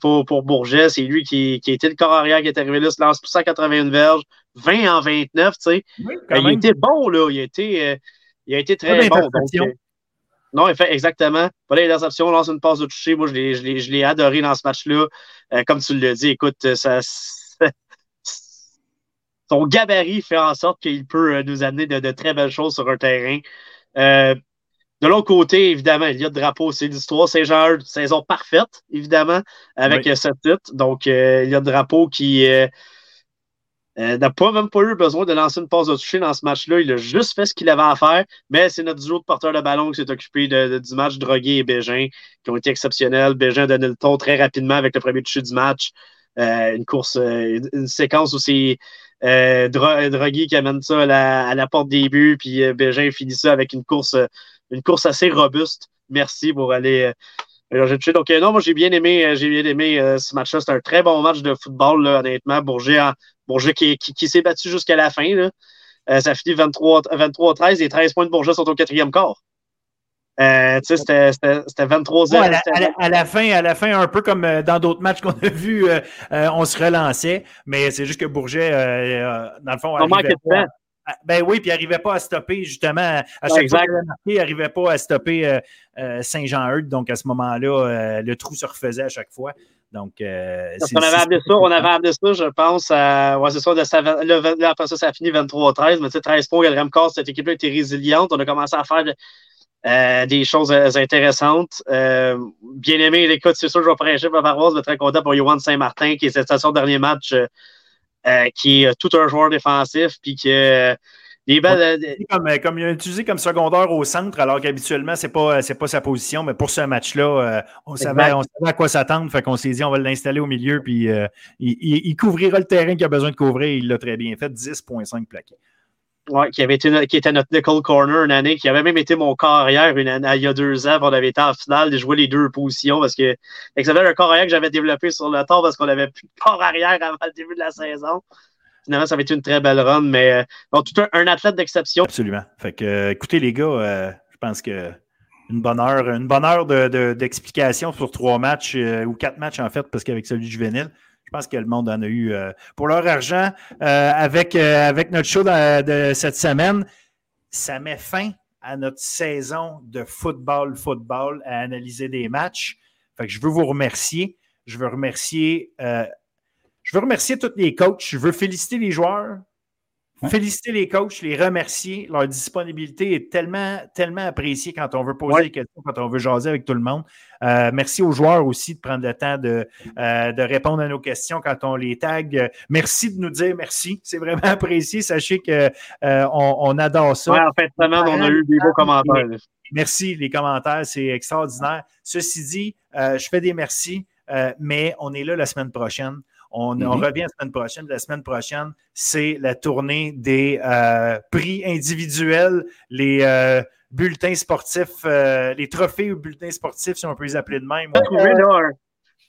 pour, pour Bourget. C'est lui qui, qui était le corps arrière qui est arrivé là, se lance pour 181 verges, 20 en 29, tu sais. il était bon, là. Il a été, il a été très bon. Non, exactement. Pas l'interception, lance une passe de toucher. Moi, je l'ai adoré dans ce match-là. Euh, comme tu l'as dit, écoute, ça, son gabarit fait en sorte qu'il peut euh, nous amener de, très belles choses sur un terrain. Euh, de l'autre côté, évidemment, il y a de drapeau, c'est l'histoire. Saint-Jean, saison parfaite, évidemment, avec ce titre. Donc, il y a de drapeau qui euh, n'a pas même pas eu besoin de lancer une passe de toucher dans ce match-là. Il a juste fait ce qu'il avait à faire. Mais c'est notre duo de porteur de ballon qui s'est occupé de, du match, Drogué et Bégin, qui ont été exceptionnels. Bégin a donné le ton très rapidement avec le premier toucher du match. Euh, une course, euh, une séquence où c'est Drogué qui amène ça à la, porte des buts, puis Bégin finit ça avec une course, une course assez robuste. Merci pour aller. Donc, non, moi, j'ai bien aimé, j'ai bien aimé ce match-là. C'est un très bon match de football, là, honnêtement. Bourget Bourget qui, s'est battu jusqu'à la fin. Là. Euh, ça finit 23-13 et 13 points de Bourget sont au quatrième quart. Euh, c'était 23 0 à, la, fin, à la fin, un peu comme euh, dans d'autres matchs (laughs) qu'on a vus, on se relançait, mais c'est juste que Bourget, dans le fond, ben oui, puis il n'arrivait pas à stopper, justement. À chaque fois qu'il il n'arrivait pas à stopper Saint-Jean-Eudes. Donc, à ce moment-là, le trou se refaisait à chaque fois. Donc, euh, on avait amené ça, on avait ça, je pense, ouais, c'est ça, de, après ça, ça a fini 23-13, mais tu sais, 13 points, quart, cette équipe-là était résiliente. On a commencé à faire euh, des choses euh, intéressantes. Euh, bien aimé, écoute, c'est sûr, je vais prêcher ma paroisse, mais très content pour Johan Saint-Martin, qui est cette son dernier match, qui est tout un joueur défensif, puis que euh, comme, euh, comme, il a utilisé comme secondaire au centre, alors qu'habituellement, ce n'est pas, pas sa position, mais pour ce match-là, euh, on, savait, on, savait, à quoi s'attendre. Fait qu'on s'est dit, on va l'installer au milieu, puis il, couvrira le terrain qu'il a besoin de couvrir. Il l'a très bien fait, 10,5 plaqués. Oui, qui, avait été, qui était notre nickel corner une année, qui avait même été mon corps arrière une année, il y a deux ans, on avait été en finale de jouer les deux positions parce que avait un corps arrière que j'avais développé sur le temps parce qu'on n'avait plus de corps arrière avant le début de la saison finalement, ça va être une très belle run, mais euh, tout un, athlète d'exception. Absolument. Fait que, euh, écoutez, les gars, euh, je pense que une bonne heure, une bonne heure d'explication sur trois matchs ou quatre matchs, en fait, parce qu'avec celui du juvénile, je pense que le monde en a eu pour leur argent avec, avec notre show de, cette semaine. Ça met fin à notre saison de football, football, à analyser des matchs. Fait je veux vous remercier. Je veux remercier je veux remercier tous les coachs. Je veux féliciter les joueurs. Féliciter les coachs, les remercier. Leur disponibilité est tellement, tellement appréciée quand on veut poser des questions, quand on veut jaser avec tout le monde. Euh, merci aux joueurs aussi de prendre le temps de, euh, de, répondre à nos questions quand on les tag. Merci de nous dire merci. C'est vraiment (laughs) apprécié. Sachez qu'on euh, on adore ça. Oui, en fait, vraiment, on a eu des beaux commentaires. Merci, les commentaires, c'est extraordinaire. Ceci dit, je fais des merci, mais on est là la semaine prochaine On, Mhm. on revient la semaine prochaine. La semaine prochaine, c'est la tournée des euh, prix individuels, les euh, bulletins sportifs, euh, les trophées ou bulletins sportifs, si on peut les appeler de même.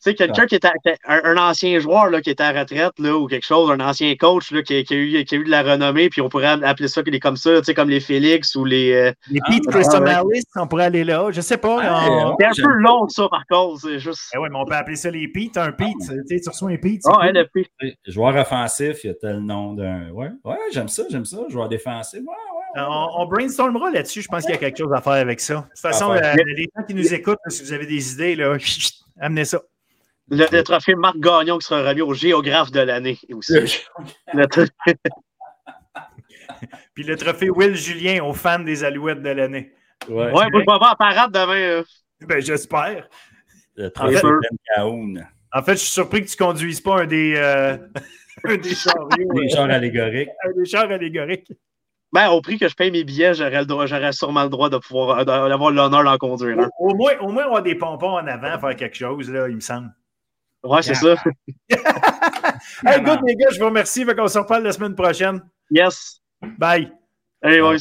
Sais, quelqu'un qui était un, un ancien joueur là, qui était à la retraite là, ou quelque chose, un ancien coach là, qui, qui a eu, qui a eu de la renommée, puis on pourrait appeler ça comme ça, tu sais, comme les Félix ou les. euh, Les Ah, Pete ouais. Christomalis, on pourrait aller là. Je sais pas. Ah, on-. C'est un peu long ça par contre, c'est juste. Eh ouais, mais on peut appeler ça les Pete. Un Pete, tu sais, tu reçois un Pete. Ah, ouais, le P. Joueur offensif, il y a tel nom d'un. Ouais, ouais, j'aime ça, j'aime ça. Joueur défensif, ouais, ouais. Euh, On, on brainstormera là-dessus. Je pense qu'il y a quelque chose à faire avec ça. De toute façon, euh, les gens qui nous écoutent, si vous avez des idées, là, (laughs) amenez ça. Le, le trophée Marc Gagnon qui sera remis au géographe de l'année aussi. Le (laughs) (laughs) Puis le trophée Will Julien aux fans des Alouettes de l'année. Ouais. Ouais, moi, je vais voir en parade demain. euh. Ben, j'espère. Le trophée fait- Ben. En fait, je suis surpris que tu ne conduises pas un des, euh, (laughs) un des chariots, Les euh, genres allégoriques. un des chars allégoriques. Ben, au prix que je paye mes billets, j'aurais, le droit- j'aurais sûrement le droit de pouvoir d'avoir l'honneur d'en conduire. Au, au moins, au moins, on a des pompons en avant, faire quelque chose, là, il me semble. Ouais, c'est ça. (laughs) Hey, good, les gars, je vous remercie. Qu'on se reparle la semaine prochaine. Yes. Bye. Allez, boys.